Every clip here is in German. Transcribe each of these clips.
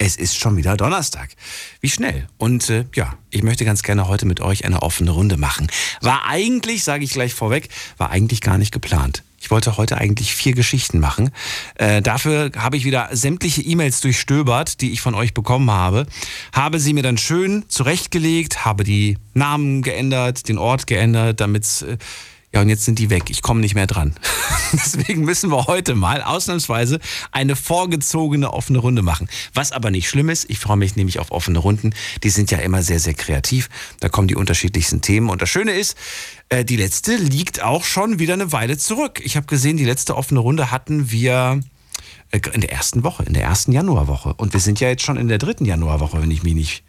Es ist schon wieder Donnerstag. Wie schnell. Und äh, ja, ich möchte ganz gerne heute mit euch eine offene Runde machen. War eigentlich, sage ich gleich vorweg, war eigentlich gar nicht geplant. Ich wollte heute eigentlich vier Geschichten machen. Äh, dafür habe ich wieder sämtliche E-Mails durchstöbert, die ich von euch bekommen habe. Habe sie mir dann schön zurechtgelegt, habe die Namen geändert, den Ort geändert, damit es... Äh, ja, und jetzt sind die weg. Ich komme nicht mehr dran. Deswegen müssen wir heute mal ausnahmsweise eine vorgezogene offene Runde machen. Was aber nicht schlimm ist, ich freue mich nämlich auf offene Runden. Die sind ja immer sehr, sehr kreativ. Da kommen die unterschiedlichsten Themen. Und das Schöne ist, äh, die letzte liegt auch schon wieder eine Weile zurück. Ich habe gesehen, die letzte offene Runde hatten wir äh, in der ersten Woche, in der ersten Januarwoche. Und wir sind ja jetzt schon in der dritten Januarwoche, wenn ich mich nicht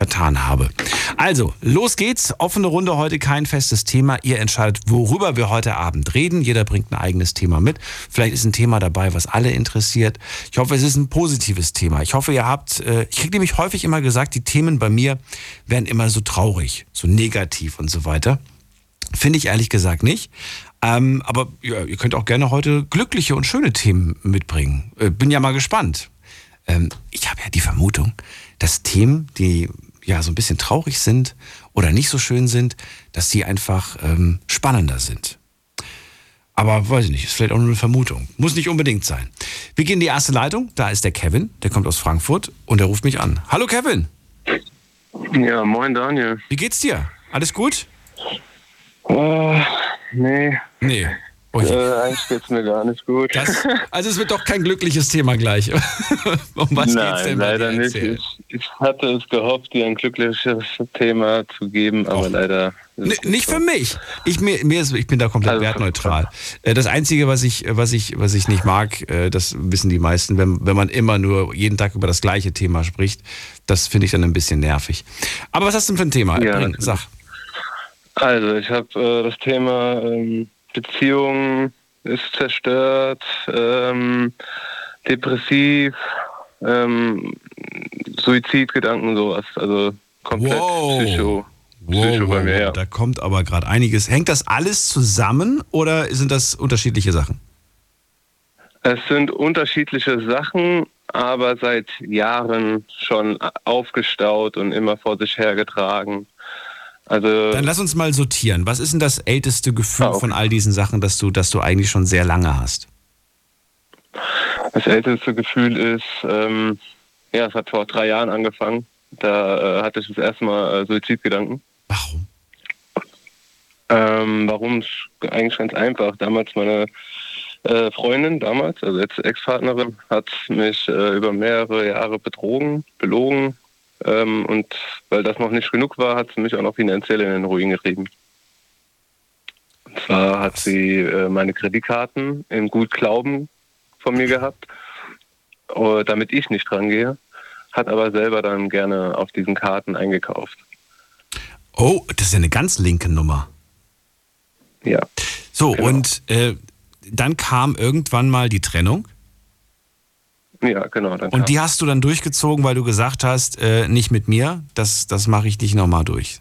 vertan habe. Also, los geht's. Offene Runde heute kein festes Thema. Ihr entscheidet, worüber wir heute Abend reden. Jeder bringt ein eigenes Thema mit. Vielleicht ist ein Thema dabei, was alle interessiert. Ich hoffe, es ist ein positives Thema. Ich hoffe, ihr habt, äh, ich kriege nämlich häufig immer gesagt, die Themen bei mir werden immer so traurig, so negativ und so weiter. Finde ich ehrlich gesagt nicht. Ähm, aber ja, ihr könnt auch gerne heute glückliche und schöne Themen mitbringen. Äh, bin ja mal gespannt. Ähm, ich habe ja die Vermutung, dass Themen, die ja so ein bisschen traurig sind oder nicht so schön sind, dass die einfach ähm, spannender sind. Aber weiß ich nicht, ist vielleicht auch nur eine Vermutung. Muss nicht unbedingt sein. Wir gehen in die erste Leitung. Da ist der Kevin, der kommt aus Frankfurt und der ruft mich an. Hallo Kevin. Ja, moin Daniel. Wie geht's dir? Alles gut? Oh, nee. Nee. Oh äh, eigentlich geht's mir gar nicht gut. Das, also es wird doch kein glückliches Thema gleich. um was Nein, geht's denn leider nicht. Ich, ich, hatte es gehofft, dir ein glückliches Thema zu geben, aber Och. leider. Nicht so. für mich. Ich, mir, mir ist, ich bin da komplett also, wertneutral. Äh, das Einzige, was ich, was, ich, was ich nicht mag, äh, das wissen die meisten, wenn, wenn man immer nur jeden Tag über das gleiche Thema spricht, das finde ich dann ein bisschen nervig. Aber was hast du denn für ein Thema? Ja, Bring, sag. Also, ich habe äh, das Thema. Ähm, Beziehung ist zerstört, ähm, depressiv, ähm, Suizidgedanken, sowas. Also komplett wow. Psycho. Psycho wow, bei mir, ja. Da kommt aber gerade einiges. Hängt das alles zusammen oder sind das unterschiedliche Sachen? Es sind unterschiedliche Sachen, aber seit Jahren schon aufgestaut und immer vor sich hergetragen. Also, Dann lass uns mal sortieren. Was ist denn das älteste Gefühl ah, okay. von all diesen Sachen, das du, das du eigentlich schon sehr lange hast? Das älteste Gefühl ist, ähm, ja, es hat vor drei Jahren angefangen. Da äh, hatte ich das erste Mal äh, Suizidgedanken. Warum? Ähm, warum? Eigentlich ganz einfach. Damals meine äh, Freundin, damals, also jetzt Ex-Partnerin, hat mich äh, über mehrere Jahre betrogen, belogen, ähm, und weil das noch nicht genug war, hat sie mich auch noch finanziell in den Ruin gerieben. Und zwar hat sie äh, meine Kreditkarten im Gutglauben von mir gehabt, äh, damit ich nicht dran gehe, hat aber selber dann gerne auf diesen Karten eingekauft. Oh, das ist ja eine ganz linke Nummer. Ja. So, genau. und äh, dann kam irgendwann mal die Trennung. Ja, genau. Und die hast du dann durchgezogen, weil du gesagt hast, äh, nicht mit mir, das, das mache ich nicht nochmal durch.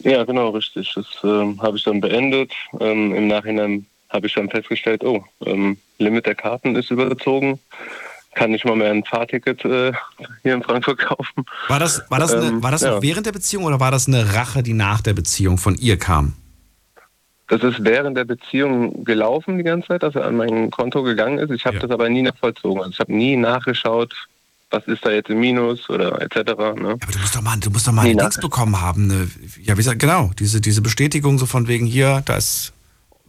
Ja, genau, richtig. Das äh, habe ich dann beendet. Ähm, Im Nachhinein habe ich dann festgestellt, oh, ähm, Limit der Karten ist überzogen. Kann nicht mal mehr ein Fahrticket äh, hier in Frankfurt kaufen. War das, war das, ähm, eine, war das ja. während der Beziehung oder war das eine Rache, die nach der Beziehung von ihr kam? Das ist während der Beziehung gelaufen die ganze Zeit, dass er an mein Konto gegangen ist. Ich habe ja. das aber nie nachvollzogen. Also ich habe nie nachgeschaut, was ist da jetzt im Minus oder etc. Ne? Aber du musst doch mal, du musst doch mal nichts bekommen haben. Ne? Ja, wie gesagt, genau, diese, diese Bestätigung so von wegen hier, da ist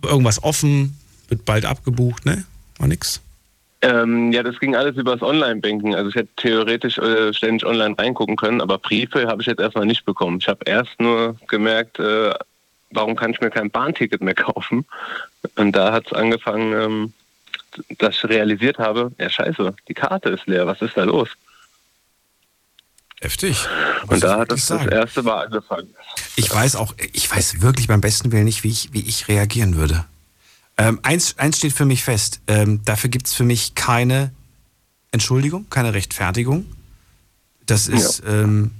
irgendwas offen, wird bald abgebucht, ne? War nix. Ähm, ja, das ging alles über das Online-Banking. Also ich hätte theoretisch äh, ständig online reingucken können, aber Briefe habe ich jetzt erstmal nicht bekommen. Ich habe erst nur gemerkt, äh, warum kann ich mir kein Bahnticket mehr kaufen? Und da hat es angefangen, ähm, dass ich realisiert habe, ja scheiße, die Karte ist leer, was ist da los? Heftig. Und da hat das das erste Mal angefangen. Ich weiß auch, ich weiß wirklich beim besten Willen nicht, wie ich, wie ich reagieren würde. Ähm, eins, eins steht für mich fest. Ähm, dafür gibt es für mich keine Entschuldigung, keine Rechtfertigung. Das ist, ja. ähm,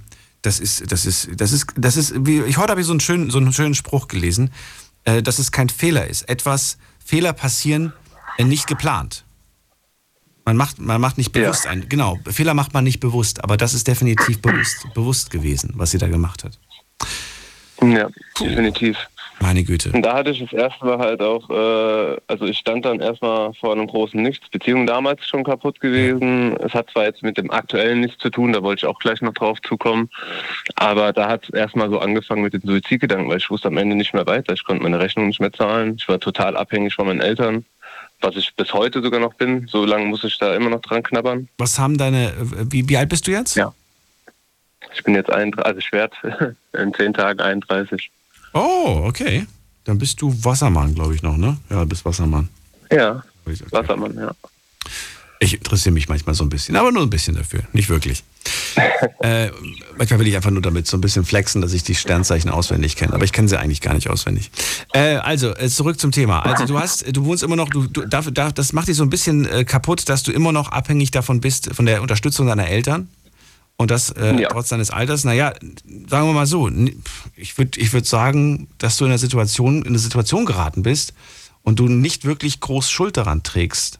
das ist, das ist, das ist, das ist, wie, ich, heute habe ich so einen schönen, so einen schönen Spruch gelesen, äh, dass es kein Fehler ist. Etwas, Fehler passieren äh, nicht geplant. Man macht, man macht nicht bewusst ja. einen. Genau, Fehler macht man nicht bewusst, aber das ist definitiv bewusst, bewusst gewesen, was sie da gemacht hat. Ja, definitiv. Meine Güte. Und da hatte ich das erste Mal halt auch, äh, also ich stand dann erstmal vor einem großen Nichts. Beziehung damals schon kaputt gewesen. Es hat zwar jetzt mit dem aktuellen nichts zu tun, da wollte ich auch gleich noch drauf zukommen. Aber da hat es erstmal so angefangen mit den Suizidgedanken, weil ich wusste am Ende nicht mehr weiter. Ich konnte meine Rechnung nicht mehr zahlen. Ich war total abhängig von meinen Eltern was ich bis heute sogar noch bin. So lange muss ich da immer noch dran knabbern. Was haben deine, wie, wie alt bist du jetzt? Ja. Ich bin jetzt 31, also ich werde in zehn Tagen 31. Oh, okay. Dann bist du Wassermann, glaube ich noch, ne? Ja, du bist Wassermann. Ja, okay. Wassermann, ja. Ich interessiere mich manchmal so ein bisschen, aber nur ein bisschen dafür, nicht wirklich. äh, manchmal will ich einfach nur damit so ein bisschen flexen, dass ich die Sternzeichen auswendig kenne, aber ich kenne sie eigentlich gar nicht auswendig. Äh, also, äh, zurück zum Thema. Also, du hast, du wohnst immer noch, du, du da, da, das macht dich so ein bisschen äh, kaputt, dass du immer noch abhängig davon bist, von der Unterstützung deiner Eltern. Und das äh, ja. trotz deines Alters. Naja, sagen wir mal so, ich würde ich würd sagen, dass du in eine Situation, in eine Situation geraten bist und du nicht wirklich groß Schuld daran trägst.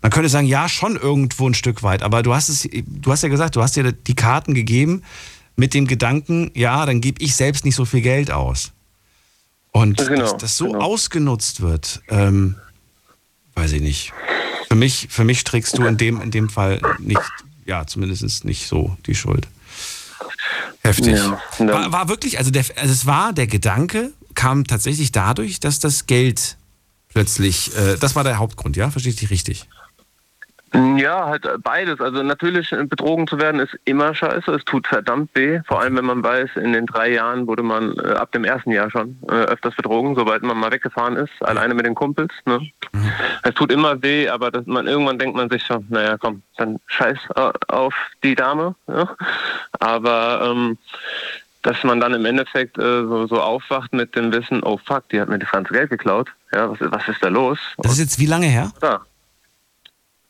Man könnte sagen, ja, schon irgendwo ein Stück weit, aber du hast es, du hast ja gesagt, du hast dir die Karten gegeben mit dem Gedanken, ja, dann gebe ich selbst nicht so viel Geld aus. Und genau, dass das so genau. ausgenutzt wird, ähm, weiß ich nicht. Für mich, für mich trägst du in dem, in dem Fall nicht, ja, zumindest nicht so die Schuld. Heftig. Ja, war, war, wirklich, also, der, also es war der Gedanke, kam tatsächlich dadurch, dass das Geld plötzlich, äh, das war der Hauptgrund, ja? Verstehe ich dich richtig? Ja, halt beides. Also natürlich betrogen zu werden ist immer scheiße. Es tut verdammt weh. Vor allem, wenn man weiß, in den drei Jahren wurde man äh, ab dem ersten Jahr schon äh, öfters betrogen, sobald man mal weggefahren ist, alleine mit den Kumpels. Ne? Mhm. Es tut immer weh, aber das, man, irgendwann denkt man sich schon, naja, komm, dann scheiß auf die Dame. Ja? Aber ähm, dass man dann im Endeffekt äh, so, so aufwacht mit dem Wissen, oh fuck, die hat mir das ganze Geld geklaut. Ja, was, was ist da los? Das ist jetzt wie lange her? Ja.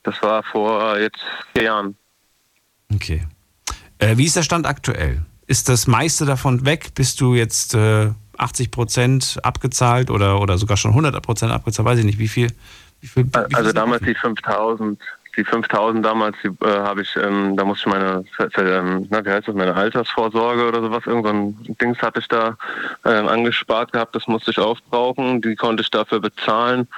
Das war vor jetzt vier Jahren. Okay. Äh, wie ist der Stand aktuell? Ist das meiste davon weg? Bist du jetzt äh, 80 Prozent abgezahlt oder, oder sogar schon 100 Prozent abgezahlt? Weiß ich nicht, wie viel? Wie viel, wie also damals die 5000 die 5000 damals, die äh, habe ich, ähm, da musste ich meine, ähm, na, wie heißt das, meine Altersvorsorge oder sowas, irgendwann Dings hatte ich da ähm, angespart gehabt, das musste ich aufbrauchen, die konnte ich dafür bezahlen,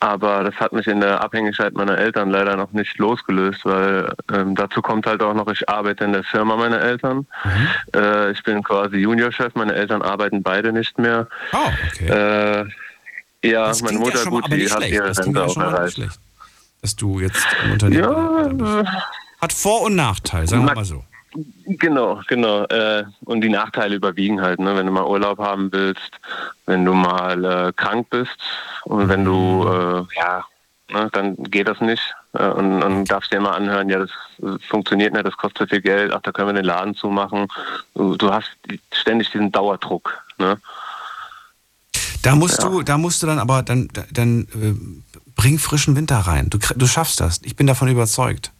aber das hat mich in der Abhängigkeit meiner Eltern leider noch nicht losgelöst, weil ähm, dazu kommt halt auch noch, ich arbeite in der Firma meiner Eltern, mhm. äh, ich bin quasi Juniorchef, meine Eltern arbeiten beide nicht mehr. Oh, okay. Äh, ja, meine Mutter, ja gut, die hat ihre Rente auch erreicht dass du jetzt im Unternehmen ja, äh, Hat Vor- und Nachteil, sagen wir mal so. Genau, genau. Äh, und die Nachteile überwiegen halt, ne? wenn du mal Urlaub haben willst, wenn du mal äh, krank bist und wenn du, mhm. äh, ja, ne, dann geht das nicht. Äh, und, und darfst dir immer anhören, ja, das, das funktioniert nicht, das kostet viel Geld, ach, da können wir den Laden zumachen. Du, du hast ständig diesen Dauerdruck. Ne? Da musst ja. du, da musst du dann aber dann, dann äh, Bring frischen Winter rein. Du, du schaffst das. Ich bin davon überzeugt.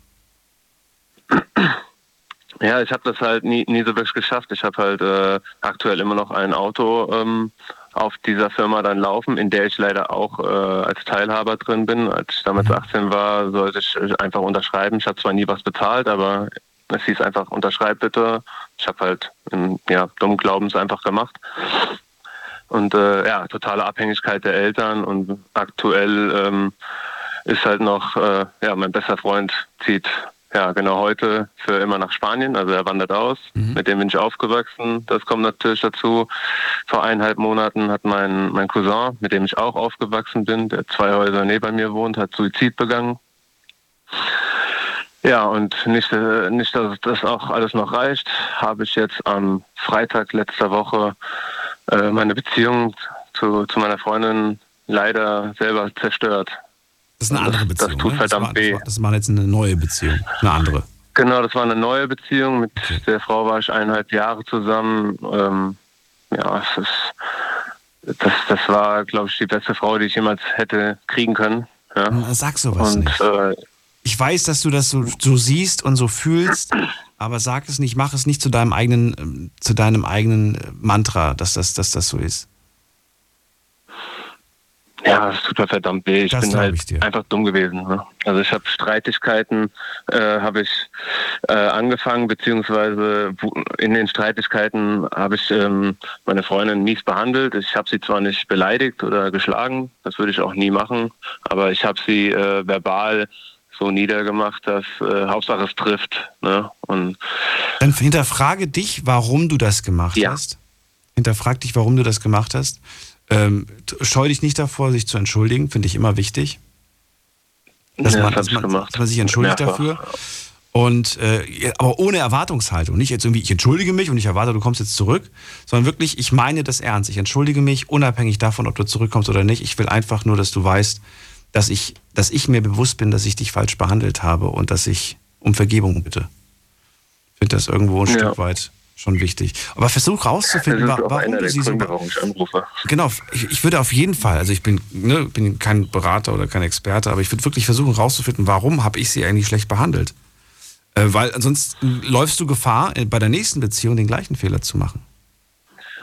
Ja, ich habe das halt nie, nie so wirklich geschafft. Ich habe halt äh, aktuell immer noch ein Auto ähm, auf dieser Firma dann laufen, in der ich leider auch äh, als Teilhaber drin bin. Als ich damals 18 mhm. war, sollte ich einfach unterschreiben. Ich habe zwar nie was bezahlt, aber es hieß einfach, unterschreib bitte. Ich habe halt im ja, dummen Glaubens einfach gemacht. Und äh, ja, totale Abhängigkeit der Eltern und aktuell ähm, ist halt noch, äh, ja, mein bester Freund zieht ja genau heute für immer nach Spanien, also er wandert aus, mhm. mit dem bin ich aufgewachsen, das kommt natürlich dazu. Vor eineinhalb Monaten hat mein, mein Cousin, mit dem ich auch aufgewachsen bin, der zwei Häuser neben mir wohnt, hat Suizid begangen. Ja, und nicht, äh, nicht, dass das auch alles noch reicht, habe ich jetzt am Freitag letzter Woche äh, meine Beziehung zu, zu meiner Freundin leider selber zerstört. Das ist eine andere Beziehung. Das tut ne? verdammt das war, weh. Das war, das jetzt eine neue Beziehung, eine andere. Genau, das war eine neue Beziehung. Mit der Frau war ich eineinhalb Jahre zusammen. Ähm, ja, es ist, das, das war, glaube ich, die beste Frau, die ich jemals hätte kriegen können. Ja. Sag sowas und, nicht. Äh, ich weiß, dass du das so, so siehst und so fühlst, aber sag es nicht, mach es nicht zu deinem eigenen, ähm, zu deinem eigenen äh, Mantra, dass das, dass das so ist. Ja, es tut mir verdammt weh. Ich das bin halt ich einfach dumm gewesen. Ne? Also ich habe Streitigkeiten, äh, habe ich äh, angefangen, beziehungsweise in den Streitigkeiten habe ich ähm, meine Freundin mies behandelt. Ich habe sie zwar nicht beleidigt oder geschlagen, das würde ich auch nie machen, aber ich habe sie äh, verbal so niedergemacht, dass äh, Hauptsache es trifft. Ne? Und Dann hinterfrage dich, warum du das gemacht ja. hast. Hinterfrag dich, warum du das gemacht hast. Ähm, scheu dich nicht davor, sich zu entschuldigen, finde ich immer wichtig. Dass, ja, man, dass, man, dass man, sich entschuldigt Mehrfach. dafür. Und äh, aber ohne Erwartungshaltung. Nicht jetzt irgendwie, ich entschuldige mich und ich erwarte, du kommst jetzt zurück, sondern wirklich, ich meine das ernst. Ich entschuldige mich, unabhängig davon, ob du zurückkommst oder nicht. Ich will einfach nur, dass du weißt, dass ich, dass ich mir bewusst bin, dass ich dich falsch behandelt habe und dass ich um Vergebung bitte. Ich finde das irgendwo ein ja. Stück weit schon wichtig. Aber versuch rauszufinden, warum du sie Gründe, so. Warum ich anrufe. Genau, ich, ich, würde auf jeden Fall, also ich bin, ne, bin kein Berater oder kein Experte, aber ich würde wirklich versuchen rauszufinden, warum habe ich sie eigentlich schlecht behandelt. Äh, weil ansonsten läufst du Gefahr, äh, bei der nächsten Beziehung den gleichen Fehler zu machen.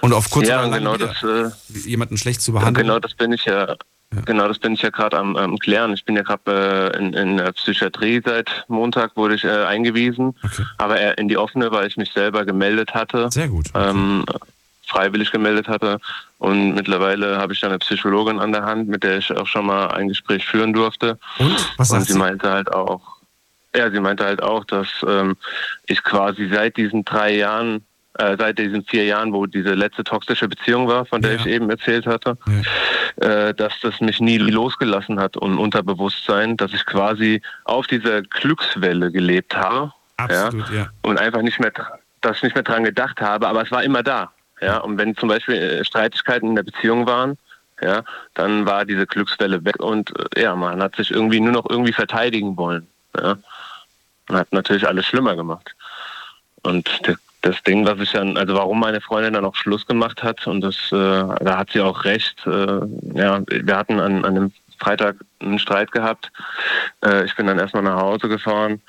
Und auf kurz ja, oder lang genau das, äh, jemanden schlecht zu behandeln. Ja, genau, das bin ich ja ja. Genau, das bin ich ja gerade am, am, Klären. Ich bin ja gerade äh, in, in der Psychiatrie seit Montag, wurde ich äh, eingewiesen, okay. aber eher in die offene, weil ich mich selber gemeldet hatte. Sehr gut. Okay. Ähm, freiwillig gemeldet hatte. Und mittlerweile habe ich dann eine Psychologin an der Hand, mit der ich auch schon mal ein Gespräch führen durfte. Und? Was Und sie, sie meinte halt auch, ja, sie meinte halt auch, dass ähm, ich quasi seit diesen drei Jahren äh, seit diesen vier Jahren, wo diese letzte toxische Beziehung war, von der ja. ich eben erzählt hatte, ja. äh, dass das mich nie losgelassen hat und Unterbewusstsein, dass ich quasi auf dieser Glückswelle gelebt habe. Absolut, ja. Und einfach nicht mehr, dass ich nicht mehr dran gedacht habe, aber es war immer da. Ja, und wenn zum Beispiel äh, Streitigkeiten in der Beziehung waren, ja, dann war diese Glückswelle weg und äh, ja, man hat sich irgendwie nur noch irgendwie verteidigen wollen. Ja. Und hat natürlich alles schlimmer gemacht. Und der das Ding, was ich dann, also warum meine Freundin dann auch Schluss gemacht hat, und das, äh, da hat sie auch recht. Äh, ja, wir hatten an, an dem Freitag einen Streit gehabt. Äh, ich bin dann erstmal nach Hause gefahren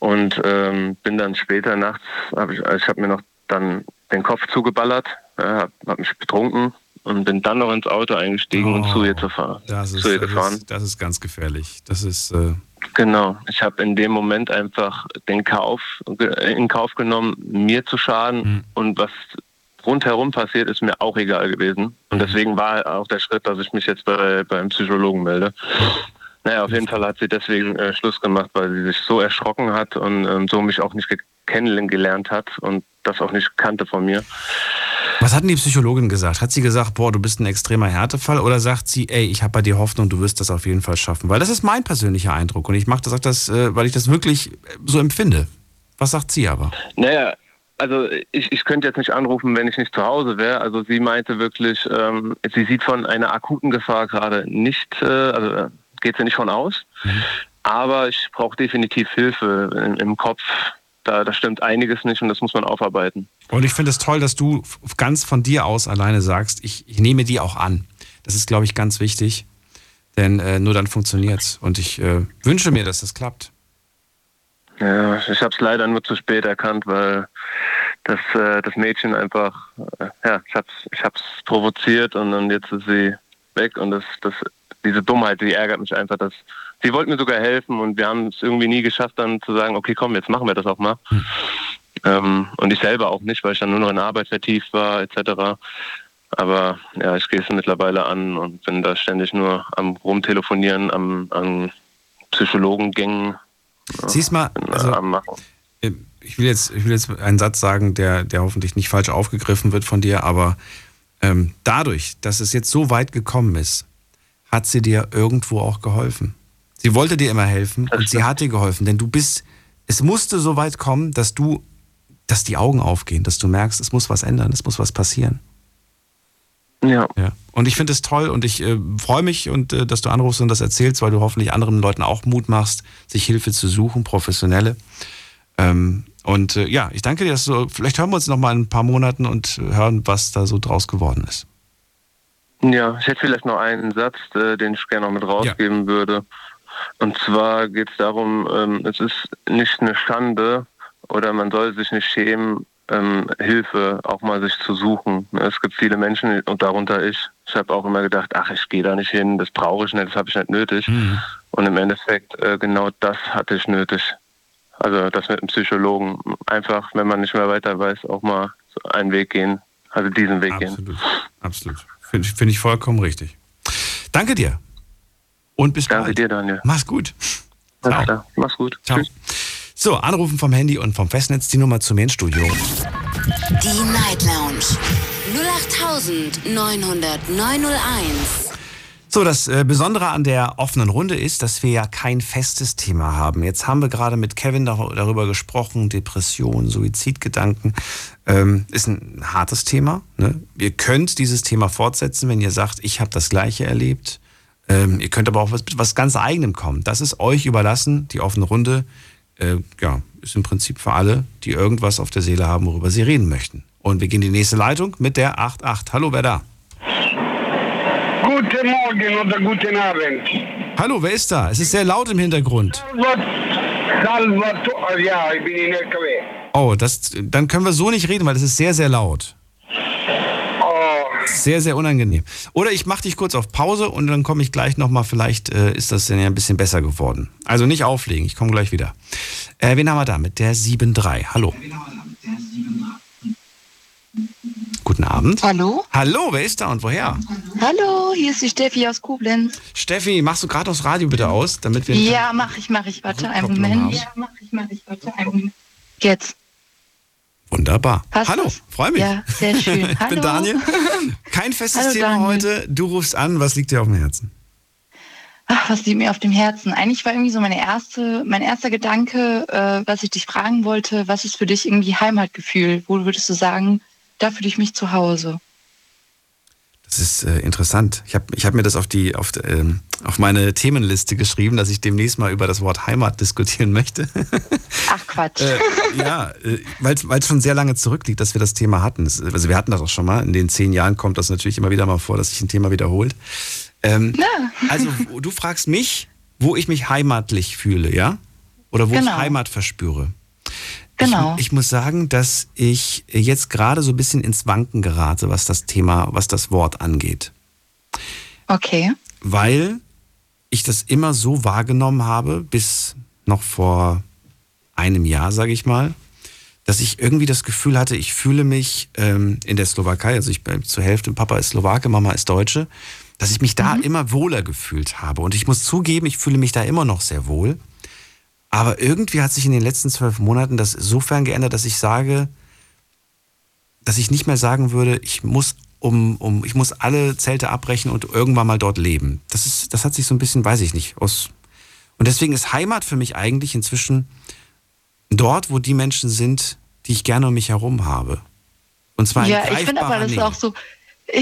und ähm, bin dann später nachts, hab ich, ich habe mir noch dann den Kopf zugeballert, äh, habe hab mich betrunken und bin dann noch ins Auto eingestiegen oh, und zu ihr zu fahren. Das ist, zu ihr gefahren. Das ist, das ist ganz gefährlich. Das ist äh, Genau, ich habe in dem Moment einfach den Kauf in Kauf genommen, mir zu schaden mhm. und was rundherum passiert, ist mir auch egal gewesen. Und mhm. deswegen war auch der Schritt, dass ich mich jetzt bei, beim Psychologen melde. Naja, auf jeden Fall hat sie deswegen äh, Schluss gemacht, weil sie sich so erschrocken hat und ähm, so mich auch nicht kennengelernt hat und das auch nicht kannte von mir. Was hat denn die Psychologin gesagt? Hat sie gesagt, boah, du bist ein extremer Härtefall oder sagt sie, ey, ich habe bei dir Hoffnung, du wirst das auf jeden Fall schaffen? Weil das ist mein persönlicher Eindruck und ich mache das, das, äh, weil ich das wirklich so empfinde. Was sagt sie aber? Naja, also ich, ich könnte jetzt nicht anrufen, wenn ich nicht zu Hause wäre. Also sie meinte wirklich, ähm, sie sieht von einer akuten Gefahr gerade nicht, äh, also äh, geht sie nicht von aus. Mhm. Aber ich brauche definitiv Hilfe im, im Kopf, da, da stimmt einiges nicht und das muss man aufarbeiten. Und ich finde es toll, dass du ganz von dir aus alleine sagst, ich, ich nehme die auch an. Das ist, glaube ich, ganz wichtig, denn äh, nur dann funktioniert es. Und ich äh, wünsche mir, dass das klappt. Ja, ich habe es leider nur zu spät erkannt, weil das, äh, das Mädchen einfach, äh, ja, ich habe es ich hab's provoziert und dann jetzt ist sie weg und das, das, diese Dummheit, die ärgert mich einfach, dass sie wollte mir sogar helfen und wir haben es irgendwie nie geschafft, dann zu sagen, okay, komm, jetzt machen wir das auch mal. Hm. Ähm, und ich selber auch nicht, weil ich dann nur noch in Arbeit vertieft war, etc. Aber ja, ich gehe es mittlerweile an und bin da ständig nur am Rumtelefonieren, am, an Psychologengängen. Ja, Siehst mal, also, äh, ich will, jetzt, ich will jetzt einen Satz sagen, der, der hoffentlich nicht falsch aufgegriffen wird von dir, aber ähm, dadurch, dass es jetzt so weit gekommen ist, hat sie dir irgendwo auch geholfen. Sie wollte dir immer helfen das und stimmt. sie hat dir geholfen, denn du bist, es musste so weit kommen, dass du, dass die Augen aufgehen, dass du merkst, es muss was ändern, es muss was passieren. Ja. ja. Und ich finde es toll und ich äh, freue mich und äh, dass du anrufst und das erzählst, weil du hoffentlich anderen Leuten auch Mut machst, sich Hilfe zu suchen, professionelle. Ähm, und äh, ja, ich danke dir, dass du, vielleicht hören wir uns noch mal in ein paar Monaten und hören, was da so draus geworden ist. Ja, ich hätte vielleicht noch einen Satz, äh, den ich gerne noch mit rausgeben ja. würde. Und zwar geht es darum, ähm, es ist nicht eine Schande oder man soll sich nicht schämen, ähm, Hilfe auch mal sich zu suchen. Es gibt viele Menschen und darunter ich. Ich habe auch immer gedacht, ach, ich gehe da nicht hin, das brauche ich nicht, das habe ich nicht nötig. Mhm. Und im Endeffekt äh, genau das hatte ich nötig. Also das mit einem Psychologen. Einfach, wenn man nicht mehr weiter weiß, auch mal einen Weg gehen, also diesen Weg Absolut. gehen. Absolut. Finde ich, find ich vollkommen richtig. Danke dir. Und bis Danke bald. dir, Daniel. Mach's gut. Ciao. Mach's gut. Ciao. Tschüss. So, anrufen vom Handy und vom Festnetz die Nummer zu mir ins Studio. Die Night Lounge 0890901. So, das äh, Besondere an der offenen Runde ist, dass wir ja kein festes Thema haben. Jetzt haben wir gerade mit Kevin darüber gesprochen, Depression, Suizidgedanken. Ähm, ist ein hartes Thema. Ne? Ihr könnt dieses Thema fortsetzen, wenn ihr sagt, ich habe das Gleiche erlebt. Ähm, ihr könnt aber auch was, was ganz Eigenem kommen. Das ist euch überlassen. Die offene Runde äh, ja, ist im Prinzip für alle, die irgendwas auf der Seele haben, worüber sie reden möchten. Und wir gehen in die nächste Leitung mit der 88. Hallo, wer da? Guten Morgen oder guten Abend. Hallo, wer ist da? Es ist sehr laut im Hintergrund. Salvatore, ja, ich bin in LKW. Oh, das, dann können wir so nicht reden, weil das ist sehr, sehr laut. Sehr, sehr unangenehm. Oder ich mache dich kurz auf Pause und dann komme ich gleich nochmal. Vielleicht äh, ist das dann ja ein bisschen besser geworden. Also nicht auflegen, ich komme gleich wieder. Äh, wen haben wir da mit der 7.3? Hallo. Guten Abend. Hallo? Hallo, wer ist da und woher? Hallo, hier ist die Steffi aus Koblenz. Steffi, machst du gerade das Radio bitte aus, damit wir. Ja, mach ich, mach ich. Warte einen Moment. haben. Ja, mach ich, mach ich. Warte einen Moment. Jetzt. Wunderbar. Passt Hallo, freue mich. Ja, sehr schön. ich bin. Daniel. Kein festes Hallo, Thema Daniel. heute. Du rufst an. Was liegt dir auf dem Herzen? Ach, was liegt mir auf dem Herzen? Eigentlich war irgendwie so meine erste, mein erster Gedanke, äh, was ich dich fragen wollte, was ist für dich irgendwie Heimatgefühl? Wo würdest du sagen, da fühle ich mich zu Hause? Das ist äh, interessant. Ich habe ich hab mir das auf, die, auf, ähm, auf meine Themenliste geschrieben, dass ich demnächst mal über das Wort Heimat diskutieren möchte. Ach Quatsch. äh, ja, äh, weil es schon sehr lange zurückliegt, dass wir das Thema hatten. Also wir hatten das auch schon mal. In den zehn Jahren kommt das natürlich immer wieder mal vor, dass sich ein Thema wiederholt. Ähm, Also du fragst mich, wo ich mich heimatlich fühle, ja? Oder wo ich Genau. Heimat verspüre. Genau. Ich, ich muss sagen, dass ich jetzt gerade so ein bisschen ins Wanken gerate, was das Thema, was das Wort angeht. Okay. Weil ich das immer so wahrgenommen habe, bis noch vor einem Jahr, sage ich mal, dass ich irgendwie das Gefühl hatte, ich fühle mich ähm, in der Slowakei, also ich bin zur Hälfte, Papa ist Slowake, Mama ist Deutsche, dass ich mich da immer wohler gefühlt habe. Und ich muss zugeben, ich fühle mich da immer noch sehr wohl. Aber irgendwie hat sich in den letzten zwölf Monaten das insofern geändert, dass ich sage, dass ich nicht mehr sagen würde, ich muss um, um, ich muss alle Zelte abbrechen und irgendwann mal dort leben. Das ist, das hat sich so ein bisschen, weiß ich nicht, aus. Und deswegen ist Heimat für mich eigentlich inzwischen dort, wo die Menschen sind, die ich gerne um mich herum habe. Und zwar in Ja, ich finde aber das Nähe. auch so. Ja,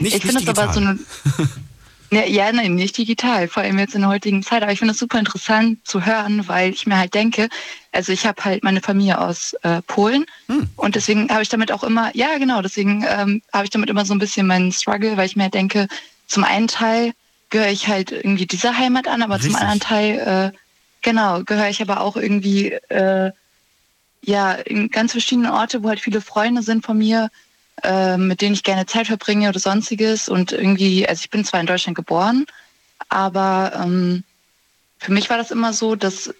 Nicht- ich finde das aber so eine. Ja, ja, nein, nicht digital, vor allem jetzt in der heutigen Zeit. Aber ich finde es super interessant zu hören, weil ich mir halt denke, also ich habe halt meine Familie aus äh, Polen Hm. und deswegen habe ich damit auch immer, ja genau, deswegen ähm, habe ich damit immer so ein bisschen meinen Struggle, weil ich mir halt denke, zum einen Teil gehöre ich halt irgendwie dieser Heimat an, aber Richtig. zum anderen Teil, äh, genau, gehöre ich aber auch irgendwie, äh, ja, in ganz verschiedenen Orte, wo halt viele Freunde sind von mir, äh, mit denen ich gerne Zeit verbringe oder sonstiges. Und irgendwie, also ich bin zwar in Deutschland geboren, aber ähm, für mich war das immer so, dass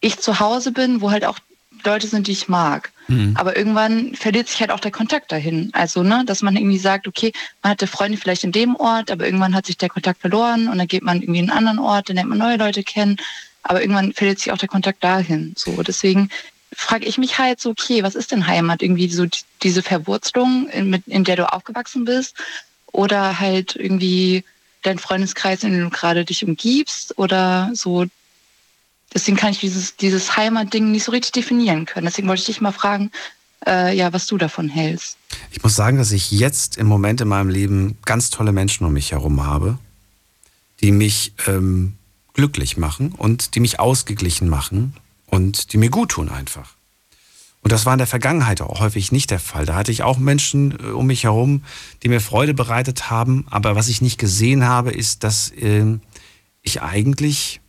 ich zu Hause bin, wo halt auch Leute sind, die ich mag. Mhm. Aber irgendwann verliert sich halt auch der Kontakt dahin. Also, ne, dass man irgendwie sagt, okay, man hatte Freunde vielleicht in dem Ort, aber irgendwann hat sich der Kontakt verloren und dann geht man irgendwie in einen anderen Ort, dann lernt man neue Leute kennen, aber irgendwann verliert sich auch der Kontakt dahin. So, deswegen frage ich mich halt so, okay, was ist denn Heimat? Irgendwie so die- diese Verwurzelung, in, mit, in der du aufgewachsen bist? Oder halt irgendwie dein Freundeskreis, in dem du gerade dich umgibst? Oder so deswegen kann ich dieses, dieses Heimatding nicht so richtig definieren können. Deswegen wollte ich dich mal fragen, äh, ja, was du davon hältst. Ich muss sagen, dass ich jetzt im Moment in meinem Leben ganz tolle Menschen um mich herum habe, die mich ähm, glücklich machen und die mich ausgeglichen machen und die mir gut tun einfach. Und das war in der Vergangenheit auch häufig nicht der Fall. Da hatte ich auch Menschen äh, um mich herum, die mir Freude bereitet haben. Aber was ich nicht gesehen habe, ist, dass äh, ich eigentlich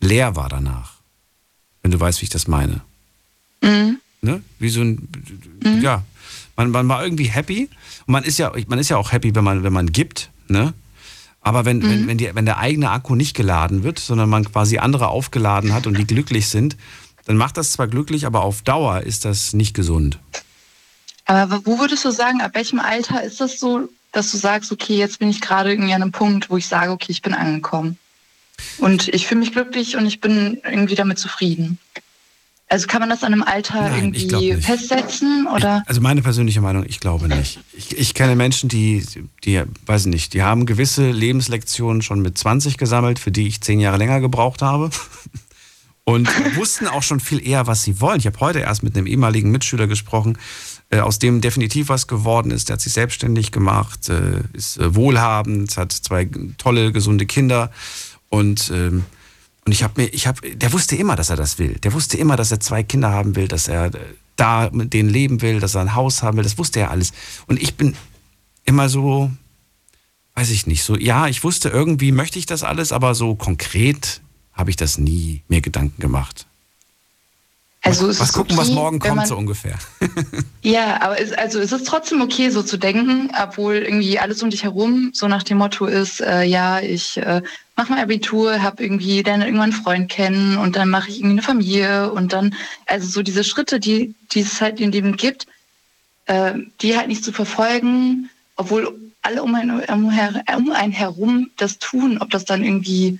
leer war danach. Wenn du weißt, wie ich das meine. Mhm. Ne? Wie so ein, mhm. ja, man, man war irgendwie happy. Und man ist ja, man ist ja auch happy, wenn man, wenn man gibt, ne? Aber wenn, mhm. wenn, wenn, die, wenn der eigene Akku nicht geladen wird, sondern man quasi andere aufgeladen hat und die glücklich sind, dann macht das zwar glücklich, aber auf Dauer ist das nicht gesund. Aber wo würdest du sagen, ab welchem Alter ist das so, dass du sagst, okay, jetzt bin ich gerade irgendwie an einem Punkt, wo ich sage, okay, ich bin angekommen. Und ich fühle mich glücklich und ich bin irgendwie damit zufrieden. Also kann man das an einem Alter Nein, irgendwie festsetzen? Oder? Ich, also meine persönliche Meinung, ich glaube nicht. Ich, ich, kenne Menschen, die, die, weiß nicht, die haben gewisse Lebenslektionen schon mit 20 gesammelt, für die ich zehn Jahre länger gebraucht habe und wussten auch schon viel eher, was sie wollen. Ich habe heute erst mit einem ehemaligen Mitschüler gesprochen, äh, aus dem definitiv was geworden ist. Der hat sich selbstständig gemacht, äh, ist äh, wohlhabend, hat zwei tolle, gesunde Kinder und ähm, und ich habe mir, ich habe, der wusste immer, dass er das will. Der wusste immer, dass er zwei Kinder haben will, dass er da mit denen leben will, dass er ein Haus haben will. Das wusste er alles. Und ich bin immer so, weiß ich nicht, so, ja, ich wusste irgendwie möchte ich das alles, aber so konkret habe ich das nie mir Gedanken gemacht. Also was, was gucken, okay, was morgen kommt, man, so ungefähr. ja, aber es, also es ist trotzdem okay, so zu denken, obwohl irgendwie alles um dich herum so nach dem Motto ist, äh, ja, ich äh, mache mein Abitur, habe irgendwie dann irgendwann einen Freund kennen und dann mache ich irgendwie eine Familie und dann, also so diese Schritte, die, die es halt in dem gibt, äh, die halt nicht zu verfolgen, obwohl alle um einen, um, um einen herum das tun, ob das dann irgendwie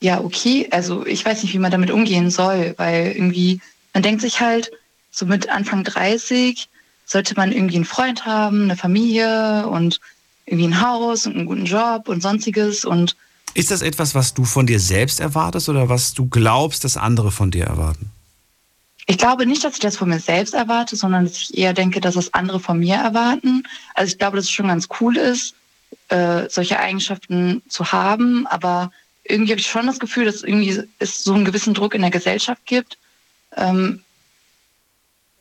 ja, okay, also ich weiß nicht, wie man damit umgehen soll, weil irgendwie, man denkt sich halt, so mit Anfang 30 sollte man irgendwie einen Freund haben, eine Familie und irgendwie ein Haus und einen guten Job und sonstiges und ist das etwas, was du von dir selbst erwartest oder was du glaubst, dass andere von dir erwarten? Ich glaube nicht, dass ich das von mir selbst erwarte, sondern dass ich eher denke, dass das andere von mir erwarten. Also ich glaube, dass es schon ganz cool ist, äh, solche Eigenschaften zu haben, aber irgendwie habe ich schon das Gefühl, dass irgendwie es so einen gewissen Druck in der Gesellschaft gibt, ähm,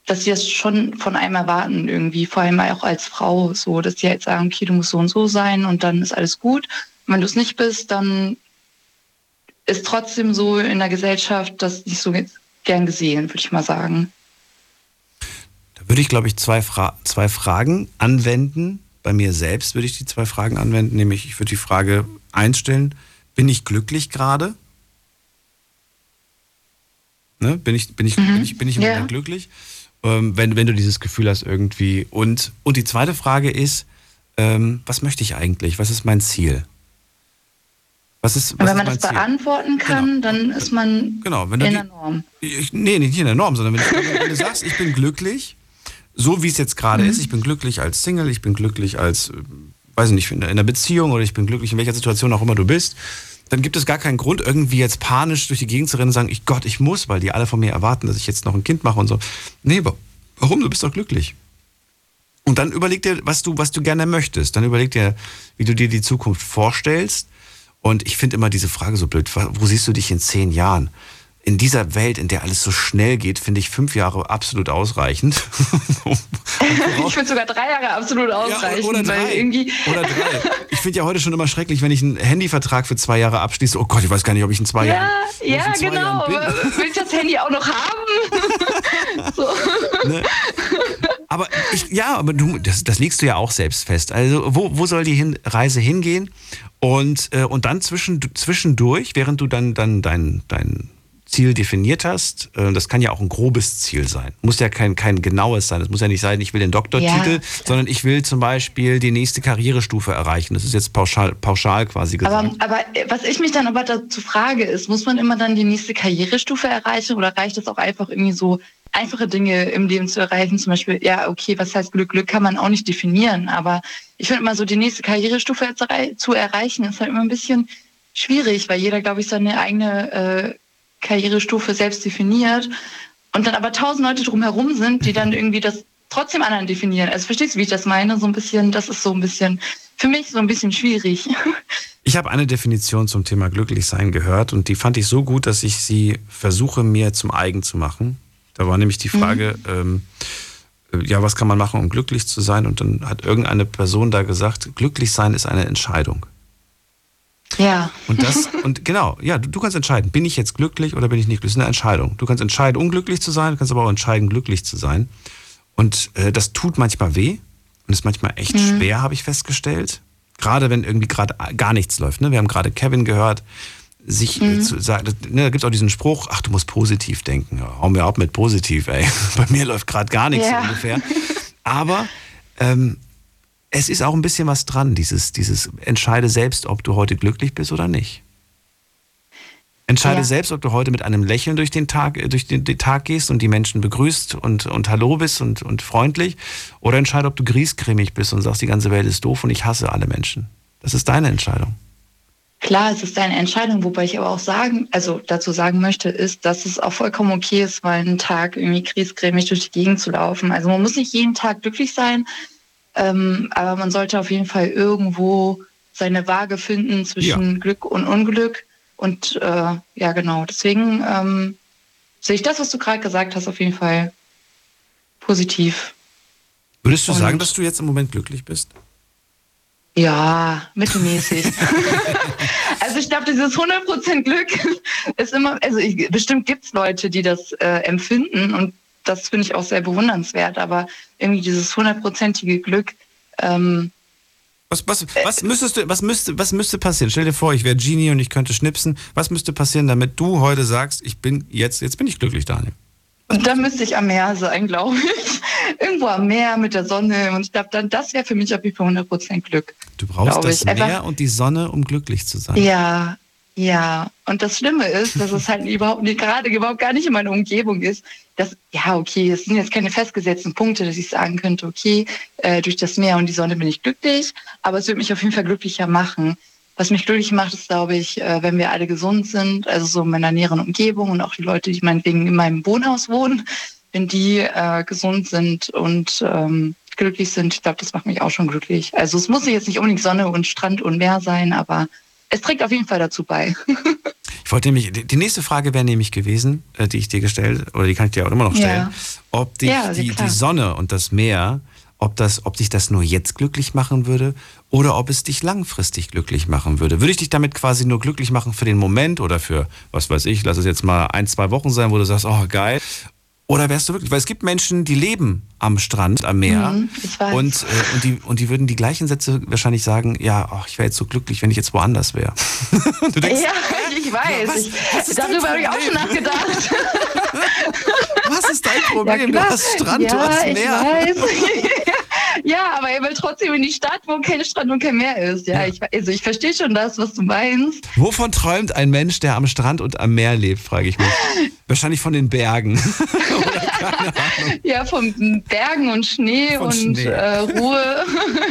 dass sie das schon von einem erwarten irgendwie, vor allem auch als Frau, so, dass die halt sagen, okay, du musst so und so sein und dann ist alles gut. Und wenn du es nicht bist, dann ist trotzdem so in der Gesellschaft das nicht so gern gesehen, würde ich mal sagen. Da würde ich, glaube ich, zwei, Fra zwei Fragen anwenden. Bei mir selbst würde ich die zwei Fragen anwenden, nämlich ich würde die Frage einstellen, bin ich glücklich gerade? Ne? Bin ich, bin ich, mhm. bin ich, bin ich im ja. Glücklich? Ähm, wenn, wenn du dieses Gefühl hast irgendwie. Und, und die zweite Frage ist, ähm, was möchte ich eigentlich? Was ist mein Ziel? Was ist, was wenn man das beantworten kann, genau. dann ist man genau, wenn in die, der Norm. Ich, nee, nicht in der Norm, sondern wenn, ich, wenn du sagst, ich bin glücklich, so wie es jetzt gerade mhm. ist, ich bin glücklich als Single, ich bin glücklich als, äh, weiß ich nicht, in einer Beziehung oder ich bin glücklich in welcher Situation auch immer du bist, dann gibt es gar keinen Grund, irgendwie jetzt panisch durch die Gegend zu rennen und sagen, ich Gott, ich muss, weil die alle von mir erwarten, dass ich jetzt noch ein Kind mache und so. Nee, warum? Du bist doch glücklich. Und dann überleg dir, was du, was du gerne möchtest. Dann überleg dir, wie du dir die Zukunft vorstellst. Und ich finde immer diese Frage so blöd. Wo siehst du dich in zehn Jahren? In dieser Welt, in der alles so schnell geht, finde ich fünf Jahre absolut ausreichend. ich finde sogar drei Jahre absolut ausreichend. Ja, oder, drei. Irgendwie oder drei. Ich finde ja heute schon immer schrecklich, wenn ich einen Handyvertrag für zwei Jahre abschließe. Oh Gott, ich weiß gar nicht, ob ich in zwei ja, Jahren. Ja, zwei genau. Jahren Will ich das Handy auch noch haben? so. ne? Aber ich, ja, aber du, das, das legst du ja auch selbst fest. Also, wo, wo soll die hin, Reise hingehen? Und, äh, und dann zwischen, zwischendurch, während du dann, dann dein, dein Ziel definiert hast, äh, das kann ja auch ein grobes Ziel sein. Muss ja kein, kein genaues sein. Es muss ja nicht sein, ich will den Doktortitel, ja, sondern ich will zum Beispiel die nächste Karrierestufe erreichen. Das ist jetzt pauschal, pauschal quasi gesagt. Aber, aber äh, was ich mich dann aber dazu frage, ist, muss man immer dann die nächste Karrierestufe erreichen oder reicht es auch einfach irgendwie so einfache Dinge im Leben zu erreichen? Zum Beispiel, ja, okay, was heißt Glück? Glück kann man auch nicht definieren, aber ich finde immer so, die nächste Karrierestufe zu erreichen, ist halt immer ein bisschen schwierig, weil jeder, glaube ich, seine eigene äh, Karrierestufe selbst definiert und dann aber tausend Leute drumherum sind, die dann irgendwie das trotzdem anderen definieren. Also verstehst du, wie ich das meine? So ein bisschen, das ist so ein bisschen, für mich so ein bisschen schwierig. Ich habe eine Definition zum Thema Glücklichsein gehört und die fand ich so gut, dass ich sie versuche mir zum eigen zu machen. Da war nämlich die Frage, ähm, äh, ja, was kann man machen, um glücklich zu sein? Und dann hat irgendeine Person da gesagt, glücklich sein ist eine Entscheidung. Ja. Und das, und genau, ja, du, du kannst entscheiden, bin ich jetzt glücklich oder bin ich nicht glücklich? Das ist eine Entscheidung. Du kannst entscheiden, unglücklich zu sein, du kannst aber auch entscheiden, glücklich zu sein. Und äh, das tut manchmal weh und ist manchmal echt schwer, habe ich festgestellt. Gerade wenn irgendwie gerade gar nichts läuft. Ne? Wir haben gerade Kevin gehört, sich äh, zu sagen, ne, da gibt es auch diesen Spruch, ach, du musst positiv denken. Ja, hau mir ab mit positiv, ey. Bei mir läuft gerade gar nichts Ja. ungefähr. Aber ähm, es ist auch ein bisschen was dran, dieses, dieses entscheide selbst, ob du heute glücklich bist oder nicht. Entscheide Ja. selbst, ob du heute mit einem Lächeln durch den Tag, äh, durch den, den Tag gehst und die Menschen begrüßt und, und Hallo bist und, und freundlich. Oder entscheide, ob du griesgrämig bist und sagst, die ganze Welt ist doof und ich hasse alle Menschen. Das ist deine Entscheidung. Klar, es ist deine Entscheidung, wobei ich aber auch sagen, also dazu sagen möchte, ist, dass es auch vollkommen okay ist, mal einen Tag irgendwie kriesgrämig durch die Gegend zu laufen. Also man muss nicht jeden Tag glücklich sein, ähm, aber man sollte auf jeden Fall irgendwo seine Waage finden zwischen Glück und Unglück. Und äh, ja, genau. Deswegen ähm, sehe ich das, was du gerade gesagt hast, auf jeden Fall positiv. Würdest du Und- sagen, dass du jetzt im Moment glücklich bist? Ja, mittelmäßig. also ich glaube, dieses 100% Glück ist immer, also ich, bestimmt gibt's Leute, die das äh, empfinden und das finde ich auch sehr bewundernswert, aber irgendwie dieses hundertprozentige Glück, ähm, Was, was, was, müsstest du, was, müsste, was müsste passieren? Stell dir vor, ich wäre Genie und ich könnte schnipsen. Was müsste passieren, damit du heute sagst, ich bin jetzt, jetzt bin ich glücklich, Daniel? und da müsste ich am Meer sein, glaube ich. Irgendwo am Meer mit der Sonne und ich glaube, dann das wäre für mich auf jeden Fall 100% Glück. Du brauchst das ich. Einfach- Meer und die Sonne, um glücklich zu sein. Ja, ja. Und das Schlimme ist, dass es halt überhaupt nicht, gerade überhaupt gar nicht in meiner Umgebung ist. Dass, ja, okay, es sind jetzt keine festgesetzten Punkte, dass ich sagen könnte, okay, äh, durch das Meer und die Sonne bin ich glücklich, aber es wird mich auf jeden Fall glücklicher machen. Was mich glücklich macht, ist, glaube ich, äh, wenn wir alle gesund sind, also so in meiner näheren Umgebung und auch die Leute, die meinetwegen in meinem Wohnhaus wohnen, wenn die äh, gesund sind und ähm, glücklich sind, ich glaube, das macht mich auch schon glücklich. Also es muss jetzt nicht unbedingt Sonne und Strand und Meer sein, aber es trägt auf jeden Fall dazu bei. Ich wollte nämlich, die nächste Frage wäre nämlich gewesen, äh, die ich dir gestellt, oder die kann ich dir auch immer noch Ja. stellen, ob dich Ja, die, die Sonne und das Meer, ob, das, ob dich das nur jetzt glücklich machen würde oder ob es dich langfristig glücklich machen würde. Würde ich dich damit quasi nur glücklich machen für den Moment oder für, was weiß ich, lass es jetzt mal ein, zwei Wochen sein, wo du sagst, oh geil. Oder wärst du wirklich, weil es gibt Menschen, die leben am Strand, am Meer. Mhm, ich weiß. Und, äh, und, die, und die würden die gleichen Sätze wahrscheinlich sagen, ja, oh, ich wäre jetzt so glücklich, wenn ich jetzt woanders wäre. du denkst, Ja, ich weiß. was- ich, was darüber habe ich auch schon nachgedacht. was ist dein Problem? du klar. hast Strand, ja, du hast ich Meer. weiß. ja, aber er will trotzdem in die Stadt, wo kein Strand und kein Meer ist. Ja, Ja. Ich, also ich verstehe schon das, was du meinst. Wovon träumt ein Mensch, der am Strand und am Meer lebt, frage ich mich. Wahrscheinlich von den Bergen. Ja, von Bergen und Schnee Von und Schnee. Äh, Ruhe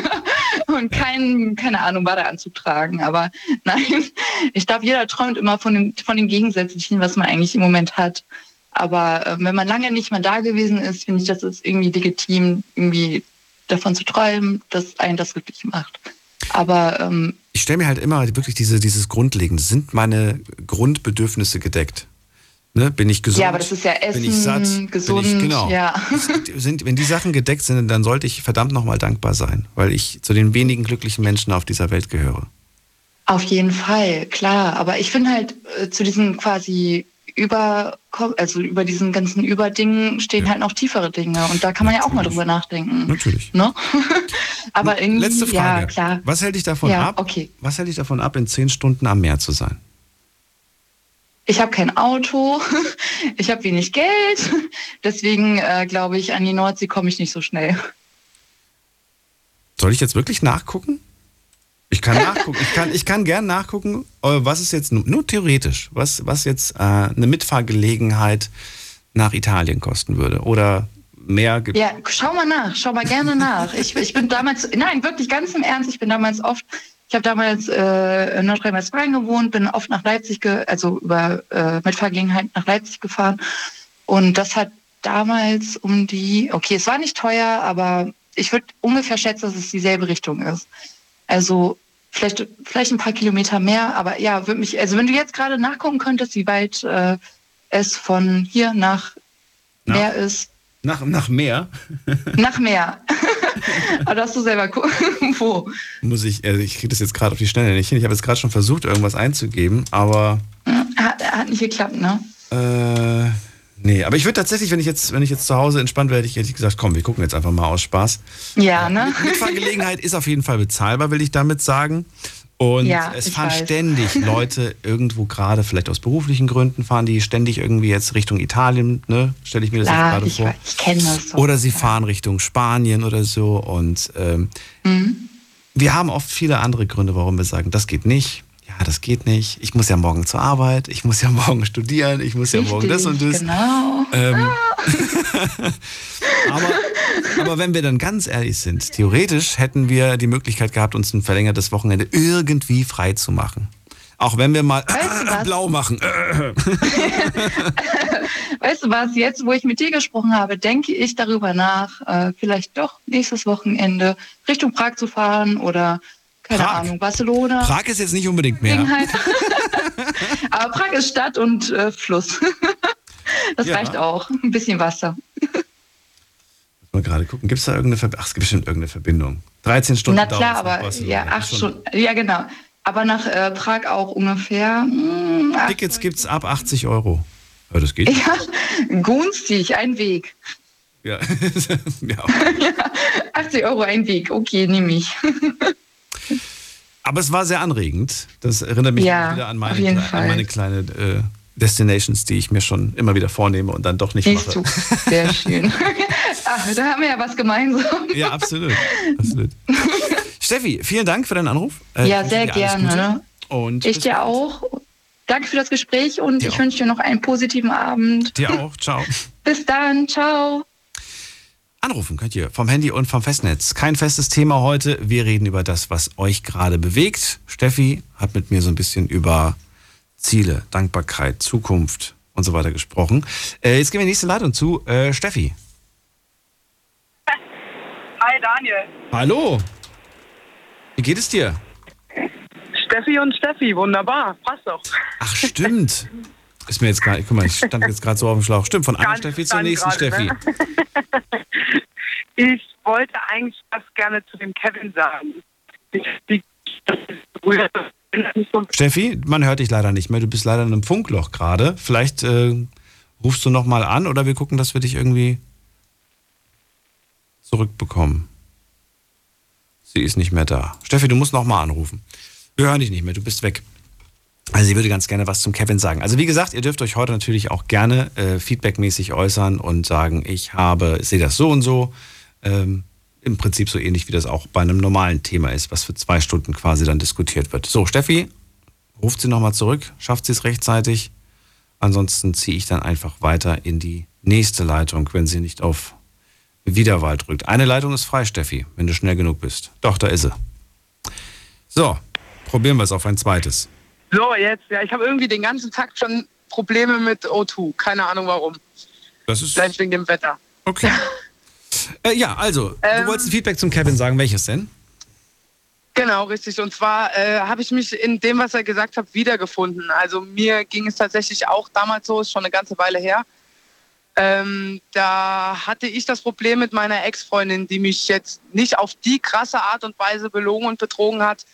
und kein, keine Ahnung, Badeanzug tragen. Aber nein, ich glaube, jeder träumt immer von dem, von dem Gegensätzlichen, was man eigentlich im Moment hat. Aber äh, wenn man lange nicht mehr da gewesen ist, finde ich, das ist irgendwie legitim, irgendwie davon zu träumen, dass einen das glücklich macht. Aber ähm, Ich stelle mir halt immer wirklich diese, dieses Grundlegende. Sind meine Grundbedürfnisse gedeckt? Ne? Bin ich gesund? Ja, aber das ist ja Bin ich Essen, satt? gesund, Bin ich, genau. ja. Sind, wenn die Sachen gedeckt sind, dann sollte ich verdammt nochmal dankbar sein, weil ich zu den wenigen glücklichen Menschen auf dieser Welt gehöre. Auf jeden Fall, klar. Aber ich finde halt äh, zu diesen quasi über, also über diesen ganzen Überdingen stehen Ja. halt noch tiefere Dinge. Und da kann man ja auch mal Natürlich. drüber nachdenken. Natürlich. Ne? Aber irgendwie, Letzte Frage. ja, klar. Was hält dich davon Ja, ab? okay. Was hält dich davon ab, in zehn Stunden am Meer zu sein? Ich habe kein Auto, ich habe wenig Geld. Deswegen äh, glaube ich, an die Nordsee komme ich nicht so schnell. Soll ich jetzt wirklich nachgucken? Ich kann nachgucken. Ich kann, ich kann gern nachgucken, was ist jetzt nur, theoretisch, was, was jetzt äh, eine Mitfahrgelegenheit nach Italien kosten würde. Oder mehr. ge- Ja, schau mal nach, schau mal gerne nach. Ich, ich bin damals, nein, wirklich ganz im Ernst, ich bin damals oft, ich habe damals äh, in Nordrhein-Westfalen gewohnt, bin oft nach Leipzig, ge, also über äh, Mitfahrgelegenheit nach Leipzig gefahren. Und das hat damals um die, okay, es war nicht teuer, aber ich würde ungefähr schätzen, dass es dieselbe Richtung ist. Also vielleicht, vielleicht ein paar Kilometer mehr, aber ja, würde mich, also wenn du jetzt gerade nachgucken könntest, wie weit äh, es von hier nach Na? Meer ist. Nach, nach Meer Nach Meer. aber darfst du selber gucken, wo. muss ich, also ich kriege das jetzt gerade auf die Schnelle nicht hin. Ich habe jetzt gerade schon versucht, irgendwas einzugeben, aber Hat, hat nicht geklappt, ne? äh, nee. Aber ich würde tatsächlich, wenn ich jetzt, wenn ich jetzt zu Hause entspannt wäre, hätte ich, gesagt, komm, wir gucken jetzt einfach mal aus Spaß. Ja, ne? Mitfahrgelegenheit ist auf jeden Fall bezahlbar, will ich damit sagen. Und Ja, es fahren weiß. ständig Leute irgendwo gerade, vielleicht aus beruflichen Gründen, fahren die ständig irgendwie jetzt Richtung Italien, ne? Stelle ich mir das jetzt Klar, gerade vor. ich kenne das. doch. Oder sie fahren Richtung Spanien oder so. Und ähm, wir haben oft viele andere Gründe, warum wir sagen, das geht nicht. Ja, das geht nicht. Ich muss ja morgen zur Arbeit. Ich muss ja morgen studieren. Ich muss ja morgen das und das. Genau. Ähm, aber, aber wenn wir dann ganz ehrlich sind, theoretisch hätten wir die Möglichkeit gehabt, uns ein verlängertes Wochenende irgendwie frei zu machen. Auch wenn wir mal Weißt du blau machen. Weißt du was, jetzt, wo ich mit dir gesprochen habe, denke ich darüber nach, äh, vielleicht doch nächstes Wochenende Richtung Prag zu fahren oder, keine Prag? Ahnung, Barcelona. Prag ist jetzt nicht unbedingt mehr. Aber Prag ist Stadt und äh, Fluss. das Ja. reicht auch. Ein bisschen Wasser. Mal gerade gucken. Gibt es da irgendeine Verbindung? Ach, es gibt bestimmt irgendeine Verbindung. 13 Stunden Na klar, aber ja, acht Stunden. Ja, genau. Aber nach äh, Prag auch ungefähr. mm, acht- Tickets gibt es ab 80 Euro. Ja, das geht. Ja, günstig, ein Weg. Ja. ja. 80 Euro ein Weg. Okay, nehme ich. Aber es war sehr anregend. Das erinnert mich Ja, wieder an meine, an meine kleine äh, Destinations, die ich mir schon immer wieder vornehme und dann doch nicht Siehst mache. du, sehr schön. Ach, da haben wir ja was gemeinsam. Ja, absolut. absolut. Steffi, vielen Dank für deinen Anruf. Äh, Ja, sehr gerne, ne? Und Ich dir auch. Danke für das Gespräch und Dir ich auch. wünsche dir noch einen positiven Abend. Dir auch. Ciao. Bis dann. Ciao. Anrufen könnt ihr vom Handy und vom Festnetz. Kein festes Thema heute. Wir reden über das, was euch gerade bewegt. Steffi hat mit mir so ein bisschen über Ziele, Dankbarkeit, Zukunft und so weiter gesprochen. Äh, jetzt gehen wir in die nächste Leitung zu. Äh, Steffi. Hi Daniel. Hallo. Wie geht es dir? Steffi und Steffi, wunderbar. Passt doch. Ach, stimmt. Ist mir jetzt gerade, guck mal, ich stand jetzt gerade so auf dem Schlauch. Stimmt, von einer Ganz Steffi zur nächsten gerade, Steffi. ne? Ich wollte eigentlich was gerne zu dem Kevin sagen. Ich, die, Steffi, man hört dich leider nicht mehr. Du bist leider in einem Funkloch gerade. Vielleicht äh, rufst du nochmal an oder wir gucken, dass wir dich irgendwie zurückbekommen. Sie ist nicht mehr da. Steffi, du musst nochmal anrufen. Wir hören dich nicht mehr, du bist weg. Also sie würde ganz gerne was zum Kevin sagen. Also wie gesagt, ihr dürft euch heute natürlich auch gerne äh, feedbackmäßig äußern und sagen, ich habe, sehe das so und so. Ähm, Im Prinzip so ähnlich wie das auch bei einem normalen Thema ist, was für zwei Stunden quasi dann diskutiert wird. So, Steffi, ruft sie nochmal zurück, schafft sie es rechtzeitig. Ansonsten ziehe ich dann einfach weiter in die nächste Leitung, wenn sie nicht auf Wiederwahl drückt. Eine Leitung ist frei, Steffi, wenn du schnell genug bist. Doch, da ist sie. So, probieren wir es auf ein zweites. So, jetzt, ja, ich habe irgendwie den ganzen Tag schon Probleme mit O2. Keine Ahnung warum. Das ist Vielleicht wegen dem Wetter. okay. äh, ja, also, Ähm. du wolltest ein Feedback zum Kevin sagen. Welches denn? Genau, richtig. Und zwar äh, habe ich mich in dem, was er gesagt hat, wiedergefunden. Also mir ging es tatsächlich auch damals so, ist schon eine ganze Weile her. Ähm, da hatte ich das Problem mit meiner Ex-Freundin, die mich jetzt nicht auf die krasse Art und Weise belogen und betrogen hat,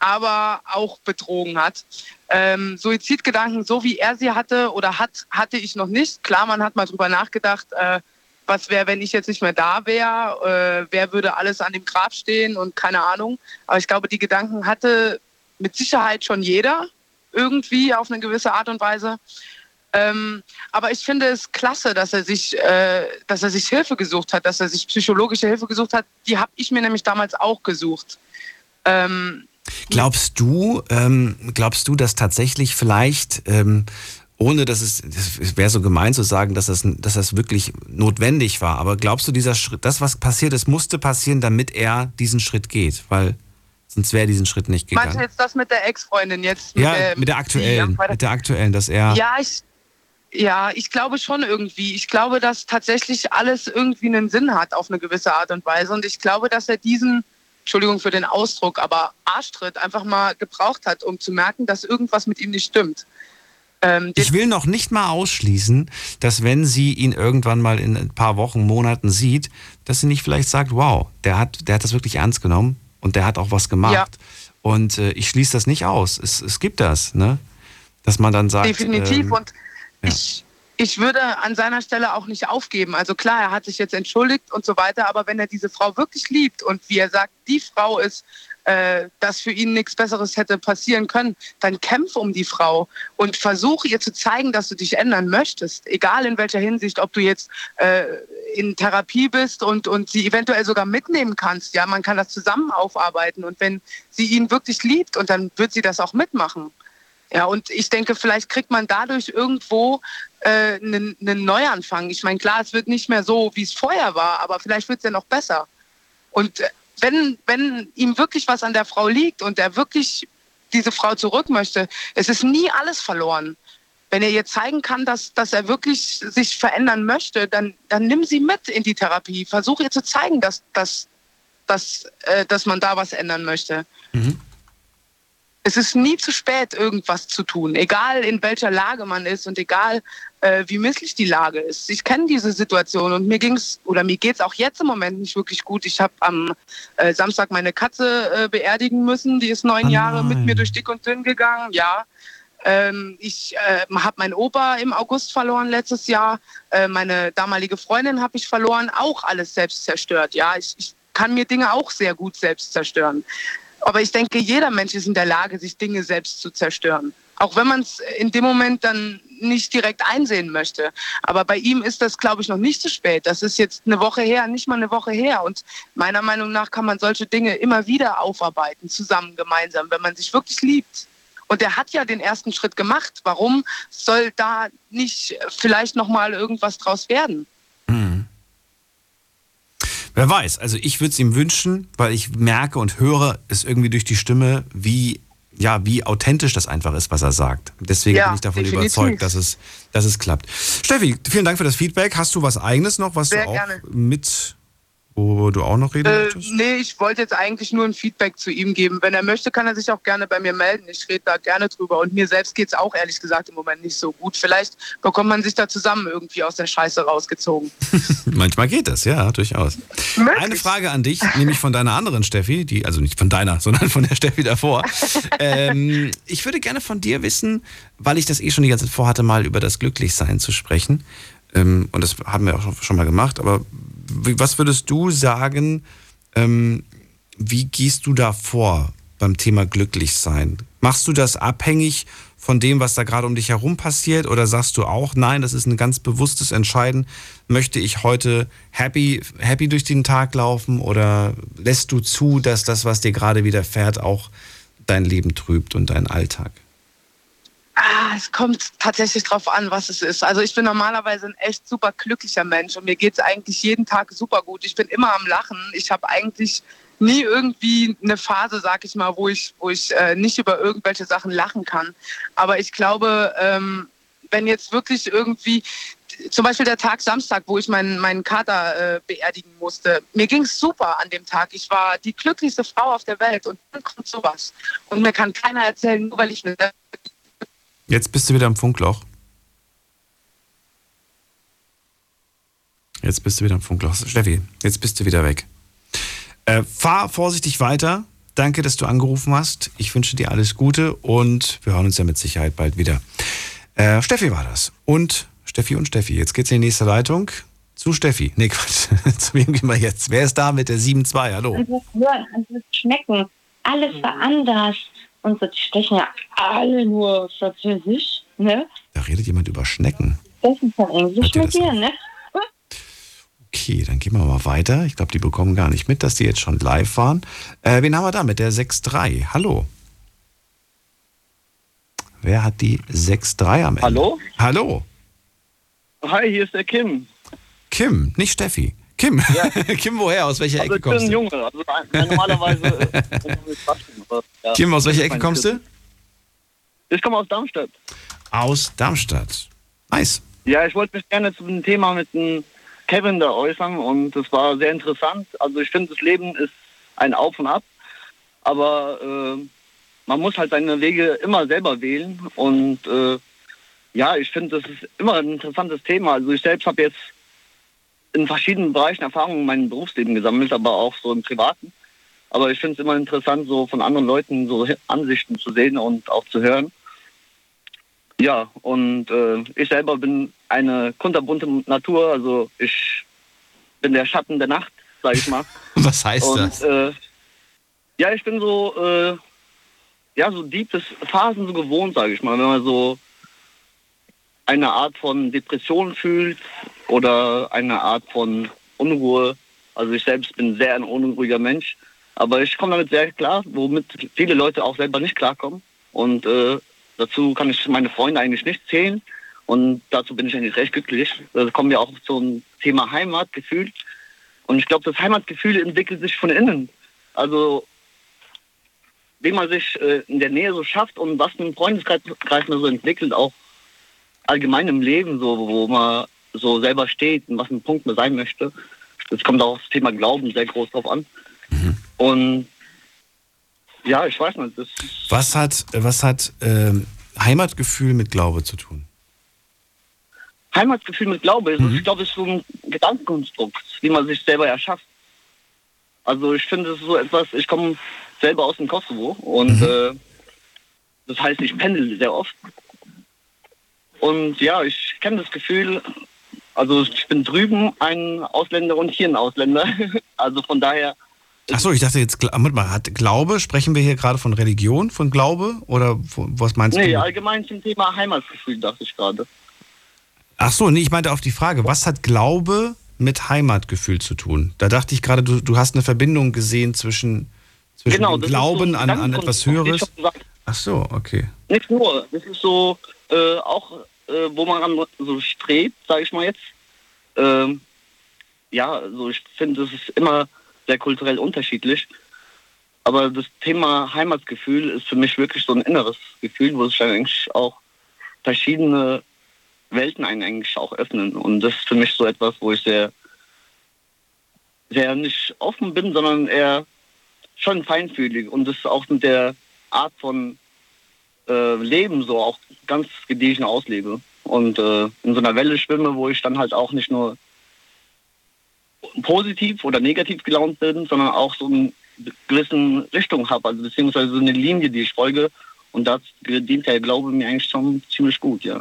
aber auch betrogen hat. Ähm, Suizidgedanken, so wie er sie hatte oder hat, hatte ich noch nicht. Klar, man hat mal drüber nachgedacht, äh, was wäre, wenn ich jetzt nicht mehr da wäre, äh, wer würde alles an dem Grab stehen und keine Ahnung. Aber ich glaube, die Gedanken hatte mit Sicherheit schon jeder irgendwie auf eine gewisse Art und Weise. Ähm, aber ich finde es klasse, dass er sich, äh, dass er sich Hilfe gesucht hat, dass er sich psychologische Hilfe gesucht hat. Die habe ich mir nämlich damals auch gesucht. Ähm, Glaubst du, ähm, glaubst du, dass tatsächlich vielleicht, ähm, ohne dass es, das wäre so gemein zu sagen, dass das, dass das wirklich notwendig war, aber glaubst du, dieser Schritt, das, was passiert ist, musste passieren, damit er diesen Schritt geht? Weil sonst wäre er diesen Schritt nicht meinst du gegangen. jetzt das mit der Ex-Freundin jetzt? Ja, der- mit der aktuellen, mit der aktuellen, dass er. Ja, ich, ja, ich glaube schon irgendwie. Ich glaube, dass tatsächlich alles irgendwie einen Sinn hat auf eine gewisse Art und Weise. Und ich glaube, dass er diesen Entschuldigung für den Ausdruck, aber Arschtritt einfach mal gebraucht hat, um zu merken, dass irgendwas mit ihm nicht stimmt. Ähm, Ich will noch nicht mal ausschließen, dass wenn sie ihn irgendwann mal in ein paar Wochen, Monaten sieht, dass sie nicht vielleicht sagt, wow, der hat, der hat das wirklich ernst genommen und der hat auch was gemacht. Ja. Und äh, ich schließe das nicht aus. Es, es gibt das, ne? Dass man dann sagt. Definitiv. ähm, und ja. ich, ich würde an seiner Stelle auch nicht aufgeben. Also klar, er hat sich jetzt entschuldigt und so weiter, aber wenn er diese Frau wirklich liebt und wie er sagt, die Frau ist, äh, dass für ihn nichts Besseres hätte passieren können, dann kämpf um die Frau und versuche ihr zu zeigen, dass du dich ändern möchtest. Egal in welcher Hinsicht, ob du jetzt äh, in Therapie bist und, und sie eventuell sogar mitnehmen kannst. Ja, man kann das zusammen aufarbeiten. Und wenn sie ihn wirklich liebt, und dann wird sie das auch mitmachen. Ja, und ich denke, vielleicht kriegt man dadurch irgendwo äh, einen, einen Neuanfang. Ich meine, klar, es wird nicht mehr so, wie es vorher war, aber vielleicht wird es ja noch besser. Und äh, wenn, wenn ihm wirklich was an der Frau liegt und er wirklich diese Frau zurück möchte, es ist nie alles verloren. Wenn er ihr zeigen kann, dass, dass er wirklich sich verändern möchte, dann, dann nimm sie mit in die Therapie. Versuch ihr zu zeigen, dass, dass, dass, äh, dass man da was ändern möchte. Es ist nie zu spät, irgendwas zu tun, egal in welcher Lage man ist und egal äh, wie misslich die Lage ist. Ich kenne diese Situation und mir ging's oder mir geht's auch jetzt im Moment nicht wirklich gut. Ich habe am äh, Samstag meine Katze äh, beerdigen müssen. Die ist neun Oh Jahre mit mir durch dick und dünn gegangen. Ja. Ähm, ich äh, habe meinen Opa im August verloren letztes Jahr. Äh, meine damalige Freundin habe ich verloren. Auch alles selbst zerstört. Ja, ich, ich kann mir Dinge auch sehr gut selbst zerstören. Aber ich denke, jeder Mensch ist in der Lage, sich Dinge selbst zu zerstören. Auch wenn man es in dem Moment dann nicht direkt einsehen möchte. Aber bei ihm ist das, glaube ich, noch nicht zu spät. Das ist jetzt eine Woche her, nicht mal eine Woche her. Und meiner Meinung nach kann man solche Dinge immer wieder aufarbeiten, zusammen, gemeinsam, wenn man sich wirklich liebt. Und er hat ja den ersten Schritt gemacht. Warum soll da nicht vielleicht noch mal irgendwas draus werden? Wer weiß, also ich würde es ihm wünschen, weil ich merke und höre es irgendwie durch die Stimme, wie, ja, wie authentisch das einfach ist, was er sagt. Deswegen Ja, bin ich davon definitiv. überzeugt, dass es, dass es klappt. Steffi, vielen Dank für das Feedback. Hast du was eigenes noch, was Sehr du auch gerne. mit, wo du auch noch reden Äh, möchtest? nee, ich wollte jetzt eigentlich nur ein Feedback zu ihm geben. Wenn er möchte, kann er sich auch gerne bei mir melden. Ich rede da gerne drüber. Und mir selbst geht es auch ehrlich gesagt im Moment nicht so gut. Vielleicht bekommt man sich da zusammen irgendwie aus der Scheiße rausgezogen. Manchmal geht das, ja, durchaus. Möglich. Eine Frage an dich, nämlich von deiner anderen Steffi, die, also nicht von deiner, sondern von der Steffi davor. ähm, ich würde gerne von dir wissen, weil ich das eh schon die ganze Zeit vorhatte, mal über das Glücklichsein zu sprechen. Ähm, und das haben wir auch schon- mal gemacht, aber was würdest du sagen, ähm, wie gehst du da vor beim Thema Glücklichsein? Machst du das abhängig von dem, was da gerade um dich herum passiert? Oder sagst du auch, nein, das ist ein ganz bewusstes Entscheiden? Möchte ich heute happy, happy durch den Tag laufen? Oder lässt du zu, dass das, was dir gerade widerfährt, auch dein Leben trübt und deinen Alltag? Ah, es kommt tatsächlich drauf an, was es ist. Also ich bin normalerweise ein echt super glücklicher Mensch und mir geht es eigentlich jeden Tag super gut. Ich bin immer am Lachen. Ich habe eigentlich nie irgendwie eine Phase, sag ich mal, wo ich, wo ich äh, nicht über irgendwelche Sachen lachen kann. Aber ich glaube, ähm, wenn jetzt wirklich irgendwie zum Beispiel der Tag Samstag, wo ich meinen, meinen Kater äh, beerdigen musste. Mir ging es super an dem Tag. Ich war die glücklichste Frau auf der Welt und dann kommt sowas. Und mir kann keiner erzählen, nur weil ich eine Jetzt bist du wieder im Funkloch. Jetzt bist du wieder im Funkloch. Steffi, jetzt bist du wieder weg. Äh, fahr vorsichtig weiter. Danke, dass du angerufen hast. Ich wünsche dir alles Gute und wir hören uns ja mit Sicherheit bald wieder. Äh, Steffi war das. Und Steffi und Steffi. Jetzt geht's in die nächste Leitung. Zu Steffi. Nee, Quatsch. Zu wem gehen wir jetzt? Wer ist da mit der 7-2? Hallo. einfach hören, einfach schmecken. Alles war anders. Und so, die sprechen ja alle nur Französisch, ne? Da redet jemand über Schnecken. Das ist dann Englisch mit dir, ne? Okay, dann gehen wir mal weiter. Ich glaube, die bekommen gar nicht mit, dass die jetzt schon live waren. Äh, wen haben wir da mit der 6-3? Hallo. Wer hat die 6-3 am Ende? Hallo? Hallo. Hi, hier ist der Kim. Kim, nicht Steffi. Kim. Ja. Kim, woher? Aus welcher Also Ecke ich bin kommst ein du? Junge. Also normalerweise. äh, ja. Kim, aus welcher Ecke kommst du? Ich komme aus Darmstadt. Aus Darmstadt. Nice. Ja, ich wollte mich gerne zu dem Thema mit dem Kevin da äußern und das war sehr interessant. Also ich finde, das Leben ist ein Auf und Ab. Aber äh, man muss halt seine Wege immer selber wählen. Und äh, ja, ich finde, das ist immer ein interessantes Thema. Also ich selbst habe jetzt in verschiedenen Bereichen Erfahrungen in meinem Berufsleben gesammelt, aber auch so im Privaten. Aber ich finde es immer interessant, so von anderen Leuten so Ansichten zu sehen und auch zu hören. Ja, und äh, ich selber bin eine kunterbunte Natur, also ich bin der Schatten der Nacht, sage ich mal. Was heißt und, das? Äh, ja, ich bin so, äh, ja, so deepes Phasen so gewohnt, sage ich mal. Wenn man so eine Art von Depression fühlt oder eine Art von Unruhe. Also ich selbst bin sehr ein unruhiger Mensch, aber ich komme damit sehr klar, womit viele Leute auch selber nicht klarkommen. Und äh, dazu kann ich meine Freunde eigentlich nicht zählen. Und dazu bin ich eigentlich recht glücklich. Da kommen wir auch zum Thema Heimatgefühl. Und ich glaube, das Heimatgefühl entwickelt sich von innen. Also wie man sich äh, in der Nähe so schafft und was ein Freundeskreis man so entwickelt, auch allgemein im Leben, so, wo man so selber steht und was ein Punkt man sein möchte. Das kommt auch das Thema Glauben sehr groß drauf an. Und ja, ich weiß nicht. Das Was hat, was hat ähm, Heimatgefühl mit Glaube zu tun? Heimatgefühl mit Glaube, ist, ich glaube, es ist so ein Gedankenkonstrukt, wie man sich selber erschafft. Also ich finde es ist so etwas, ich komme selber aus dem Kosovo und äh, das heißt, ich pendel sehr oft. Und ja, ich kenne das Gefühl, also ich bin drüben ein Ausländer und hier ein Ausländer. Also von daher, Achso, ich dachte jetzt, mal, hat Glaube, sprechen wir hier gerade von Religion, von Glaube oder was meinst nee, du? allgemein zum Thema Heimatgefühl dachte ich gerade. Ach so, nee, ich meinte auf die Frage, was hat Glaube mit Heimatgefühl zu tun? Da dachte ich gerade, du, du hast eine Verbindung gesehen zwischen, zwischen Genau, so Glauben ein an, an etwas Höheres. schon gesagt Ach so, okay. Nicht nur, das ist so äh, auch, äh, wo man an so strebt, sage ich mal jetzt. Ähm, ja, also ich finde, es ist immer sehr kulturell unterschiedlich. Aber das Thema Heimatgefühl ist für mich wirklich so ein inneres Gefühl, wo sich eigentlich auch verschiedene Welten einen eigentlich auch öffnen. Und das ist für mich so etwas, wo ich sehr, sehr nicht offen bin, sondern eher schon feinfühlig. Und das auch mit der Art von äh, Leben so auch ganz gediegen auslebe. Und äh, in so einer Welle schwimme, wo ich dann halt auch nicht nur positiv oder negativ gelaunt bin, sondern auch so eine gewissen Richtung habe, also beziehungsweise so eine Linie, die ich folge. Und das dient der Glaube mir eigentlich schon ziemlich gut, ja.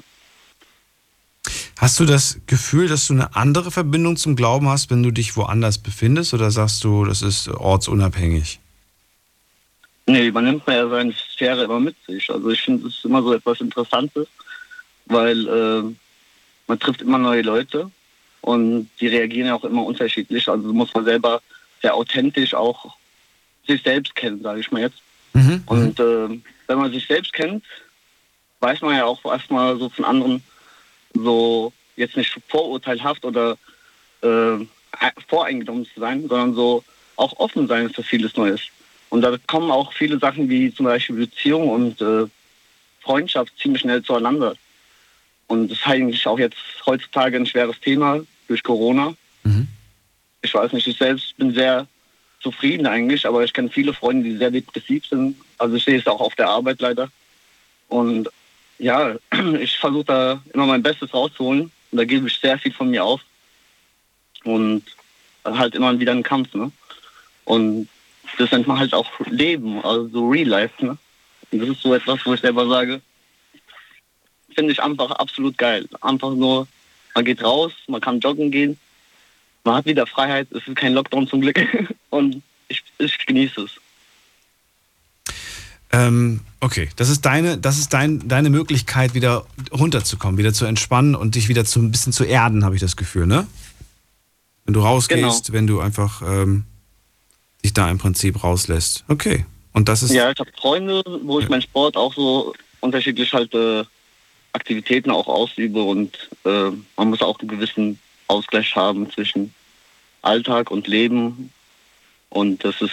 Hast du das Gefühl, dass du eine andere Verbindung zum Glauben hast, wenn du dich woanders befindest? Oder sagst du, das ist ortsunabhängig? Nee, man nimmt ja seine Sphäre immer mit sich. Also ich finde, es ist immer so etwas Interessantes, weil äh, man trifft immer neue Leute und die reagieren ja auch immer unterschiedlich. Also muss man selber sehr authentisch auch sich selbst kennen, sage ich mal jetzt. Und äh, wenn man sich selbst kennt, weiß man ja auch erstmal so von anderen so jetzt nicht vorurteilhaft oder äh, voreingenommen zu sein, sondern so auch offen sein für vieles Neues. Und da kommen auch viele Sachen wie zum Beispiel Beziehung und äh, Freundschaft ziemlich schnell zueinander. Und das ist eigentlich auch jetzt heutzutage ein schweres Thema durch Corona. Ich weiß nicht, ich selbst bin sehr zufrieden eigentlich, aber ich kenne viele Freunde, die sehr depressiv sind. Also ich sehe es auch auf der Arbeit leider. Und ja, ich versuche da immer mein Bestes rauszuholen. Und da gebe ich sehr viel von mir auf. Und halt immer wieder einen Kampf, ne? Und das nennt man halt auch Leben, also so Real Life, ne? Und das ist so etwas, wo ich selber sage, finde ich einfach absolut geil. Einfach nur, man geht raus, man kann joggen gehen, man hat wieder Freiheit, es ist kein Lockdown zum Glück und ich, ich genieße es. Ähm, okay, das ist deine, das ist dein, deine Möglichkeit, wieder runterzukommen, wieder zu entspannen und dich wieder zu, ein bisschen zu erden, habe ich das Gefühl, ne? Wenn du rausgehst, Genau. wenn du einfach ähm, dich da im Prinzip rauslässt. Okay. Und das ist. Ja, ich habe Freunde, wo ich meinen Sport auch so unterschiedlich halt äh, Aktivitäten auch ausübe und äh, man muss auch einen gewissen Ausgleich haben zwischen Alltag und Leben. Und das ist,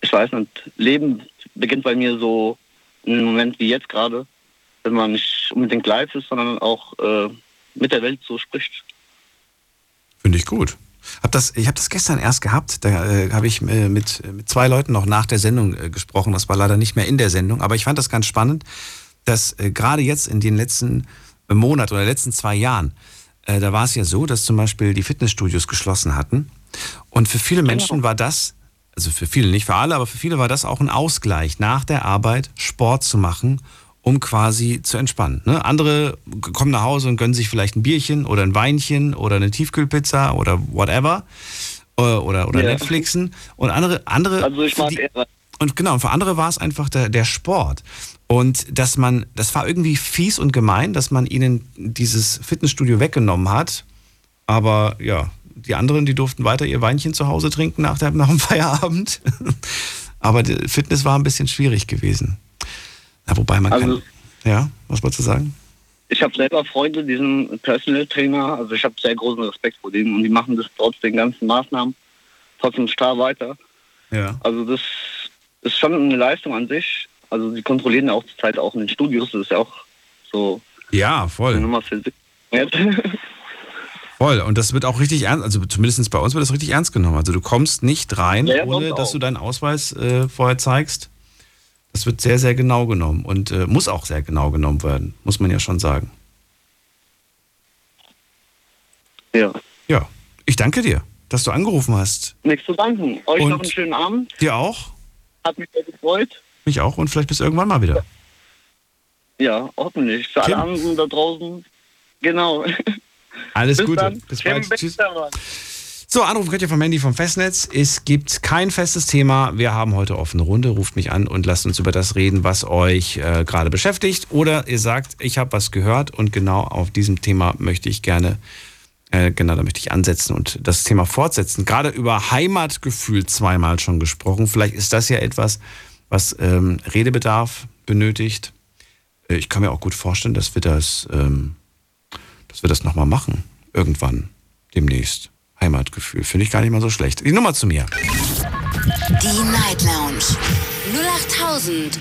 ich weiß nicht, Leben beginnt bei mir so in einem Moment wie jetzt gerade, wenn man nicht unbedingt live ist, sondern auch äh, mit der Welt so spricht. Finde ich gut. Hab das, ich habe das gestern erst gehabt. Da äh, habe ich äh, mit, mit zwei Leuten noch nach der Sendung äh, gesprochen. Das war leider nicht mehr in der Sendung. Aber ich fand das ganz spannend, dass äh, gerade jetzt in den letzten Monaten oder letzten zwei Jahren, äh, da war es ja so, dass zum Beispiel die Fitnessstudios geschlossen hatten. Und für viele Menschen war das, also für viele, nicht für alle, aber für viele war das auch ein Ausgleich, nach der Arbeit Sport zu machen um quasi zu entspannen. Ne? Andere kommen nach Hause und gönnen sich vielleicht ein Bierchen oder ein Weinchen oder eine Tiefkühlpizza oder whatever oder, oder, oder Ja. Netflixen und andere andere Also ich mag die, und genau, und für andere war es einfach der, der Sport. Und dass man, das war irgendwie fies und gemein, dass man ihnen dieses Fitnessstudio weggenommen hat. Aber ja, die anderen, die durften weiter ihr Weinchen zu Hause trinken nach, der, nach dem Feierabend. Aber Fitness war ein bisschen schwierig gewesen. Na, wobei man Also- kann. Ja, was wolltest du sagen? ich habe selber Freunde, die sind Personal Trainer, also ich habe sehr großen Respekt vor denen und die machen das trotz den ganzen Maßnahmen trotzdem starr weiter. Ja. Also das ist schon eine Leistung an sich. Also die kontrollieren ja auch zur Zeit auch in den Studios, das ist ja auch so Ja, eine voll. Nummer für sich. Voll. Und das wird auch richtig ernst, also zumindest bei uns wird das richtig ernst genommen. Also du kommst nicht rein, Ja, ohne dass auch. du deinen Ausweis äh, vorher zeigst. Das wird sehr, sehr genau genommen und äh, muss auch sehr genau genommen werden, muss man ja schon sagen. ja. Ja, ich danke dir, dass du angerufen hast. Nichts zu danken. Euch Und- noch einen schönen Abend. Dir auch, Hat mich sehr gefreut. mich auch und vielleicht bis irgendwann mal wieder. Ja, hoffentlich. Für alle Kim. anderen da draußen. Genau. Alles Bis Gute. dann. Bis bald. Tschüss. dann, Mann. So, anrufen könnt ihr vom Handy vom Festnetz. Es gibt kein festes Thema. Wir haben heute offene Runde. Ruft mich an und lasst uns über das reden, was euch äh, gerade beschäftigt. Oder ihr sagt, ich habe was gehört und genau auf diesem Thema möchte ich gerne, äh, genau, da möchte ich ansetzen und das Thema fortsetzen. Gerade über Heimatgefühl zweimal schon gesprochen. Vielleicht ist das ja etwas, was ähm, Redebedarf benötigt. Äh, ich kann mir auch gut vorstellen, dass wir das, ähm, dass wir das nochmal machen. Irgendwann, demnächst. Heimatgefühl. Finde ich gar nicht mal so schlecht. Die Nummer zu mir. Die Night Lounge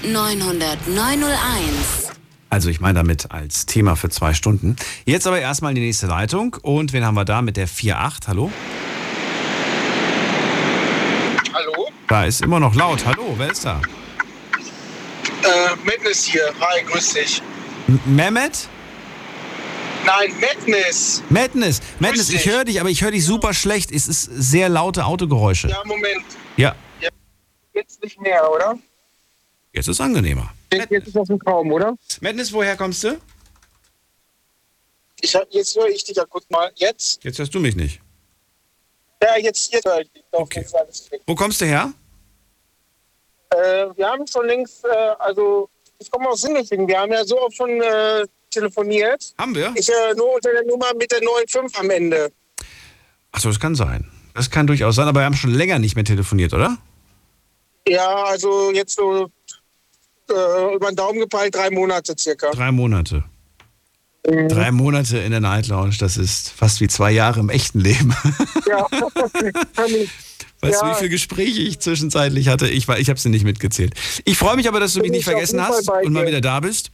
0890901. Also ich meine damit als Thema für zwei Stunden. Jetzt aber erstmal die nächste Leitung. Und wen haben wir da mit der 4.8? Hallo? Hallo? Da ist immer noch laut. Hallo, wer ist da? Äh, Madness hier. Hi, grüß dich. M Mehmet? Nein, Madness. Madness. Madness, ich höre dich, aber ich höre dich super schlecht. Es ist sehr laute Autogeräusche. Ja, Moment. Ja, Jetzt nicht mehr, oder? jetzt ist angenehmer. Jetzt ist das ein Traum, oder? Madness, woher kommst du? Ich hab, jetzt höre ich dich ja kurz mal. Jetzt? Jetzt hörst du mich nicht. Ja, jetzt, jetzt höre ich dich. Doch, Okay. jetzt ist alles weg. Wo kommst du her? Äh, wir haben schon längst, äh, also ich komme aus Sindelfingen. Wir haben ja so oft schon äh, telefoniert. Haben wir? Ich äh, nur unter der Nummer mit der 95 am Ende. Achso, das kann sein. Das kann durchaus sein, aber wir haben schon länger nicht mehr telefoniert, oder? Ja, also jetzt so äh, über den Daumen gepeilt, drei Monate circa. Drei Monate. Mhm. Drei Monate in der Night Lounge, das ist fast wie zwei Jahre im echten Leben. Ja, kann ich. Weißt du, Ja. wie viele Gespräche ich zwischenzeitlich hatte? Ich, war- ich habe sie nicht mitgezählt. Ich freue mich aber, dass du mich Bin nicht vergessen hast und mal wieder da bist.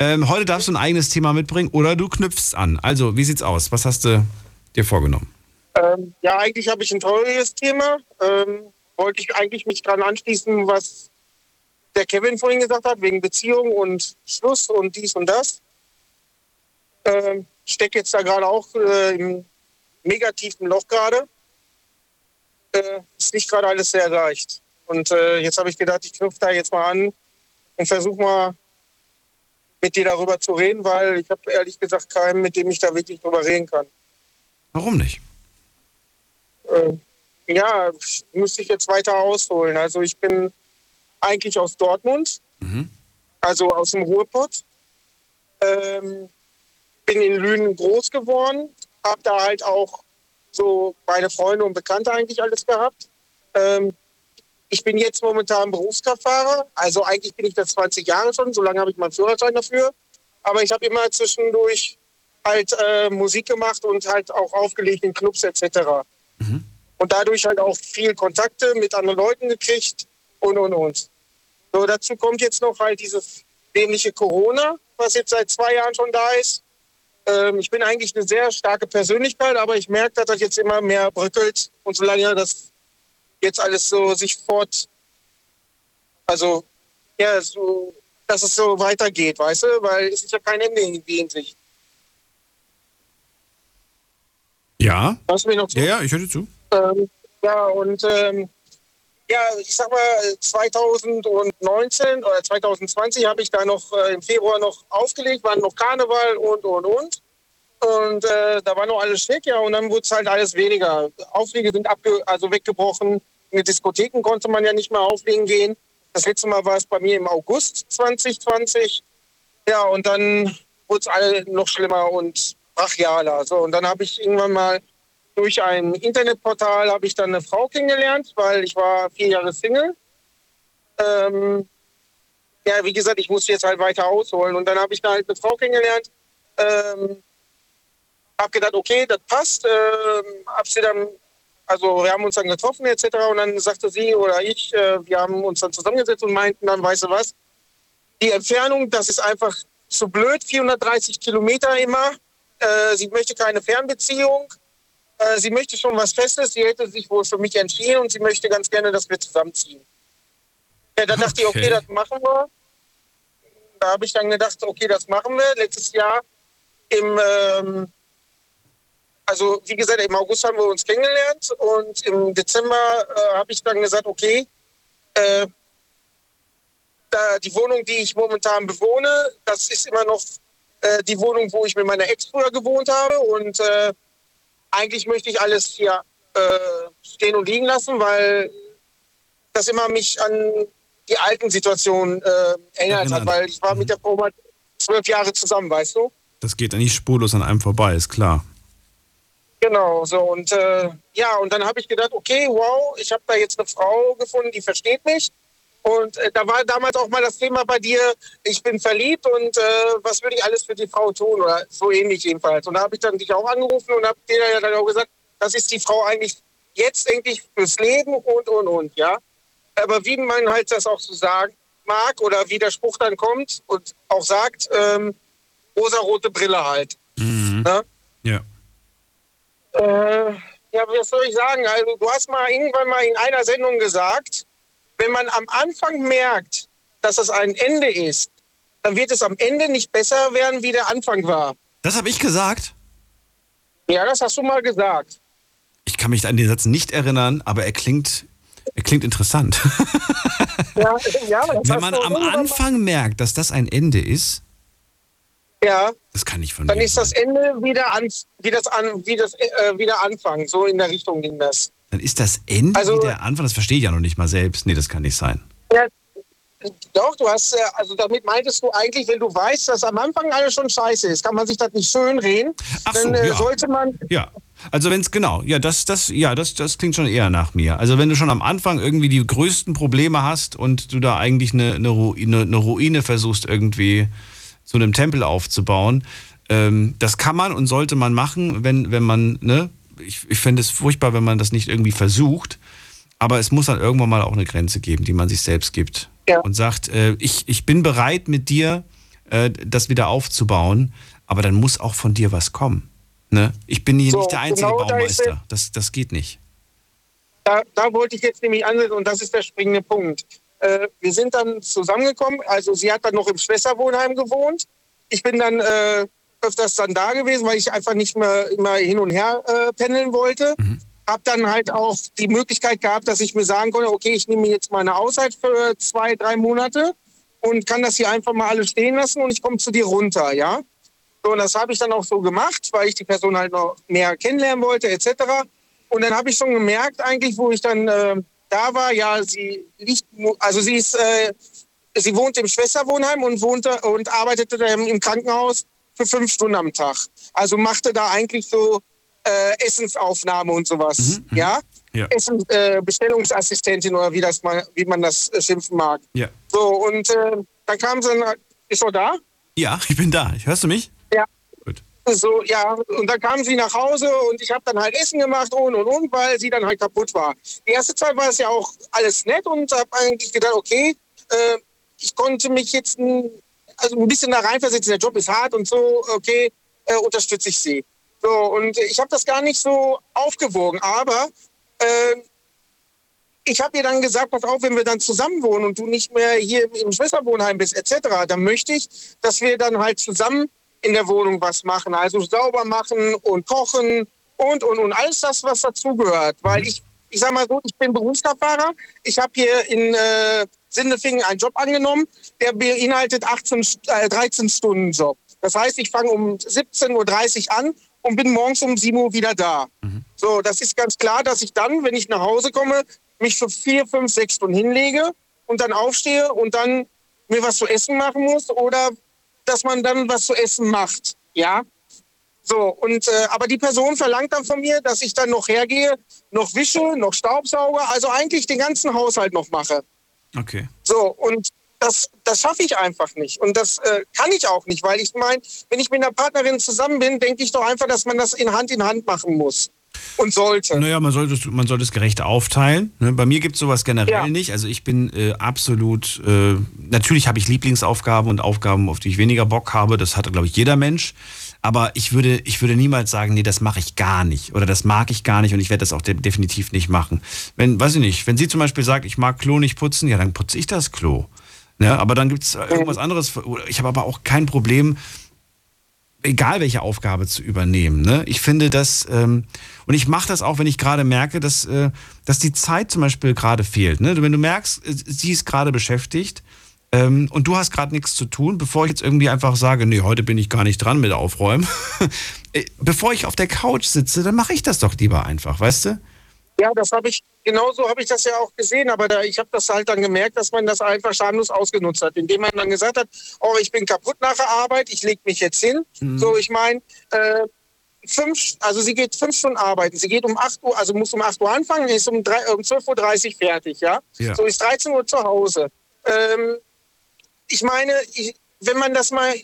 Ähm, heute darfst du ein eigenes Thema mitbringen oder du knüpfst an. Also, wie sieht's aus? Was hast du dir vorgenommen? Ähm, ja, eigentlich habe ich ein teures Thema. Ähm, wollte ich eigentlich mich dran anschließen, was der Kevin vorhin gesagt hat, wegen Beziehung und Schluss und dies und das. Ähm, stecke jetzt da gerade auch äh, im negativen Loch gerade. Äh, ist nicht gerade alles sehr leicht. Und äh, jetzt habe ich gedacht, ich knüpfe da jetzt mal an und versuche mal mit dir darüber zu reden, weil ich habe ehrlich gesagt keinen, mit dem ich da wirklich drüber reden kann. Warum nicht? Äh, ja, müsste ich jetzt weiter ausholen. Also ich bin eigentlich aus Dortmund, Mhm. also aus dem Ruhrpott. Ähm, bin in Lünen groß geworden, habe da halt auch so meine Freunde und Bekannte eigentlich alles gehabt. Ähm, ich bin jetzt momentan Berufskraftfahrer, also eigentlich bin ich das 20 Jahre schon, so lange habe ich meinen Führerschein dafür. Aber ich habe immer zwischendurch halt äh, Musik gemacht und halt auch aufgelegt in Clubs etc. Und dadurch halt auch viel Kontakte mit anderen Leuten gekriegt und und und. So, dazu kommt jetzt noch halt dieses dämliche Corona, was jetzt seit zwei Jahren schon da ist. Ähm, ich bin eigentlich eine sehr starke Persönlichkeit, aber ich merke, dass das jetzt immer mehr bröckelt. Und solange das jetzt alles so sich fort, also ja, so, dass es so weitergeht, weißt du, weil es ist ja kein Ende irgendwie in sich. Ja. Hörst du mich noch zu? Ja, ja, ich höre dir zu. Ähm, ja, und ähm, ja, ich sag mal, 2019 oder 2020 habe ich da noch äh, im Februar noch aufgelegt, war noch Karneval und, und, und. Und äh, da war noch alles schick, ja, und dann wurde es halt alles weniger. Auflege sind abge also weggebrochen. Den Diskotheken konnte man ja nicht mehr auflegen gehen. Das letzte Mal war es bei mir im August 2020. Ja, und dann wurde es alle noch schlimmer und brachialer. So, und dann habe ich irgendwann mal durch ein Internetportal habe ich dann eine Frau kennengelernt, weil ich war vier Jahre Single. Ähm, ja, wie gesagt, ich musste jetzt halt weiter ausholen. Und dann habe ich da halt eine Frau kennengelernt. Ähm, habe gedacht, okay, das passt. Ähm, hab sie dann, also wir haben uns dann getroffen etc. Und dann sagte sie oder ich, äh, wir haben uns dann zusammengesetzt und meinten dann, weißt du was, die Entfernung, das ist einfach zu blöd, 430 Kilometer immer. Äh, sie möchte keine Fernbeziehung. Äh, sie möchte schon was Festes. Sie hätte sich wohl für mich entschieden und sie möchte ganz gerne, dass wir zusammenziehen. Ja, da dachte ich, okay, Okay. das machen wir. Da habe ich dann gedacht, okay, das machen wir. Letztes Jahr im, ähm, also wie gesagt, im August haben wir uns kennengelernt und im Dezember äh, habe ich dann gesagt, okay, äh, da die Wohnung, die ich momentan bewohne, das ist immer noch äh, die Wohnung, wo ich mit meiner Ex früher gewohnt habe und äh, eigentlich möchte ich alles hier äh, stehen und liegen lassen, weil das immer mich an die alten Situationen äh, erinnert hat, weil ich war mit der Frau mal zwölf Jahre zusammen, weißt du? Das geht ja nicht spurlos an einem vorbei, ist klar. Genau, so und äh, ja, und dann habe ich gedacht, okay, wow, ich habe da jetzt eine Frau gefunden, die versteht mich. Und äh, da war damals auch mal das Thema bei dir, ich bin verliebt und äh, was würde ich alles für die Frau tun oder so ähnlich jedenfalls. Und da habe ich dann dich auch angerufen und habe dir ja dann auch gesagt, das ist die Frau eigentlich jetzt eigentlich fürs Leben und und und, ja. Aber wie man halt das auch so sagen mag oder wie der Spruch dann kommt und auch sagt, ähm, rosarote Brille halt. Ne? Ja. Äh, ja, was soll ich sagen? Also, du hast mal irgendwann mal in einer Sendung gesagt, wenn man am Anfang merkt, dass es ein Ende ist, dann wird es am Ende nicht besser werden, wie der Anfang war. Das habe ich gesagt. Ja, das hast du mal gesagt. Ich kann mich an den Satz nicht erinnern, aber er klingt, er klingt interessant. Ja, ja, Wenn man am Anfang merkt, dass das ein Ende ist, Ja, das kann nicht von dann ist das. Ende wieder an, wie das an, wie das äh, wieder Anfang. So in der Richtung ging das. Dann ist das Ende Also- wie der Anfang. Das verstehe ich ja noch nicht mal selbst. Nee, das kann nicht sein. Ja, doch, du hast, äh, also damit meintest du eigentlich, wenn du weißt, dass am Anfang alles schon scheiße ist, kann man sich das nicht schön reden. Ach so, dann äh, ja. sollte man, Ja. Also wenn es genau, ja, das, das, ja, das, das klingt schon eher nach mir. Also wenn du schon am Anfang irgendwie die größten Probleme hast und du da eigentlich eine, eine, Ruine, eine Ruine versuchst irgendwie zu einem Tempel aufzubauen, ähm, das kann man und sollte man machen, wenn, wenn man, ne, ich, ich fände es furchtbar, wenn man das nicht irgendwie versucht, aber es muss dann irgendwann mal auch eine Grenze geben, die man sich selbst gibt Ja. und sagt, äh, ich, ich bin bereit mit dir, äh, das wieder aufzubauen, aber dann muss auch von dir was kommen. Ne? Ich bin hier So, nicht der einzige genau da ist Baumeister. Das, das geht nicht. da, da wollte ich jetzt nämlich ansetzen und das ist der springende Punkt. Äh, wir sind dann zusammengekommen, also sie hat dann noch im Schwesterwohnheim gewohnt. Ich bin dann äh, öfters dann da gewesen, weil ich einfach nicht mehr immer hin und her äh, pendeln wollte. Hab dann halt auch die Möglichkeit gehabt, dass ich mir sagen konnte, okay, ich nehme jetzt meine Auszeit für zwei, drei Monate und kann das hier einfach mal alles stehen lassen und ich komme zu dir runter, ja. So, und das habe ich dann auch so gemacht, weil ich die Person halt noch mehr kennenlernen wollte, etc. Und dann habe ich schon gemerkt, eigentlich, wo ich dann äh, da war, ja, sie liegt, also sie ist, äh, sie wohnt im Schwesterwohnheim und wohnte und arbeitete da im, Krankenhaus für fünf Stunden am Tag. Also machte da eigentlich so äh, Essensaufnahme und sowas, ja. Ja. Essen, äh, Bestellungsassistentin oder wie das mal, wie man das äh, schimpfen mag. Ja. So und äh, dann kam sie, ist er da? Ja, ich bin da. Hörst du mich? So, ja, und dann kam sie nach Hause und ich habe dann halt Essen gemacht und und und, weil sie dann halt kaputt war. Die erste Zeit war es ja auch alles nett und habe eigentlich gedacht, okay, äh, ich konnte mich jetzt ein, also ein bisschen da reinversetzen, der Job ist hart und so, okay, äh, unterstütze ich sie. So, und ich habe das gar nicht so aufgewogen, aber äh, ich habe ihr dann gesagt, pass auf, wenn wir dann zusammen wohnen und du nicht mehr hier im Schwesterwohnheim bist, etc., dann möchte ich, dass wir dann halt zusammen in der Wohnung was machen. Also sauber machen und kochen und, und, und alles das, was dazugehört. Weil ich, ich sag mal so, ich bin Berufskraftfahrer. Ich habe hier in äh, Sindelfingen einen Job angenommen, der beinhaltet 18, äh, 13 Stunden Job. Das heißt, ich fange um 17.30 Uhr an und bin morgens um 7 Uhr wieder da. Mhm. So, das ist ganz klar, dass ich dann, wenn ich nach Hause komme, mich für vier, fünf, sechs Stunden hinlege und dann aufstehe und dann mir was zu essen machen muss oder dass man dann was zu essen macht. Ja. So, und äh, aber die Person verlangt dann von mir, dass ich dann noch hergehe, noch wische, noch Staubsauge, also eigentlich den ganzen Haushalt noch mache. Okay. So, und das, das schaffe ich einfach nicht. Und das äh, kann ich auch nicht, weil ich meine, wenn ich mit einer Partnerin zusammen bin, denke ich doch einfach, dass man das in Hand in Hand machen muss und sollte. Naja, man sollte, man sollte es gerecht aufteilen. Ne? Bei mir gibt es sowas generell ja. nicht. Also ich bin äh, absolut, äh, natürlich habe ich Lieblingsaufgaben und Aufgaben, auf die ich weniger Bock habe. Das hat, glaube ich, jeder Mensch. Aber ich würde, ich würde niemals sagen, nee, das mache ich gar nicht. Oder das mag ich gar nicht und ich werde das auch de definitiv nicht machen. Wenn, weiß ich nicht, wenn sie zum Beispiel sagt, ich mag Klo nicht putzen, ja, dann putze ich das Klo. Ne? Aber dann gibt es irgendwas anderes. Ich habe aber auch kein Problem, egal welche Aufgabe zu übernehmen. Ne? Ich finde das, ähm, und ich mache das auch, wenn ich gerade merke, dass, äh, dass die Zeit zum Beispiel gerade fehlt. Ne? Wenn du merkst, äh, sie ist gerade beschäftigt ähm, und du hast gerade nichts zu tun, bevor ich jetzt irgendwie einfach sage, nee, heute bin ich gar nicht dran mit Aufräumen, äh, bevor ich auf der Couch sitze, dann mache ich das doch lieber einfach, weißt du? Ja, das habe ich, genauso habe ich das ja auch gesehen, aber da, ich habe das halt dann gemerkt, dass man das einfach schamlos ausgenutzt hat, indem man dann gesagt hat, oh, ich bin kaputt nach der Arbeit, ich lege mich jetzt hin. Mhm. So, ich meine, äh, fünf, also sie geht fünf Stunden arbeiten, sie geht um 8 Uhr, also muss um 8 Uhr anfangen, ist um, um 12.30 Uhr fertig, ja? ja? So ist 13 Uhr zu Hause. Ähm, ich meine, ich, wenn man das mal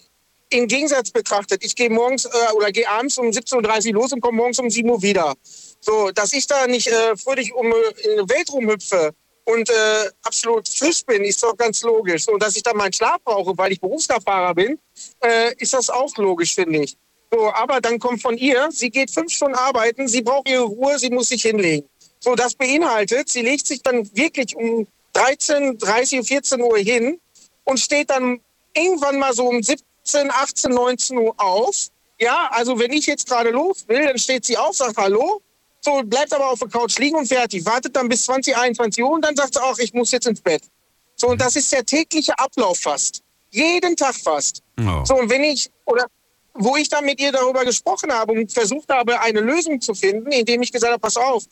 im Gegensatz betrachtet, ich gehe morgens äh, oder gehe abends um 17.30 Uhr los und komme morgens um 7 Uhr wieder. So, dass ich da nicht äh, fröhlich um in die Welt rumhüpfe und äh, absolut frisch bin, ist doch ganz logisch. So, dass ich dann meinen Schlaf brauche, weil ich Berufskraftfahrer bin, äh, ist das auch logisch, finde ich. So, aber dann kommt von ihr, sie geht fünf Stunden arbeiten, sie braucht ihre Ruhe, sie muss sich hinlegen. So, das beinhaltet, sie legt sich dann wirklich um 13, 30, 14 Uhr hin und steht dann irgendwann mal so um 17, 18, 19 Uhr auf. Ja, also wenn ich jetzt gerade los will, dann steht sie auf, sagt Hallo, so, bleibt aber auf der Couch liegen und fertig. Wartet dann bis 20, 21 Uhr und dann sagt sie auch, ich muss jetzt ins Bett. So, und das ist der tägliche Ablauf fast. Jeden Tag fast. Oh. So, und wenn ich, oder wo ich dann mit ihr darüber gesprochen habe und versucht habe, eine Lösung zu finden, indem ich gesagt habe, pass auf,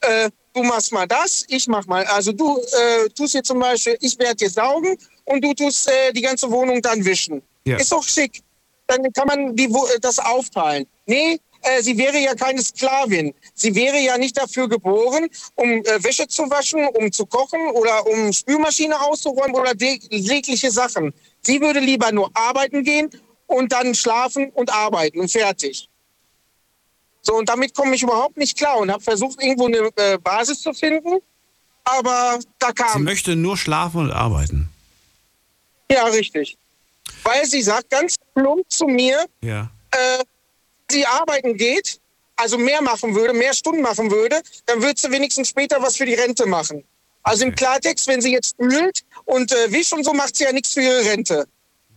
äh, du machst mal das, ich mach mal. Also du äh, tust jetzt zum Beispiel, ich werde dir saugen und du tust äh, die ganze Wohnung dann wischen. Ja. Ist doch schick. Dann kann man die, das aufteilen. Nee, äh, sie wäre ja keine Sklavin. Sie wäre ja nicht dafür geboren, um äh, Wäsche zu waschen, um zu kochen oder um Spülmaschine auszuräumen oder jegliche Sachen. Sie würde lieber nur arbeiten gehen und dann schlafen und arbeiten und fertig. So, und damit komme ich überhaupt nicht klar und habe versucht, irgendwo eine äh, Basis zu finden, aber da kam. Sie möchte nur schlafen und arbeiten. Ja, richtig. Weil sie sagt ganz plump zu mir, ja. äh, sie arbeiten geht, also mehr machen würde, mehr Stunden machen würde, dann würde sie wenigstens später was für die Rente machen. Also im Klartext, wenn sie jetzt spült und äh, wischt und so, macht sie ja nichts für ihre Rente.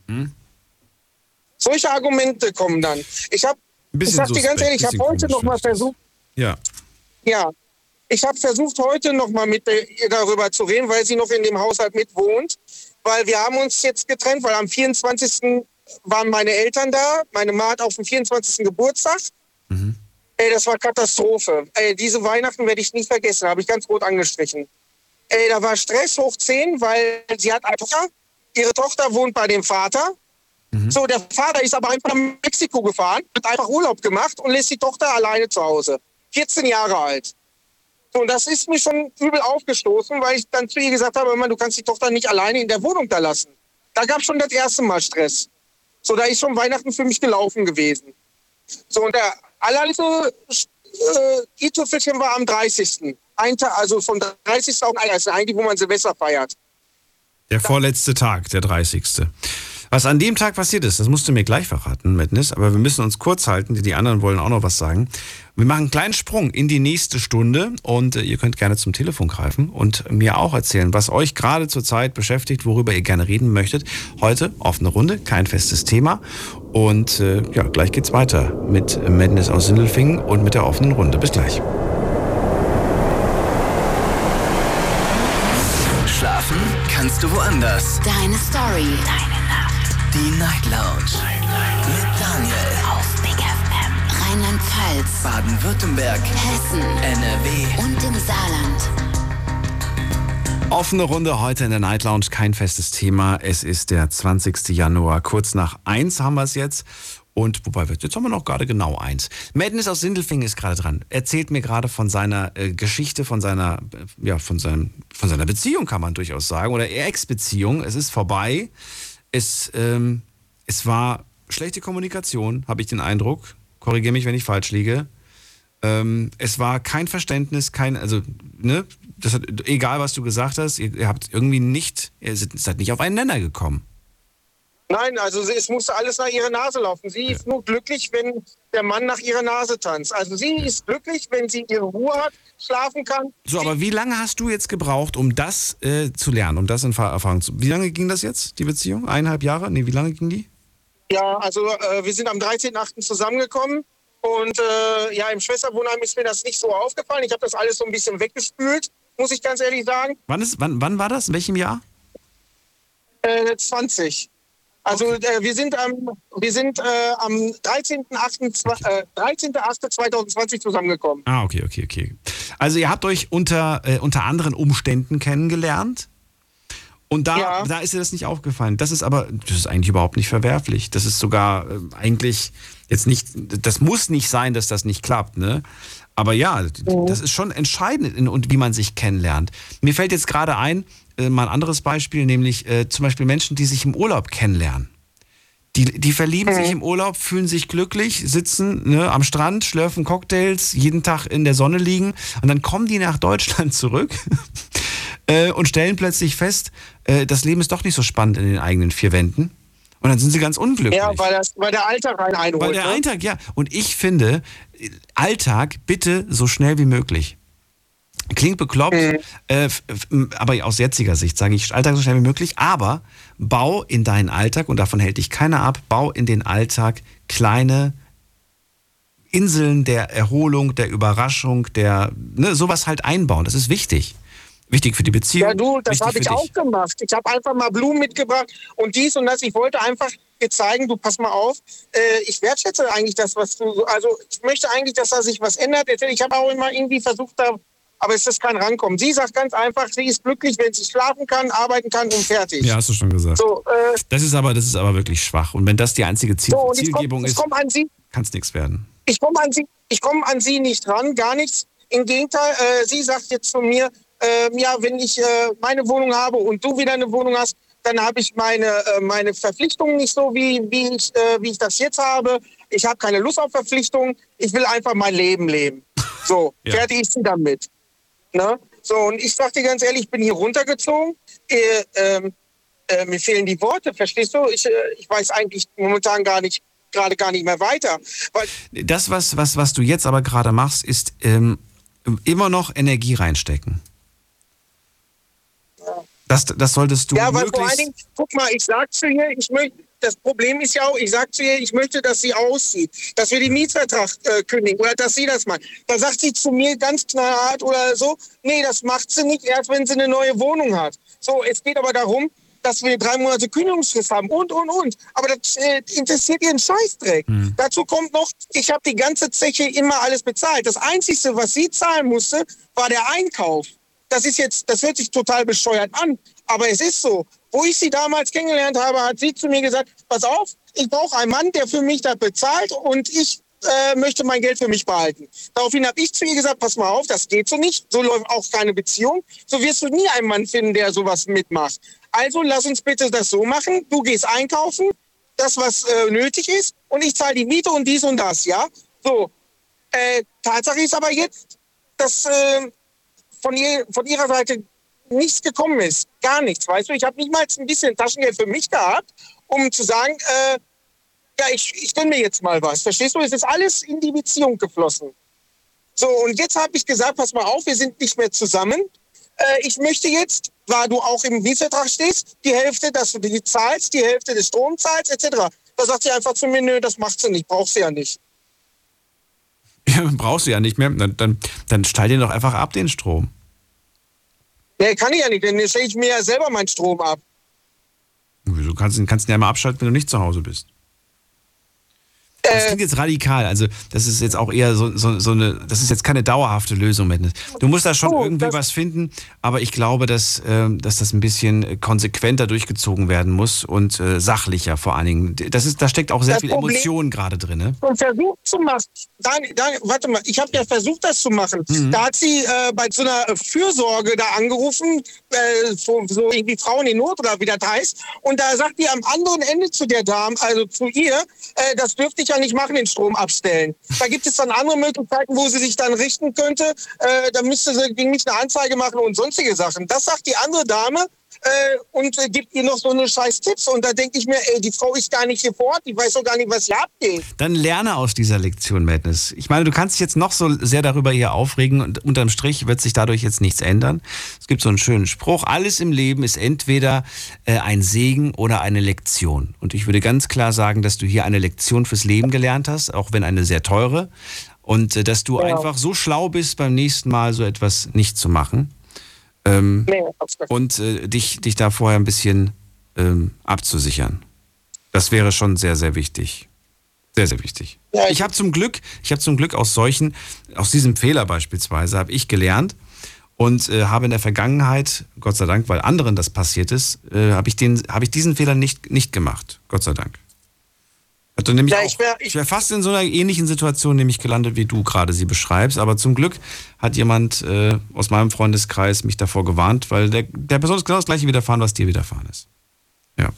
Mhm. Solche Argumente kommen dann. Ich habe, ich sag dir ganz ehrlich, ich habe heute noch mal versucht. Ja. Ja. Ich habe versucht, heute noch mal mit ihr darüber zu reden, weil sie noch in dem Haushalt mitwohnt. Weil wir haben uns jetzt getrennt, weil am 24 waren meine Eltern da. Meine Mama hat auf dem 24. Geburtstag. Mhm. Ey, das war Katastrophe. Ey, diese Weihnachten werde ich nie vergessen, habe ich ganz rot angestrichen. Ey, da war Stress hoch 10, weil sie hat eine Tochter. Ihre Tochter wohnt bei dem Vater. Mhm. So, der Vater ist aber einfach nach Mexiko gefahren, hat einfach Urlaub gemacht und lässt die Tochter alleine zu Hause. 14 Jahre alt. So, und das ist mir schon übel aufgestoßen, weil ich dann zu ihr gesagt habe, du kannst die Tochter nicht alleine in der Wohnung da lassen. Da gab es schon das erste Mal Stress. So, da ist schon Weihnachten für mich gelaufen gewesen. So, und der allerletzte äh, i-Tüpfelchen war am 30. Ein Tag, also vom 30. auf den 1. eigentlich, wo man Silvester feiert. Der vorletzte Tag, der 30. Was an dem Tag passiert ist, das musst du mir gleich verraten, Madness, aber wir müssen uns kurz halten, die anderen wollen auch noch was sagen. Wir machen einen kleinen Sprung in die nächste Stunde und äh, ihr könnt gerne zum Telefon greifen und mir auch erzählen, was euch gerade zurzeit beschäftigt, worüber ihr gerne reden möchtet. Heute offene Runde, kein festes Thema. Und äh, ja, gleich geht's weiter mit Madness aus Sindelfingen und mit der offenen Runde. Bis gleich. Schlafen kannst du woanders. Deine Story. Deine. Die Night Lounge. Mit Daniel. Auf Big FM. Rheinland-Pfalz. Baden-Württemberg. Hessen. NRW. Und im Saarland. Offene Runde heute in der Night Lounge, kein festes Thema. Es ist der 20. Januar, kurz nach eins haben wir es jetzt. Und wobei, wir- jetzt haben wir noch gerade genau eins. Madness aus Sindelfingen ist gerade dran. Erzählt mir gerade von seiner äh, Geschichte, von seiner, äh, ja, von, seinem, von seiner Beziehung, kann man durchaus sagen. Oder Ex-Beziehung. Es ist vorbei. Es, ähm, es war schlechte Kommunikation, habe ich den Eindruck. Korrigiere mich, wenn ich falsch liege. Ähm, es war kein Verständnis, kein, also, ne, das hat, egal was du gesagt hast, ihr, ihr habt irgendwie nicht, ihr seid, nicht auf einen Nenner gekommen. Nein, also es musste alles nach ihrer Nase laufen. Sie ist nur glücklich, wenn der Mann nach ihrer Nase tanzt. Also sie ist glücklich, wenn sie ihre Ruhe hat, schlafen kann. So, aber wie lange hast du jetzt gebraucht, um das äh, zu lernen, um das in Erfahrung zu. Wie lange ging das jetzt, die Beziehung? Eineinhalb Jahre? Nee, wie lange ging die? Ja, also äh, wir sind am 13.8. zusammengekommen und äh, ja, im Schwesterwohnheim ist mir das nicht so aufgefallen. Ich habe das alles so ein bisschen weggespült, muss ich ganz ehrlich sagen. Wann, ist, wann, wann war das? In welchem Jahr? Äh, 20. Also äh, wir sind am wir sind äh, am 13.8. zwa- äh, 13.8.2020 zusammengekommen. Ah, okay, okay, okay. Also ihr habt euch unter, äh, unter anderen Umständen kennengelernt. Und da, Ja. da ist dir das nicht aufgefallen. Das ist aber, das ist eigentlich überhaupt nicht verwerflich. Das ist sogar äh, eigentlich jetzt nicht, das muss nicht sein, dass das nicht klappt, ne? Aber ja, das ist schon entscheidend, in, und wie man sich kennenlernt. Mir fällt jetzt gerade ein, äh, mal ein anderes Beispiel, nämlich äh, zum Beispiel Menschen, die sich im Urlaub kennenlernen. Die, die verlieben sich im Urlaub, fühlen sich glücklich, sitzen ne, am Strand, schlürfen Cocktails, jeden Tag in der Sonne liegen und dann kommen die nach Deutschland zurück äh, und stellen plötzlich fest, äh, das Leben ist doch nicht so spannend in den eigenen vier Wänden. Und dann sind sie ganz unglücklich. Ja, weil, das, weil der Alltag rein einholt. Weil der ne? Alltag, ja. Und ich finde, Alltag bitte so schnell wie möglich. Klingt bekloppt, Mhm. äh, aber aus jetziger Sicht sage ich Alltag so schnell wie möglich. Aber bau in deinen Alltag, und davon hält dich keiner ab, bau in den Alltag kleine Inseln der Erholung, der Überraschung, der, ne, sowas halt einbauen. Das ist wichtig. Wichtig für die Beziehung. Ja, du, das habe ich auch gemacht. Ich habe einfach mal Blumen mitgebracht und dies und das. Ich wollte einfach dir zeigen, du pass mal auf. Äh, ich wertschätze eigentlich das, was du. so- Also ich möchte eigentlich, dass da sich was ändert. Ich habe auch immer irgendwie versucht, da, aber es ist kein Rankommen. Sie sagt ganz einfach, sie ist glücklich, wenn sie schlafen kann, arbeiten kann und fertig. Ja, hast du schon gesagt. So, äh, Das ist aber, das ist aber wirklich schwach. Und wenn das die einzige Ziel, so Zielgebung ist, komm sie. kann es nichts werden. Ich komme an sie, ich komme an sie nicht ran, gar nichts. Im Gegenteil, äh, sie sagt jetzt zu mir, äh, ja, wenn ich äh, meine Wohnung habe und du wieder eine Wohnung hast, dann habe ich meine äh, meine Verpflichtungen nicht so wie wie ich äh, wie ich das jetzt habe. Ich habe keine Lust auf Verpflichtungen. Ich will einfach mein Leben leben. So, Ja. fertig ist sie damit. Ne? So und ich sag dir ganz ehrlich, ich bin hier runtergezogen. Äh, ähm, äh, mir fehlen die Worte, verstehst du? Ich, äh, ich weiß eigentlich momentan gar nicht, gerade gar nicht mehr weiter. Weil Das, was, was, was du jetzt aber gerade machst, ist ähm, immer noch Energie reinstecken. Das, das solltest du ja, weil vor allen möglichst... Dingen, guck mal, ich sag zu ihr, ich möchte, das Problem ist ja auch, ich sag zu ihr, ich möchte, dass sie auszieht, dass wir den Mietvertrag äh, kündigen oder dass sie das macht. Da sagt sie zu mir ganz knallhart oder so, nee, das macht sie nicht erst, wenn sie eine neue Wohnung hat. So, es geht aber darum, dass wir drei Monate Kündigungsfrist haben und, und, und. Aber das äh, interessiert ihren Scheißdreck. Dazu kommt noch, ich habe die ganze Zeche immer alles bezahlt. Das Einzige, was sie zahlen musste, war der Einkauf. Das ist jetzt, das hört sich total bescheuert an, aber es ist so. Wo ich sie damals kennengelernt habe, hat sie zu mir gesagt, pass auf, ich brauche einen Mann, der für mich das bezahlt und ich äh, möchte mein Geld für mich behalten. Daraufhin habe ich zu ihr gesagt, pass mal auf, das geht so nicht, so läuft auch keine Beziehung. So wirst du nie einen Mann finden, der sowas mitmacht. Also lass uns bitte das so machen, du gehst einkaufen, das, was äh, nötig ist, und ich zahle die Miete und dies und das, ja? So, äh, Tatsache ist aber jetzt, dass äh, von, ihr, von ihrer Seite nichts gekommen ist. Gar nichts, weißt du? Ich habe nicht mal ein bisschen Taschengeld für mich gehabt um zu sagen, äh, ja, ich, ich gönn mir jetzt mal was. Verstehst du? Es ist alles in die Beziehung geflossen. So, und jetzt habe ich gesagt, pass mal auf, wir sind nicht mehr zusammen. Äh, ich möchte jetzt, weil du auch im Mietvertrag stehst, die Hälfte, dass du die zahlst, die Hälfte des Stroms zahlst, etc. Da sagt sie einfach zu mir, nö, das macht sie nicht, braucht sie ja nicht. Ja, brauchst du ja nicht mehr. Dann, dann, dann stell dir doch einfach ab den Strom. Nee, kann ich ja nicht, denn dann stelle ich mir ja selber meinen Strom ab. Du kannst, ihn- kannst ihn ja mal abschalten, wenn du nicht zu Hause bist. Das klingt jetzt radikal. Also, das ist jetzt auch eher so, so, so eine, das ist jetzt keine dauerhafte Lösung, Madness. Du musst da schon Oh, irgendwie was finden, aber ich glaube, dass, ähm, dass das ein bisschen konsequenter durchgezogen werden muss und äh, sachlicher vor allen Dingen. Das ist, da steckt auch sehr viel Problem- Emotion gerade drin. Ne? und versucht zu machen. Daniel, Daniel, warte mal, ich habe ja versucht, das zu machen. Mhm. Da hat sie äh, bei so einer Fürsorge da angerufen, äh, so, so irgendwie Frauen in Not oder wie das heißt. Und da sagt die am anderen Ende zu der Dame, also zu ihr, äh, das dürfte ich ja nicht machen, den Strom abstellen. Da gibt es dann andere Möglichkeiten, wo sie sich dann richten könnte. Äh, da müsste sie gegen mich eine Anzeige machen und sonstige Sachen. Das sagt die andere Dame. Äh, und äh, gibt ihr noch so eine scheiß Tipps. Und da denke ich mir, ey, die Frau ist gar nicht hier vor Ort, die weiß doch gar nicht, was hier abgeht. Dann lerne aus dieser Lektion, Madness. Ich meine, du kannst dich jetzt noch so sehr darüber hier aufregen und unterm Strich wird sich dadurch jetzt nichts ändern. Es gibt so einen schönen Spruch, alles im Leben ist entweder äh, ein Segen oder eine Lektion. Und ich würde ganz klar sagen, dass du hier eine Lektion fürs Leben gelernt hast, auch wenn eine sehr teure. Und äh, dass du Ja. einfach so schlau bist, beim nächsten Mal so etwas nicht zu machen. Ähm, Nee, und äh, dich, dich da vorher ein bisschen ähm, abzusichern. Das wäre schon sehr, sehr wichtig. Sehr, sehr wichtig. Ja, ich habe zum Glück, ich habe zum Glück aus solchen, aus diesem Fehler beispielsweise, habe ich gelernt und äh, habe in der Vergangenheit, Gott sei Dank, weil anderen das passiert ist, äh, habe ich, den, habe ich diesen Fehler nicht, nicht gemacht. Gott sei Dank. Hatte nämlich Ja, ich wär- ich wäre fast in so einer ähnlichen Situation nämlich gelandet, wie du gerade sie beschreibst. Aber zum Glück hat jemand äh, aus meinem Freundeskreis mich davor gewarnt, weil der, der Person ist genau das gleiche widerfahren, was dir widerfahren ist. Ja.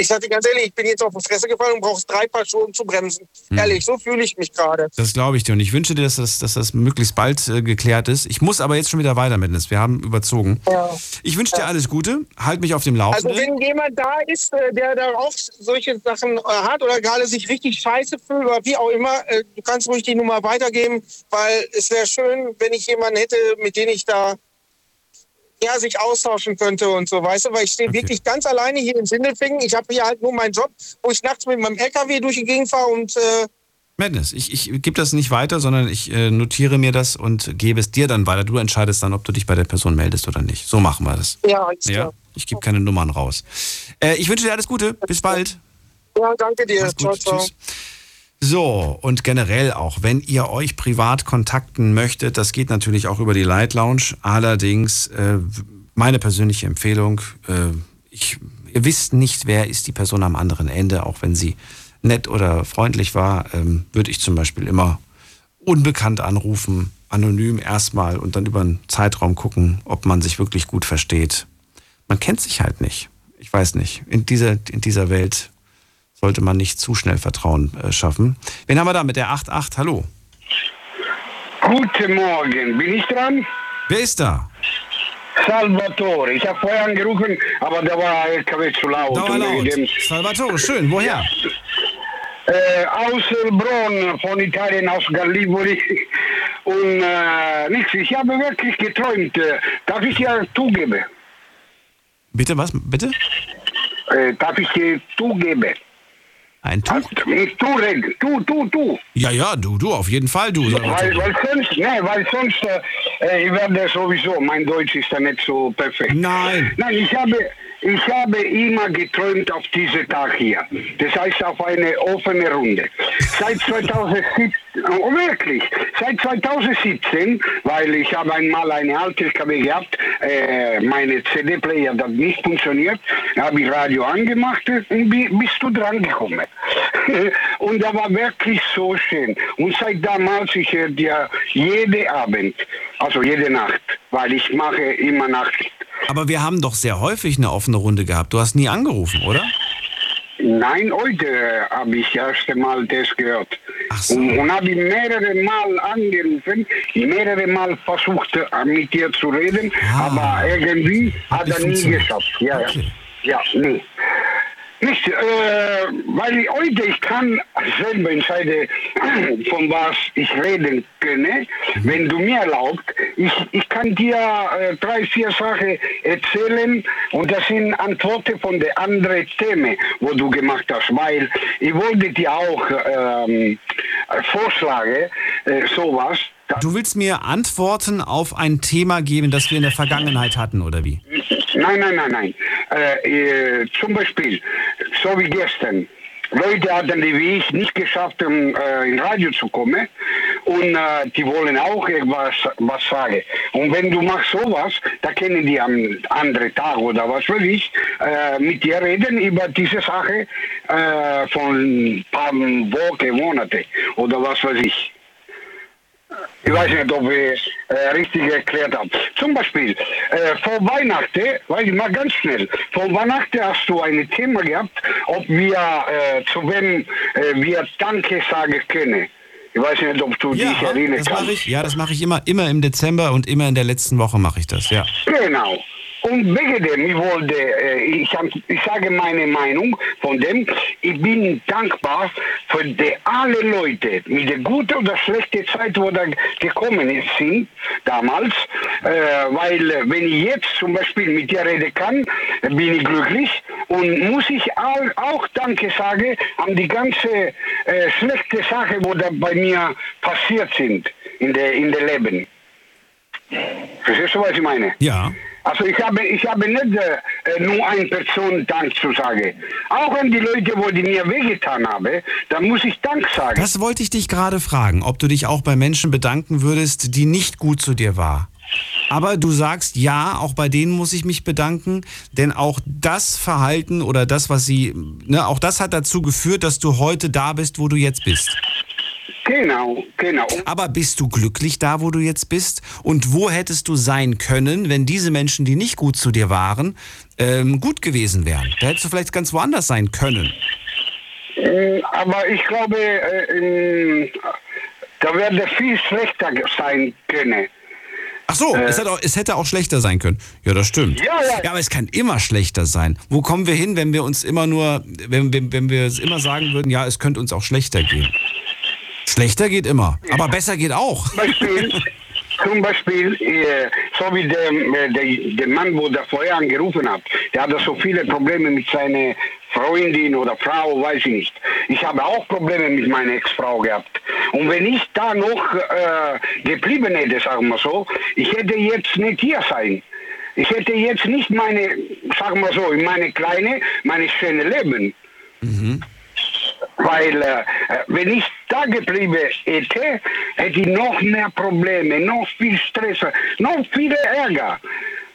Ich sagte ganz ehrlich, ich bin jetzt auf die Fresse gefallen und brauche drei Paar Schuhe, um zu bremsen. Hm. Ehrlich, so fühle ich mich gerade. Das glaube ich dir. Und ich wünsche dir, dass das, dass das möglichst bald äh, geklärt ist. Ich muss aber jetzt schon wieder weiter mit Wir haben überzogen. Ja. Ich wünsche dir alles Gute. Halt mich auf dem Also Laufenden. wenn jemand da ist, äh, der da auch solche Sachen äh, hat oder gerade sich richtig scheiße fühlt oder wie auch immer, äh, du kannst ruhig die Nummer weitergeben, weil es wäre schön, wenn ich jemanden hätte, mit dem ich da ja, sich austauschen könnte und so, weißt du, weil ich stehe Okay. wirklich ganz alleine hier in Sindelfingen. Ich habe hier halt nur meinen Job, wo ich nachts mit meinem LKW durch die Gegend fahre und äh, Madness, ich, ich gebe das nicht weiter, sondern ich äh, notiere mir das und gebe es dir dann weiter. Du entscheidest dann, ob du dich bei der Person meldest oder nicht. So machen wir das. ja, alles Ja, ich gebe keine Nummern raus. Äh, ich wünsche dir alles Gute. Bis bald. Ja, danke dir. Ciao, ciao. Tschüss. So, und generell auch, wenn ihr euch privat kontakten möchtet, das geht natürlich auch über die Light Lounge. Allerdings äh, meine persönliche Empfehlung, äh, ich, ihr wisst nicht, wer ist die Person am anderen Ende, auch wenn sie nett oder freundlich war, ähm, würde ich zum Beispiel immer unbekannt anrufen, anonym erstmal und dann über einen Zeitraum gucken, ob man sich wirklich gut versteht. Man kennt sich halt nicht. Ich weiß nicht. In dieser, in dieser Welt sollte man nicht zu schnell Vertrauen äh, schaffen. Wen haben wir da mit der 8.8? Hallo. Guten Morgen, bin ich dran? Wer ist da? Salvatore. Ich habe vorher angerufen, aber da war LKW zu laut. Und wegen laut. Salvatore, schön. Woher? Äh, aus Elbron, von Italien, aus Gallipoli. Und äh, nichts, ich habe wirklich geträumt. Äh, darf ich dir zugeben? Bitte was? Bitte? Äh, darf ich dir zugeben? Ein Tuch? Nicht du reden, du, du, du. Ja, ja, du, du, auf jeden Fall, du. Weil, weil sonst, ne, weil sonst, äh, ich werde sowieso, mein Deutsch ist ja nicht so perfekt. Nein. Nein, ich habe, ich habe immer geträumt auf diesen Tag hier. Das heißt auf eine offene Runde. Seit 2017, oh, wirklich, seit 2017, weil ich habe einmal eine alte LKW gehabt, äh, meine CD-Player hat nicht funktioniert, habe ich Radio angemacht und bi- bist du dran gekommen. und da war wirklich so schön. Und seit damals, ich höre dir jede Abend, also jede Nacht, weil ich mache immer Nacht. Aber wir haben doch sehr häufig eine offene Runde gehabt. Du hast nie angerufen, oder? Nein, heute habe ich das erste Mal das gehört. Ach so. Und, und habe ich mehrere Mal angerufen, mehrere Mal versucht äh, mit dir zu reden, Ah. aber irgendwie Hat hat er nie geschafft. Ja, Okay. ja. ja, nee. Nicht, äh, weil ich heute, ich kann selber entscheiden, von was ich reden könne. Wenn du mir erlaubst, ich, ich kann dir äh, drei, vier Sachen erzählen und das sind Antworten von den anderen Themen, wo du gemacht hast, weil ich wollte dir auch ähm, vorschlagen, äh, sowas. Du willst mir Antworten auf ein Thema geben, das wir in der Vergangenheit hatten, oder wie? Nein, nein, nein, nein. Äh, äh, zum Beispiel, so wie gestern. Leute hatten die wie ich nicht geschafft, um äh, ins Radio zu kommen. Und äh, die wollen auch irgendwas was sagen. Und wenn du machst sowas, da können die am anderen Tag oder was weiß ich, äh, mit dir reden über diese Sache äh, von ein paar Wochen, Monate oder was weiß ich. Ich weiß nicht, ob ich äh, richtig erklärt habe. Zum Beispiel, äh, vor Weihnachten, weiß ich mal ganz schnell, vor Weihnachten hast du ein Thema gehabt, ob wir äh, zu wem äh, wir Danke sagen können. Ich weiß nicht, ob du dich erinnern kannst. ich, ja, das mache ich immer, immer im Dezember und immer in der letzten Woche mache ich das, ja. Genau. Und wegen dem, ich wollte, äh, ich, hab- ich sage meine Meinung von dem, ich bin dankbar für die, alle Leute mit der guten oder schlechten Zeit, wo da gekommen sind damals, äh, weil wenn ich jetzt zum Beispiel mit dir reden kann, bin ich glücklich und muss ich auch, Danke sagen an die ganze äh, schlechte Sachen, wo da bei mir passiert sind in der in der Leben. Verstehst du, was ich meine? Ja. Also ich habe, ich habe nicht äh, nur eine Person Dank zu sagen. Auch an die Leute, wo die mir wehgetan haben, da muss ich Dank sagen. Das wollte ich dich gerade fragen, ob du dich auch bei Menschen bedanken würdest, die nicht gut zu dir war. Aber du sagst, ja, auch bei denen muss ich mich bedanken, denn auch das Verhalten oder das, was sie, ne, auch das hat dazu geführt, dass du heute da bist, wo du jetzt bist. Genau, genau. Aber bist du glücklich da, wo du jetzt bist? Und wo hättest du sein können, wenn diese Menschen, die nicht gut zu dir waren, ähm, gut gewesen wären? Da hättest du vielleicht ganz woanders sein können. Äh, Aber ich glaube, äh, ähm, da werde viel schlechter sein können. Ach so, es, hätte auch, es hätte auch schlechter sein können. Ja, das stimmt. Ja, ja. aber es kann immer schlechter sein. Wo kommen wir hin, wenn wir uns immer nur, wenn, wenn, wenn wir es immer sagen würden, ja, es könnte uns auch schlechter gehen? Schlechter geht immer, aber besser geht auch. Zum Beispiel, zum Beispiel äh, so wie der, äh, der, der Mann, wo der vorher angerufen hat, der hatte so viele Probleme mit seiner Freundin oder Frau, weiß ich nicht. Ich habe auch Probleme mit meiner Ex-Frau gehabt. Und wenn ich da noch äh, geblieben hätte, sagen wir so, ich hätte jetzt nicht hier sein. Ich hätte jetzt nicht meine, sagen wir so, meine kleine, meine schöne Leben. Weil äh, wenn ich da geblieben hätte, hätte ich noch mehr Probleme, noch viel Stress, noch viel Ärger.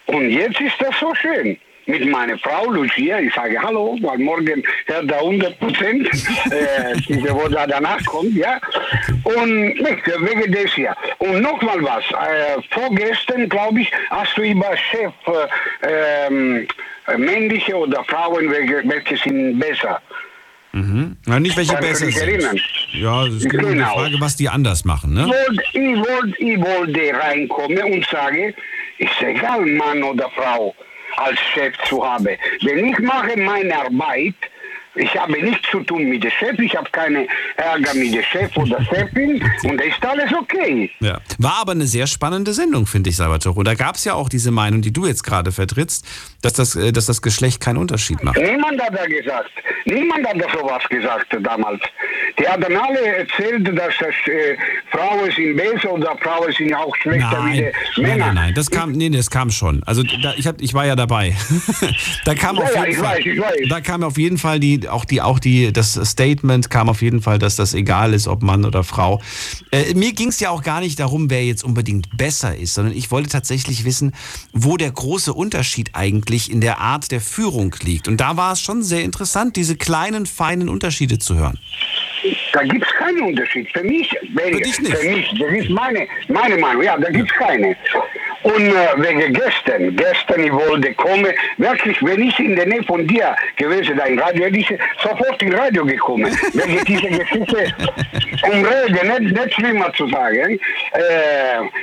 Und jetzt ist das so schön. Mit meiner Frau Lucia, ich sage Hallo, weil morgen hört er 100 Prozent, äh, wo da danach kommt, ja. Und nicht, wegen des hier. Und noch mal was, äh, vorgestern, glaube ich, hast du über Chef, äh, ähm, männliche oder Frauen, welche sind besser. Mhm. Na, nicht welche Kannst besser sind. erinnern? Ja, es geht um die Genau. Frage, was die anders machen, ne? Ich wollte ich wollte reinkommen und sage, ist egal, Mann oder Frau als Chef zu haben. Wenn ich mache meine Arbeit, ich habe nichts zu tun mit dem Chef, ich habe keine Ärger mit dem Chef oder Chefin und da ist alles okay. Ja. War aber eine sehr spannende Sendung, finde ich, Salvatore. Und da gab es ja auch diese Meinung, die du jetzt gerade vertrittst, dass das, äh, dass das Geschlecht keinen Unterschied macht. Niemand hat da gesagt. Niemand hat da sowas gesagt damals. Die haben alle erzählt, dass das, äh, Frauen sind besser oder Frauen sind auch schlechter wie Nein, die nein, Männer. nein, nein, das kam, nee, das kam schon. Also da, ich, hab, ich war ja dabei. da kam Ja, auf ja, jeden ich Fall, weiß, ich weiß. da kam auf jeden Fall die, auch die, auch die, das Statement kam auf jeden Fall, dass das egal ist, ob Mann oder Frau. Äh, mir ging es ja auch gar nicht darum, wer jetzt unbedingt besser ist, sondern ich wollte tatsächlich wissen, wo der große Unterschied eigentlich in der Art der Führung liegt. Und da war es schon sehr interessant, diese kleinen, feinen Unterschiede zu hören. Da gibt es keinen Unterschied. Für mich, wenn, Für dich nicht. Für mich, das ist meine, meine Meinung. Ja, da gibt es keine. Und äh, wegen gestern, gestern, ich wollte kommen, wirklich, wenn ich in der Nähe von dir gewesen wäre, im Radio, hätte ich sofort ins Radio gekommen. wegen dieser Geschichte, um Reden, nicht, nicht schlimmer zu sagen, äh,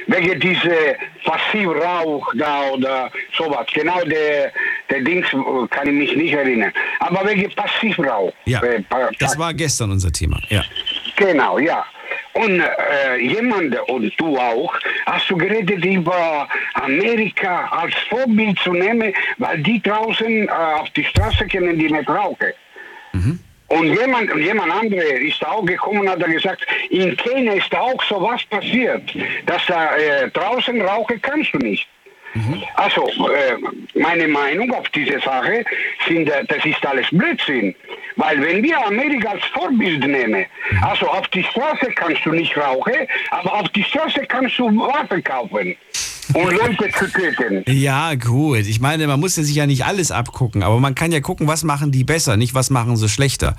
wegen diese Passivrauch da oder sowas. Genau der, der Dings kann ich mich nicht erinnern. Aber wegen Passivrauch. Ja, Äh, das war gestern unser Thema. Ja. Genau, ja. Und äh, jemand, und du auch, hast du geredet über Amerika als Vorbild zu nehmen, weil die draußen äh, auf die Straße können die nicht rauchen. Und jemand, jemand andere ist auch gekommen und hat gesagt, in Kenia ist auch so was passiert, dass da äh, draußen rauchen kannst du nicht. Also, äh, meine Meinung auf diese Sache sind, äh, das ist alles Blödsinn. Weil wenn wir Amerika als Vorbild nehmen, also auf die Straße kannst du nicht rauchen, aber auf die Straße kannst du Waffen kaufen und Leute zu töten. Ja, gut. Ich meine, man muss ja sich ja nicht alles abgucken, aber man kann ja gucken, was machen die besser, nicht was machen sie schlechter.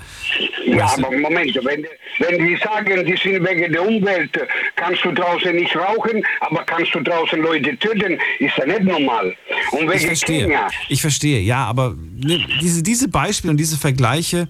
Ja, aber Moment, wenn, wenn die sagen, die sind wegen der Umwelt, kannst du draußen nicht rauchen, aber kannst du draußen Leute töten, ist ja nicht normal. Und Ich wegen verstehe. Kenia, Ich verstehe, ja, aber ne, diese, diese Beispiele und diese Vergleiche,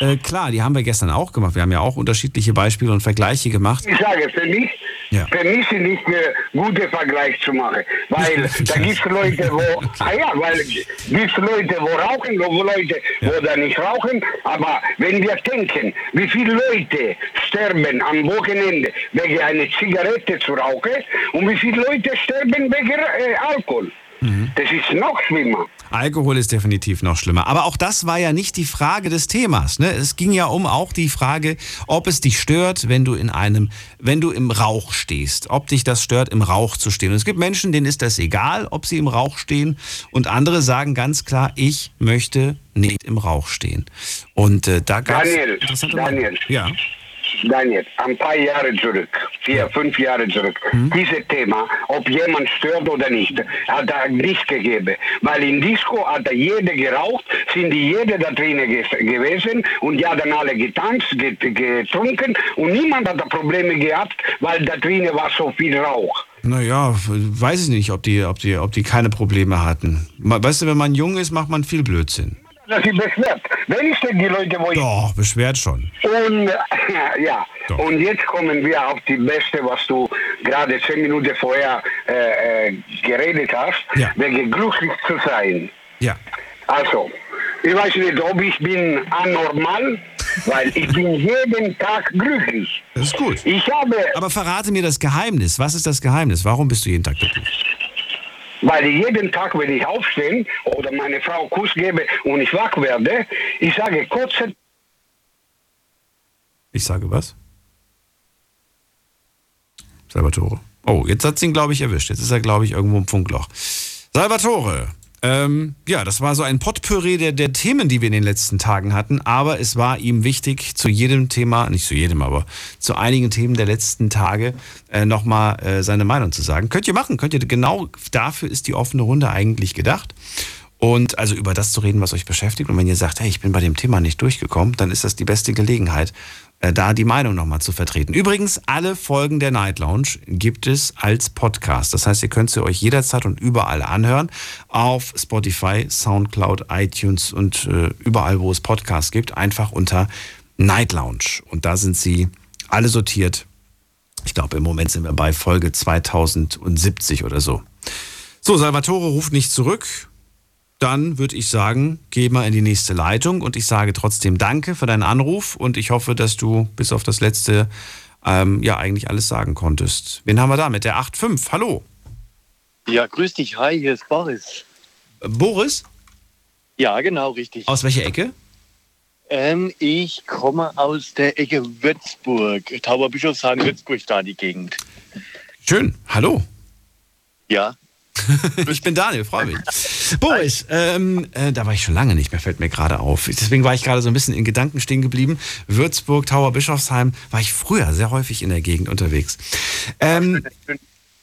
äh, klar, die haben wir gestern auch gemacht. Wir haben ja auch unterschiedliche Beispiele und Vergleiche gemacht. ich sage, für mich, Ja. für mich nicht ein guter Vergleich zu machen. Weil da gibt es Leute, wo, ah ja, weil gibt Leute, wo rauchen, wo Leute, wo da nicht rauchen. Aber wenn wir denken, wie viele Leute sterben am Wochenende wegen einer Zigarette zu rauchen und wie viele Leute sterben wegen äh, Alkohol. Das ist noch schlimmer. Alkohol ist definitiv noch schlimmer. Aber auch das war ja nicht die Frage des Themas. Ne? Es ging ja um auch die Frage, ob es dich stört, wenn du in einem, wenn du im Rauch stehst. Ob dich das stört, im Rauch zu stehen. Und es gibt Menschen, denen ist das egal, ob sie im Rauch stehen. Und andere sagen ganz klar, ich möchte nicht im Rauch stehen. Und äh, da gab es Daniel, Daniel. Ja. Daniel, ein paar Jahre zurück, vier, fünf Jahre zurück, dieses Thema, ob jemand stört oder nicht, hat er nicht gegeben. Weil in Disco hat er jeder geraucht, sind die jede da drinnen ge gewesen und die haben alle getanzt, get getrunken und niemand hat da Probleme gehabt, weil da drinnen war so viel Rauch. Naja, weiß ich nicht, ob die, ob, die, ob die keine Probleme hatten. Weißt du, wenn man jung ist, macht man viel Blödsinn. Das ist beschwert. Wen ist denn die Leute, wo ich... Doch, beschwert schon. Und ja, und jetzt kommen wir auf die beste, was du gerade zehn Minuten vorher äh, äh, geredet hast, Ja. wegen glücklich zu sein. Ja. Also, ich weiß nicht, ob ich bin anormal, weil ich bin jeden Tag glücklich. Das ist gut. Ich habe, Aber verrate mir das Geheimnis. Was ist das Geheimnis? Warum bist du jeden Tag glücklich? Weil jeden Tag, wenn ich aufstehe oder meine Frau Kuss gebe und ich wach werde, ich sage kurze Ich sage was? Salvatore. Oh, jetzt hat sie ihn, glaube ich, erwischt. Jetzt ist er, glaube ich, irgendwo im Funkloch. Salvatore. Ähm, ja, das war so ein Potpourri der, der Themen, die wir in den letzten Tagen hatten. Aber es war ihm wichtig, zu jedem Thema, nicht zu jedem, aber zu einigen Themen der letzten Tage äh, nochmal äh, seine Meinung zu sagen. Könnt ihr machen, könnt ihr, genau dafür ist die offene Runde eigentlich gedacht. Und also über das zu reden, was euch beschäftigt. Und wenn ihr sagt, hey, ich bin bei dem Thema nicht durchgekommen, dann ist das die beste Gelegenheit, da die Meinung nochmal zu vertreten. Übrigens, alle Folgen der Night Lounge gibt es als Podcast. Das heißt, ihr könnt sie euch jederzeit und überall anhören. Auf Spotify, Soundcloud, iTunes und äh, überall, wo es Podcasts gibt. Einfach unter Night Lounge. Und da sind sie alle sortiert. Ich glaube, im Moment sind wir bei Folge 2070 oder so. So, Salvatore ruft nicht zurück. Dann würde ich sagen, geh mal in die nächste Leitung und ich sage trotzdem Danke für deinen Anruf und ich hoffe, dass du bis auf das letzte ähm, ja eigentlich alles sagen konntest. Wen haben wir da mit der 8.5? Hallo. Ja, grüß dich. Hi, hier ist Boris. Boris? Ja, genau, richtig. Aus welcher Ecke? Ähm, ich komme aus der Ecke Würzburg. Tauberbischofshagen, Würzburg, da die Gegend. Schön. Hallo. Ja. ich bin Daniel, freue mich. Boris, ähm, äh, da war ich schon lange nicht mehr, fällt mir gerade auf. Deswegen war ich gerade so ein bisschen in Gedanken stehen geblieben. Würzburg, Tauer Bischofsheim, war ich früher sehr häufig in der Gegend unterwegs. Ähm,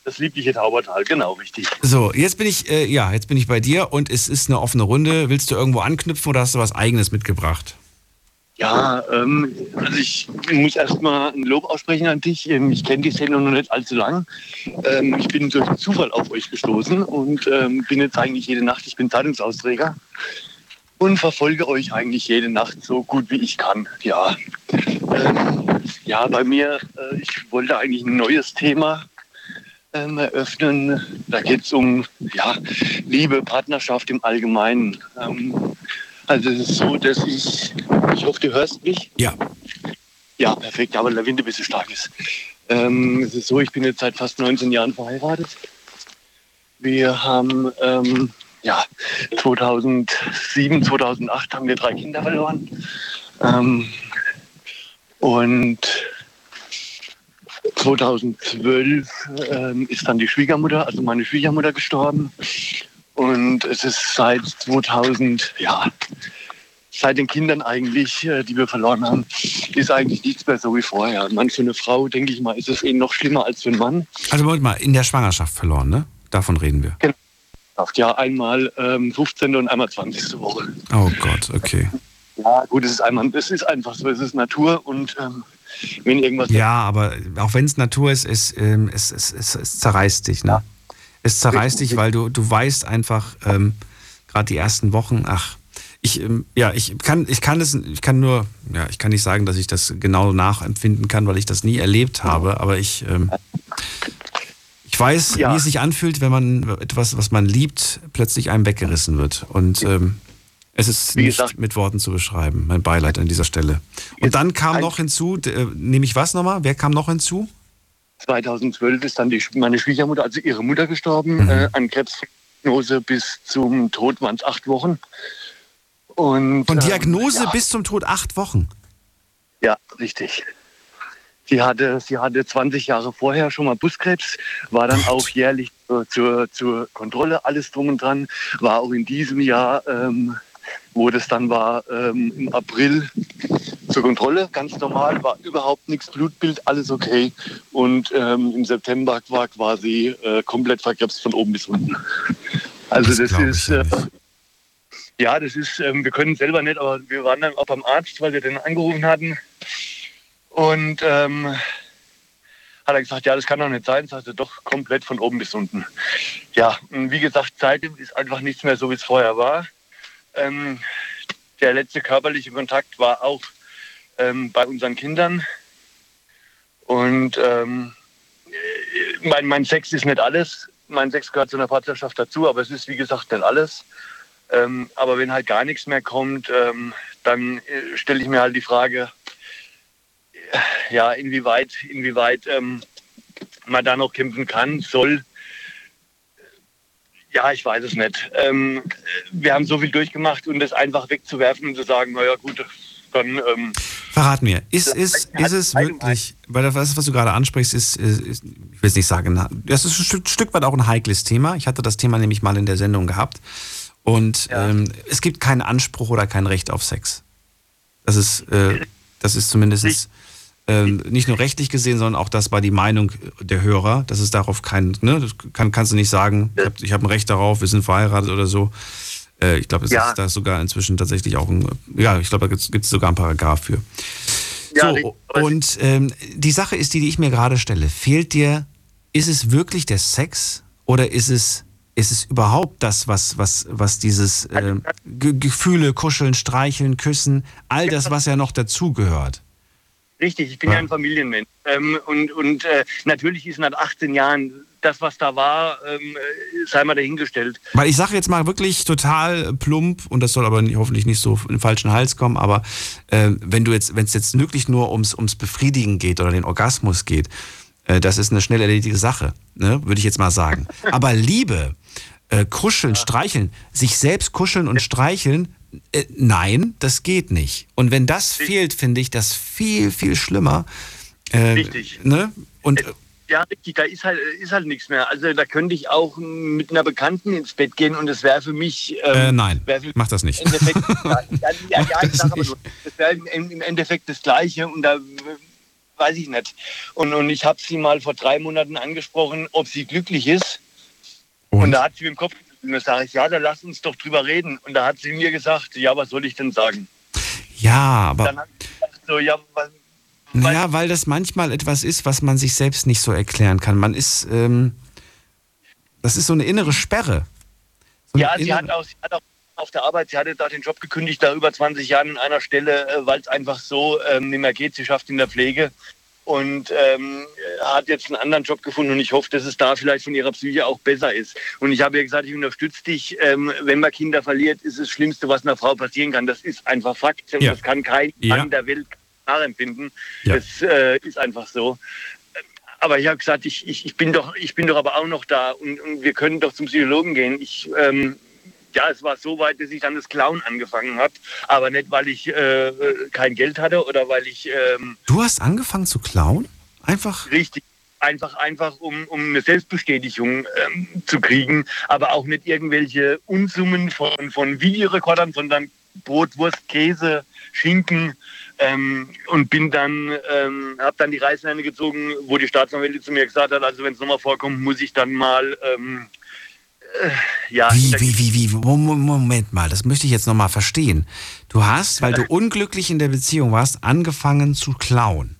Das liebliche Taubertal, genau, richtig. so, jetzt bin ich, äh, ja, jetzt bin ich bei dir und es ist eine offene Runde. Willst du irgendwo anknüpfen oder hast du was Eigenes mitgebracht? Ja, ähm, also ich muss erstmal ein Lob aussprechen an dich. Ähm, Ich kenne die Sendung noch nicht allzu lang. Ähm, ich bin durch Zufall auf euch gestoßen und ähm, bin jetzt eigentlich jede Nacht, ich bin Zeitungsausträger und verfolge euch eigentlich jede Nacht so gut wie ich kann. Ja, ähm, ja bei mir, äh, ich wollte eigentlich ein neues Thema ähm, eröffnen. Da geht es um ja, Liebe, Partnerschaft im Allgemeinen. Ähm, also es ist so, dass ich, ich hoffe, du hörst mich. Ja. Ja, perfekt, aber der Wind ein bisschen stark ist. Ähm, es ist so, ich bin jetzt seit fast 19 Jahren verheiratet. Wir haben ähm, ja, 2007, 2008 haben wir drei Kinder verloren. Ähm, und 2012 ähm, ist dann die Schwiegermutter, also meine Schwiegermutter gestorben. Und es ist seit 2000, ja, seit den Kindern eigentlich, äh, die wir verloren haben, ist eigentlich nichts mehr so wie vorher. Man, für eine Frau, denke ich mal, ist es eben noch schlimmer als für einen Mann. Also Moment mal, in der Schwangerschaft verloren, ne? Davon reden wir. Genau. Ja, einmal ähm, 15. und einmal 20. Woche. Oh Gott, okay. Ja, gut, es ist, einmal, es ist einfach so, es ist Natur und ähm, wenn irgendwas. Ja, aber auch wenn es Natur ist, es, ähm, es, es, es, es zerreißt dich, ne? Es zerreißt dich, weil du, du weißt einfach, ähm, gerade die ersten Wochen, ach, ich, ähm, ja, ich kann, ich kann es, ich kann nur, ja, ich kann nicht sagen, dass ich das genau nachempfinden kann, weil ich das nie erlebt habe, aber ich, ähm, ich weiß, Ja. wie es sich anfühlt, wenn man etwas, was man liebt, plötzlich einem weggerissen wird. Und ähm, es ist Wie nicht gesagt- mit Worten zu beschreiben. Mein Beileid an dieser Stelle. Und dann kam noch hinzu, äh, nehme ich was nochmal? Wer kam noch hinzu? 2012 ist dann die, meine Schwiegermutter, also ihre Mutter gestorben, Mhm. äh, an Krebsdiagnose bis zum Tod waren es acht Wochen. Und, Von ähm, Diagnose ja. bis zum Tod acht Wochen. Ja, richtig. Sie hatte, sie hatte 20 Jahre vorher schon mal Buskrebs, war dann auch jährlich zur, zur, zur Kontrolle, alles drum und dran, war auch in diesem Jahr, ähm, wo das dann war, ähm, im April zur Kontrolle, ganz normal, war überhaupt nichts, Blutbild, alles okay. Und ähm, im September war quasi äh, komplett verkrebst von oben bis unten. Also das, ich ist, ja äh, ja, das ist, ähm, wir können selber nicht, aber wir waren dann auch beim Arzt, weil wir den angerufen hatten. Und ähm, hat er gesagt, ja, das kann doch nicht sein. Sagte doch komplett von oben bis unten. Ja, und wie gesagt, seitdem ist einfach nichts mehr so, wie es vorher war. Ähm, der letzte körperliche Kontakt war auch ähm, bei unseren Kindern. Und ähm, äh, mein, mein Sex ist nicht alles. Mein Sex gehört zu einer Partnerschaft dazu, aber es ist, wie gesagt, nicht alles. Ähm, aber wenn halt gar nichts mehr kommt, ähm, dann äh, stelle ich mir halt die Frage, äh, ja, inwieweit, inwieweit ähm, man da noch kämpfen kann, soll. Ja, ich weiß es nicht. Ähm, wir haben so viel durchgemacht und das einfach wegzuwerfen und zu sagen, naja gut, dann ähm, Verrat mir, ist, ist, ist es wirklich, weil das, was du gerade ansprichst, ist, ist, ist ich will es nicht sagen, das ist ein Stück, weit auch ein heikles Thema. Ich hatte das Thema nämlich mal in der Sendung gehabt. Und ähm, es gibt keinen Anspruch oder kein Recht auf Sex. Das ist, äh, das ist zumindest ähm, nicht nur rechtlich gesehen, sondern auch das war die Meinung der Hörer, dass es darauf kein, ne, das kann, kannst du nicht sagen, ich habe ich hab ein Recht darauf, wir sind verheiratet oder so. Äh, ich glaube, es Ja. ist da sogar inzwischen tatsächlich auch ein, ja, ich glaube, da gibt es sogar einen Paragraph für. Ja, so, und ähm, die Sache ist die, die ich mir gerade stelle. Fehlt dir, ist es wirklich der Sex oder ist es, ist es überhaupt das, was, was, was dieses Ge Gefühle, Kuscheln, Streicheln, Küssen, all das, was ja noch dazugehört? Richtig, ich bin ja, ein Familienmensch. Ähm, und und äh, natürlich ist nach 18 Jahren das, was da war, ähm, äh, sei mal dahingestellt. Weil ich sage jetzt mal wirklich total plump, und das soll aber nicht, hoffentlich nicht so in den falschen Hals kommen, aber äh, wenn du jetzt, wenn es jetzt wirklich nur ums, ums Befriedigen geht oder den Orgasmus geht, äh, das ist eine schnell erledigte Sache, ne? würde ich jetzt mal sagen. Aber Liebe, äh, kuscheln, streicheln, sich selbst kuscheln und streicheln, äh, nein, das geht nicht. Und wenn das fehlt, finde ich das viel, viel schlimmer. Äh, Richtig. Ne? Und äh, Ja, richtig, da ist halt, ist halt nichts mehr. Also da könnte ich auch mit einer Bekannten ins Bett gehen und es wäre für mich... ähm, äh, nein, für mach das nicht. Im Endeffekt, ja, ja, ja, ja, ich das sag aber nicht. nur, das wäre im, Endeffekt das Gleiche und da äh, weiß ich nicht. Und, und ich habe sie mal vor drei Monaten angesprochen, ob sie glücklich ist. Und, da hat sie mir im Kopf und da sage ich, ja, dann lass uns doch drüber reden. Und da hat sie mir gesagt, ja, was soll ich denn sagen? Ja, aber... Dann habe ich gesagt, so, ja, was, Naja, weil das manchmal etwas ist, was man sich selbst nicht so erklären kann. Man ist, ähm, das ist so eine innere Sperre. So eine Ja, sie innere- hat, auch, sie hat auch auf der Arbeit, sie hatte da den Job gekündigt, da über 20 Jahren an einer Stelle, äh, weil es einfach so ähm, nicht mehr geht. Sie schafft in der Pflege und ähm, hat jetzt einen anderen Job gefunden und ich hoffe, dass es da vielleicht von ihrer Psyche auch besser ist. Und ich habe ihr gesagt, ich unterstütze dich. Ähm, wenn man Kinder verliert, ist das Schlimmste, was einer Frau passieren kann. Das ist einfach Fakt. Und Ja. Das kann kein Ja. Mann der Welt nachempfinden. Ja. Das äh, ist einfach so. Aber ich habe gesagt, ich, ich, ich, bin doch, ich bin doch aber auch noch da und, und wir können doch zum Psychologen gehen. Ich, ähm, ja, es war so weit, dass ich dann das Clown angefangen habe, aber nicht, weil ich äh, kein Geld hatte oder weil ich ähm, Du hast angefangen zu klauen? Einfach? richtig einfach einfach um, um eine Selbstbestätigung ähm, zu kriegen, aber auch nicht irgendwelche Unsummen von, von Videorekordern, sondern Brot, Wurst, Käse, Schinken ähm, und bin dann ähm, habe dann die Reißleine gezogen, wo die Staatsanwältin zu mir gesagt hat, also wenn es nochmal vorkommt, muss ich dann mal ähm, äh, ja Wie, wie, wie, wie? Mo- Mo- Moment mal, das möchte ich jetzt nochmal verstehen. Du hast, weil du unglücklich in der Beziehung warst, angefangen zu klauen.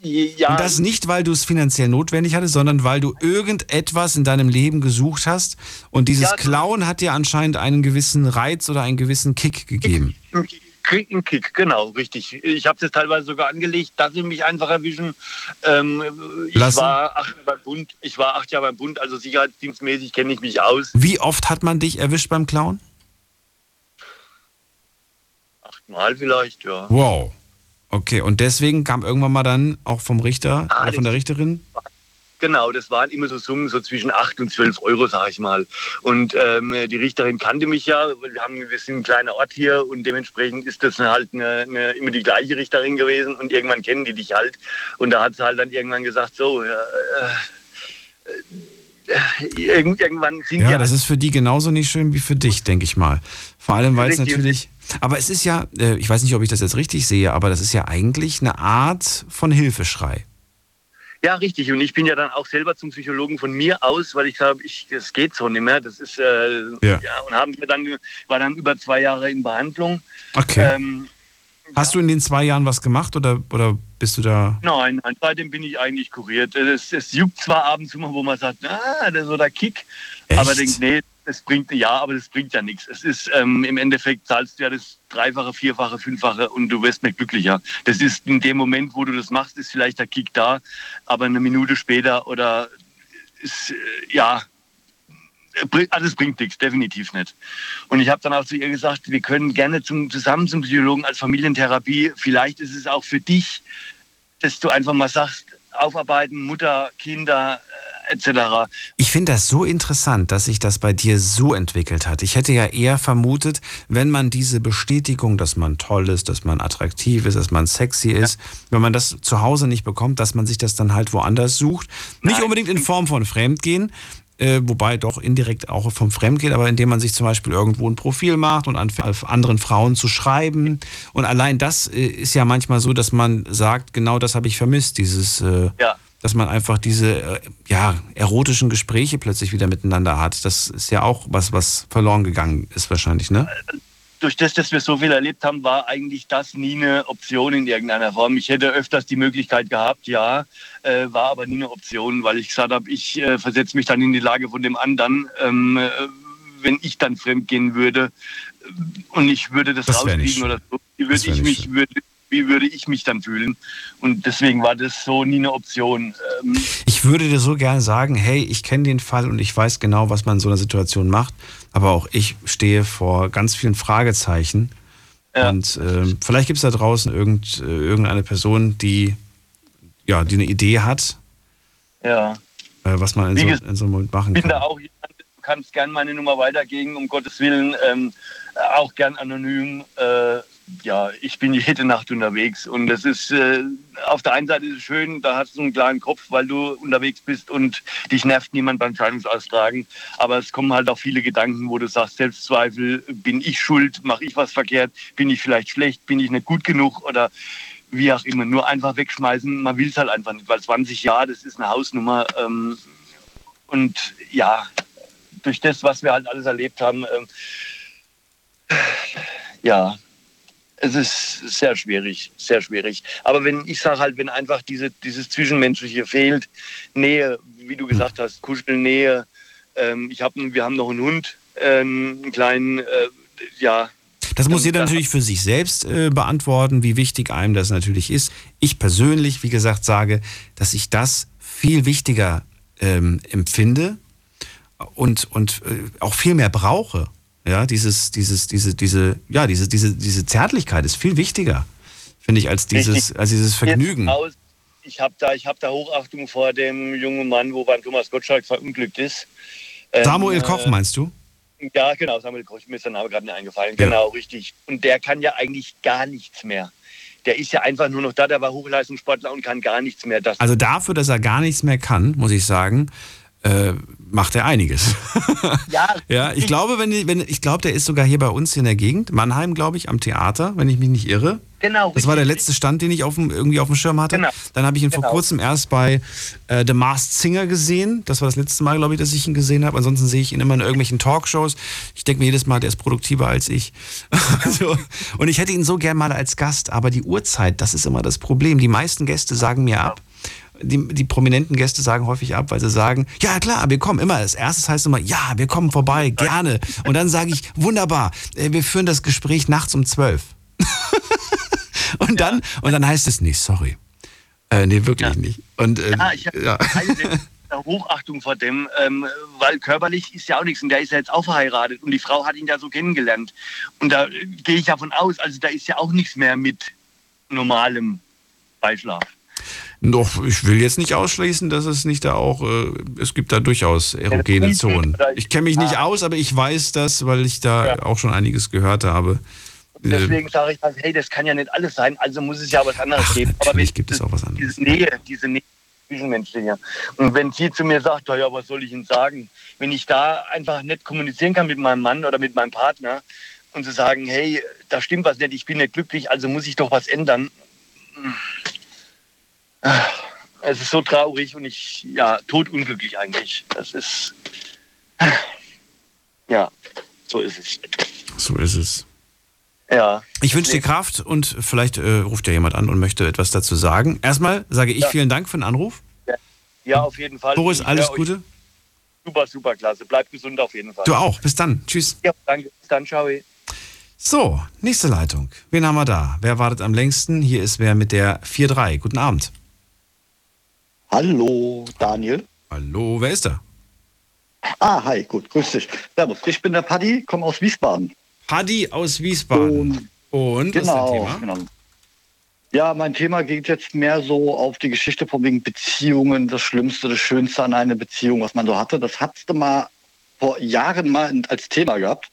ja Und das nicht, weil du es finanziell notwendig hattest, sondern weil du irgendetwas in deinem Leben gesucht hast und dieses Ja, Klauen hat dir anscheinend einen gewissen Reiz oder einen gewissen Kick gegeben. Krieg einen Kick, genau, richtig. Ich habe es teilweise sogar angelegt, dass sie mich einfach erwischen. Ähm, ich, Lassen? war acht Jahre beim Bund, ich war acht Jahre beim Bund, also sicherheitsdienstmäßig kenne ich mich aus. Wie oft hat man dich erwischt beim Klauen? Achtmal vielleicht, ja. Wow. Okay, und deswegen kam irgendwann mal dann auch vom Richter Ah, oder von der Richterin? Genau, das waren immer so Summen so zwischen 8 und 12 Euro, sag ich mal. Und ähm, die Richterin kannte mich ja, wir, haben, wir sind ein kleiner Ort hier und dementsprechend ist das halt eine, eine, immer die gleiche Richterin gewesen und irgendwann kennen die dich halt. Und da hat sie halt dann irgendwann gesagt, so, ja, äh, äh, irgend- irgendwann sind Ja, die das ist für die genauso nicht schön wie für dich, denke ich mal. Vor allem, weil es natürlich. Aber es ist ja, äh, ich weiß nicht, ob ich das jetzt richtig sehe, aber das ist ja eigentlich eine Art von Hilfeschrei. Ja, richtig. Und ich bin ja dann auch selber zum Psychologen von mir aus, weil ich glaube, ich, das geht so nicht mehr. Das ist äh, Ja. ja. und haben wir dann war dann über zwei Jahre in Behandlung. Okay. Ähm, Hast du in den zwei Jahren was gemacht oder, oder bist du da. nein, nein, seitdem bin ich eigentlich kuriert. Es, es juckt zwar abends immer, wo man sagt, ah, das ist so der Kick, Echt? aber denkt, nee, das bringt ja, aber das bringt ja nichts. Es ist ähm, im Endeffekt zahlst du ja das Dreifache, Vierfache, Fünffache und du wirst nicht glücklicher. Das ist in dem Moment, wo du das machst, ist vielleicht der Kick da, aber eine Minute später oder ist äh, ja bring- also es bringt nichts, definitiv nicht. Und ich habe dann auch zu ihr gesagt, wir können gerne zum, zusammen zum Psychologen als Familientherapie. Vielleicht ist es auch für dich, dass du einfach mal sagst, aufarbeiten, Mutter, Kinder äh, etc. Ich finde das so interessant, dass sich das bei dir so entwickelt hat. Ich hätte ja eher vermutet, wenn man diese Bestätigung, dass man toll ist, dass man attraktiv ist, dass man sexy ist, wenn man das zu Hause nicht bekommt, dass man sich das dann halt woanders sucht. Nicht unbedingt in Form von Fremdgehen, äh, wobei doch indirekt auch vom Fremdgehen, aber indem man sich zum Beispiel irgendwo ein Profil macht und anfängt, anderen Frauen zu schreiben. Und allein das äh, ist ja manchmal so, dass man sagt, genau das habe ich vermisst, dieses, äh, Ja. Dass man einfach diese äh, ja, erotischen Gespräche plötzlich wieder miteinander hat. Das ist ja auch was, was verloren gegangen ist wahrscheinlich, ne? Durch das, dass wir so viel erlebt haben, war eigentlich das nie eine Option in irgendeiner Form. Ich hätte öfters die Möglichkeit gehabt, ja, äh, war aber nie eine Option, weil ich gesagt habe, ich äh, versetze mich dann in die Lage von dem anderen. Ähm, äh, wenn ich dann fremd gehen würde und ich würde das, Das rauskriegen oder so, würde ich mich, würde, wie würde ich mich dann fühlen? Und deswegen war das so nie eine Option. Ähm, Ich würde dir so gerne sagen, hey, ich kenne den Fall und ich weiß genau, was man in so einer Situation macht. Aber auch ich stehe vor ganz vielen Fragezeichen. Ja. Und ähm, vielleicht gibt es da draußen irgend, äh, irgendeine Person, die, ja, die eine Idee hat, ja. äh, was man in so, in so einem Moment machen Ich bin kann. da auch jemand, du kannst gern meine Nummer weitergeben, um Gottes Willen. Ähm, auch gern anonym. Äh, ja, ich bin jede Nacht unterwegs und das ist äh, auf der einen Seite ist es schön, da hast du einen klaren Kopf, weil du unterwegs bist und dich nervt niemand beim Scheidungsaustragen. Aber es kommen halt auch viele Gedanken, wo du sagst, Selbstzweifel, bin ich schuld, mache ich was verkehrt, bin ich vielleicht schlecht, bin ich nicht gut genug oder wie auch immer. Nur einfach wegschmeißen, man will es halt einfach nicht, weil 20 Jahre, das ist eine Hausnummer. Ähm, und ja, durch das, was wir halt alles erlebt haben, ähm, ja, es ist sehr schwierig, sehr schwierig. Aber wenn ich sage halt, wenn einfach diese, dieses Zwischenmenschliche fehlt, Nähe, wie du gesagt hast, Kuscheln, Nähe. Ähm, ich hab, wir haben noch einen Hund, ähm, einen kleinen, äh, ja. Das muss jeder natürlich für sich selbst äh, beantworten, wie wichtig einem das natürlich ist. Ich persönlich, wie gesagt, sage, dass ich das viel wichtiger ähm, empfinde und, und äh, auch viel mehr brauche. Ja, dieses, dieses, diese, diese, ja, diese, diese, diese Zärtlichkeit ist viel wichtiger, finde ich, als dieses, als dieses Vergnügen. Ich habe da, ich hab da Hochachtung vor dem jungen Mann, wo beim Thomas Gottschalk verunglückt ist. Ähm, Samuel Koch, meinst du? Ja, genau, Samuel Koch, mir ist der Name gerade nicht eingefallen. Ja. Genau, richtig. Und der kann ja eigentlich gar nichts mehr. Der ist ja einfach nur noch da, der war Hochleistungssportler und kann gar nichts mehr. Das Also dafür, dass er gar nichts mehr kann, muss ich sagen, äh, macht er einiges. ja, ja, ich glaube, wenn, wenn ich glaube, der ist sogar hier bei uns in der Gegend, Mannheim, glaube ich, am Theater, wenn ich mich nicht irre. Genau, Das war der letzte Stand, den ich auf dem, irgendwie auf dem Schirm hatte. Genau. Dann habe ich ihn vor Genau. kurzem erst bei äh, The Masked Singer gesehen. Das war das letzte Mal, glaube ich, dass ich ihn gesehen habe. Ansonsten sehe ich ihn immer in irgendwelchen Talkshows. Ich denke mir jedes Mal, der ist produktiver als ich. so. Und ich hätte ihn so gern mal als Gast, aber die Uhrzeit, das ist immer das Problem. Die meisten Gäste sagen mir ab. Die, die prominenten Gäste sagen häufig ab, weil sie sagen, ja klar, wir kommen immer. Als erstes heißt immer, ja, wir kommen vorbei, gerne. Und dann sage ich, wunderbar, äh, wir führen das Gespräch nachts um zwölf. Und dann, und dann heißt es, nee, sorry. Äh, nee, wirklich nicht. Und, äh, Ja, ich habe ja. keine Hochachtung vor dem, ähm, weil körperlich ist ja auch nichts und der ist ja jetzt auch verheiratet und die Frau hat ihn ja so kennengelernt. Und da äh, gehe ich davon aus, also da ist ja auch nichts mehr mit normalem Beischlaf. Doch, ich will jetzt nicht ausschließen, dass es nicht da auch, äh, es gibt da durchaus erogene Zonen. Ich kenne mich nicht aus, aber ich weiß das, weil ich da auch schon einiges gehört habe. Äh, Deswegen sage ich halt, hey, das kann ja nicht alles sein, also muss es ja was anderes geben. Aber gibt es auch was anderes. diese Nähe, diese Nähe zwischenmenschliche. Und wenn sie zu mir sagt, ja, was soll ich Ihnen sagen? Wenn ich da einfach nicht kommunizieren kann mit meinem Mann oder mit meinem Partner und zu sagen, hey, da stimmt was nicht, ich bin nicht glücklich, also muss ich doch was ändern. Es ist so traurig und ich, ja, totunglücklich eigentlich. Das ist, ja, so ist es. So ist es. Ja. Ich wünsche dir Kraft und vielleicht äh, ruft ja jemand an und möchte etwas dazu sagen. Erstmal sage ich Ja. vielen Dank für den Anruf. Ja, auf jeden Fall. Boris, alles Gute. Super, super klasse. Bleibt gesund auf jeden Fall. Du auch. Bis dann. Tschüss. Ja, danke. Bis dann. Ciao. So, nächste Leitung. Wen haben wir da? Wer wartet am längsten? Hier ist wer mit der 4-3. Guten Abend. Hallo, Daniel. Hallo, wer ist da? Ah, hi, gut, grüß dich. Servus, ich bin der Paddy, komme aus Wiesbaden. Paddy aus Wiesbaden. Und, was ist dein genau, Thema? genau. Ja, mein Thema geht jetzt mehr so auf die Geschichte von wegen Beziehungen, das Schlimmste, das Schönste an einer Beziehung, was man so hatte. Das hattest du mal vor Jahren mal als Thema gehabt,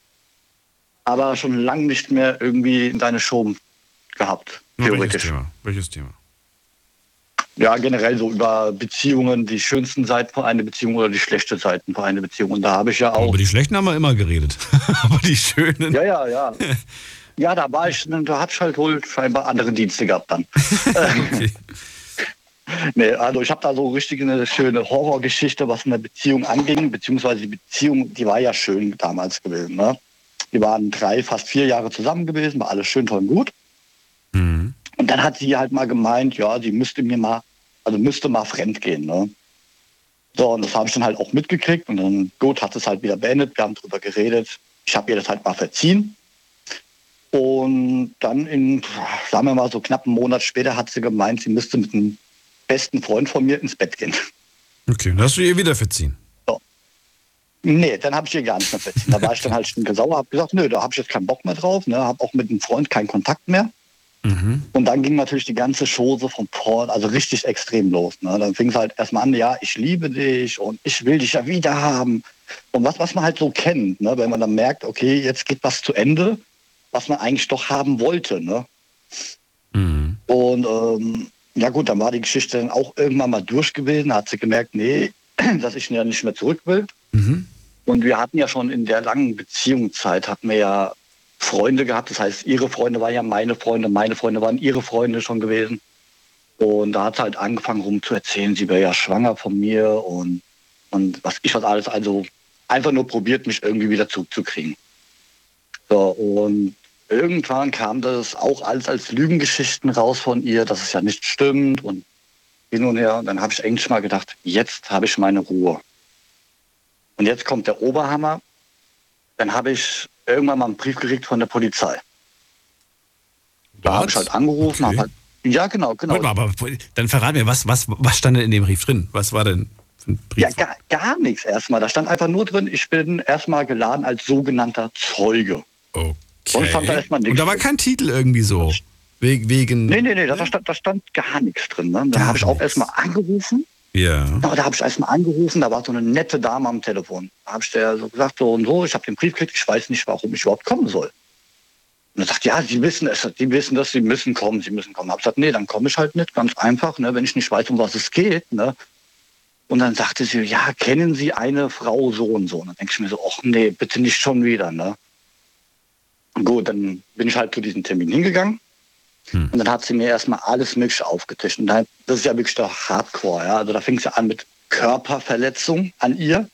aber schon lange nicht mehr irgendwie in deine Show gehabt, Welches theoretisch. Thema? Welches Thema? Ja, generell so über Beziehungen, die schönsten Seiten von einer Beziehung oder die schlechten Seiten von einer Beziehung. Und da habe ich ja auch. Über die schlechten haben wir immer geredet. Aber die schönen. Ja, ja, ja. Ja, da war ich, da hatte ich halt wohl scheinbar andere Dienste gehabt dann. nee, also ich habe da so richtig eine schöne Horrorgeschichte, was eine Beziehung anging, beziehungsweise die Beziehung, die war ja schön damals gewesen. Ne? Die waren drei, fast vier Jahre zusammen gewesen, war alles schön, toll und gut. Und dann hat sie halt mal gemeint, ja, sie müsste mir mal, also müsste mal fremd gehen. Ne? So, und das habe ich dann halt auch mitgekriegt und dann, gut, hat es halt wieder beendet, wir haben drüber geredet. Ich habe ihr das halt mal verziehen. Und dann in, sagen wir mal, so knapp einen Monat später hat sie gemeint, sie müsste mit einem besten Freund von mir ins Bett gehen. Okay, dann hast du ihr wieder verziehen. Nee, dann habe ich ihr gar nicht mehr verziehen. Da war ich dann halt stinkesauer, habe gesagt, nö, da habe ich jetzt keinen Bock mehr drauf, ne, habe auch mit einem Freund keinen Kontakt mehr. Und dann ging natürlich die ganze Chose von vorn, also richtig extrem los. Ne? Dann fing es halt erstmal an, ja, ich liebe dich und ich will dich ja wieder haben. Und was, was man halt so kennt, ne? wenn man dann merkt, okay, jetzt geht was zu Ende, was man eigentlich doch haben wollte. Ne? Und ähm, ja gut, dann war die Geschichte dann auch irgendwann mal durch gewesen, hat sie gemerkt, nee, dass ich ja nicht mehr zurück will. Und wir hatten ja schon in der langen Beziehungszeit, hatten wir ja Freunde gehabt. Das heißt, ihre Freunde waren ja meine Freunde, meine Freunde waren ihre Freunde schon gewesen. Und da hat sie halt angefangen rum zu erzählen, sie wäre ja schwanger von mir und, und was ich was alles. Also einfach nur probiert, mich irgendwie wieder zurückzukriegen. So, und irgendwann kam das auch alles als Lügengeschichten raus von ihr, dass es ja nicht stimmt und hin und her. Und dann habe ich eigentlich mal gedacht, jetzt habe ich meine Ruhe. Und jetzt kommt der Oberhammer. Dann habe ich irgendwann mal einen Brief gekriegt von der Polizei. Da habe ich halt angerufen, Okay. halt, ja genau, genau. Mal, aber dann verrat mir, was, was, was stand denn in dem Brief drin? Was war denn für ein Brief? Ja, gar, gar nichts erstmal. Da stand einfach nur drin, ich bin erstmal geladen als sogenannter Zeuge. Okay. Sonst stand da erstmal nichts. Und da war kein Titel irgendwie so. We wegen. Nee, nee, nee, da stand, da stand gar nichts drin. Ne? Da habe ich auch erstmal angerufen. Ja. Aber da habe ich erstmal angerufen, da war so eine nette Dame am Telefon. Da habe ich der so gesagt, so und so, ich habe den Brief gekriegt, ich weiß nicht, warum ich überhaupt kommen soll. Und er sagt, ja, Sie wissen es, Sie wissen das, Sie müssen kommen, Sie müssen kommen. Ich habe gesagt, nee, dann komme ich halt nicht, ganz einfach, ne, wenn ich nicht weiß, um was es geht. Ne. Und dann sagte sie, ja, kennen Sie eine Frau so und so? Und dann denke ich mir so, ach nee, bitte nicht schon wieder. Ne. Gut, dann bin ich halt zu diesem Termin hingegangen. Und dann hat sie mir erstmal alles Mögliche aufgetischt. Und dann, das ist ja wirklich der Hardcore. Ja? Also da fing es ja an mit Körperverletzung an ihr.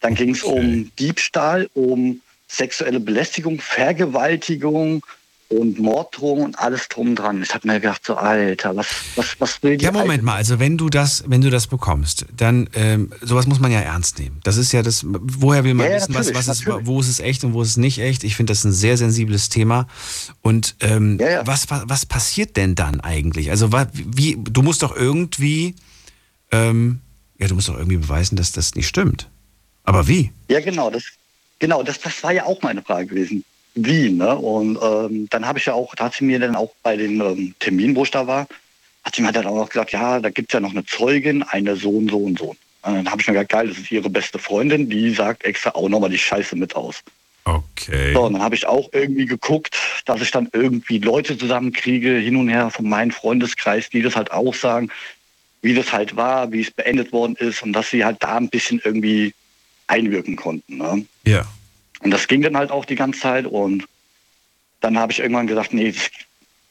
Dann ging es um Diebstahl, um sexuelle Belästigung, Vergewaltigung und Morddrohung und alles drum dran. Ich habe mir gedacht, so Alter, was, was, was will die Ja, Moment mal, also wenn du das, wenn du das bekommst, dann ähm, sowas muss man ja ernst nehmen. Das ist ja das, woher will man Ja, ja, wissen, was, was ist, natürlich. wo ist es echt und wo ist es nicht echt? Ich finde das ein sehr sensibles Thema. Und ähm, Was, was, was passiert denn dann eigentlich? Also wie, du musst doch irgendwie, ähm, ja, du musst doch irgendwie beweisen, dass das nicht stimmt. Aber wie? Ja, genau, das, genau, das, das war ja auch meine Frage gewesen. Wie, ne? Und ähm, dann habe ich ja auch, da hat sie mir dann auch bei den ähm, Terminen, wo ich da war, hat sie mir dann auch noch gesagt, ja, da gibt es ja noch eine Zeugin, eine Sohn, so und so. Und dann habe ich mir gedacht, geil, das ist ihre beste Freundin, die sagt extra auch nochmal die Scheiße mit aus. Okay. So, und dann habe ich auch irgendwie geguckt, dass ich dann irgendwie Leute zusammenkriege, hin und her von meinem Freundeskreis, die das halt auch sagen, wie das halt war, wie es beendet worden ist und dass sie halt da ein bisschen irgendwie einwirken konnten. Ne? Ja. Und das ging dann halt auch die ganze Zeit und dann habe ich irgendwann gesagt, nee,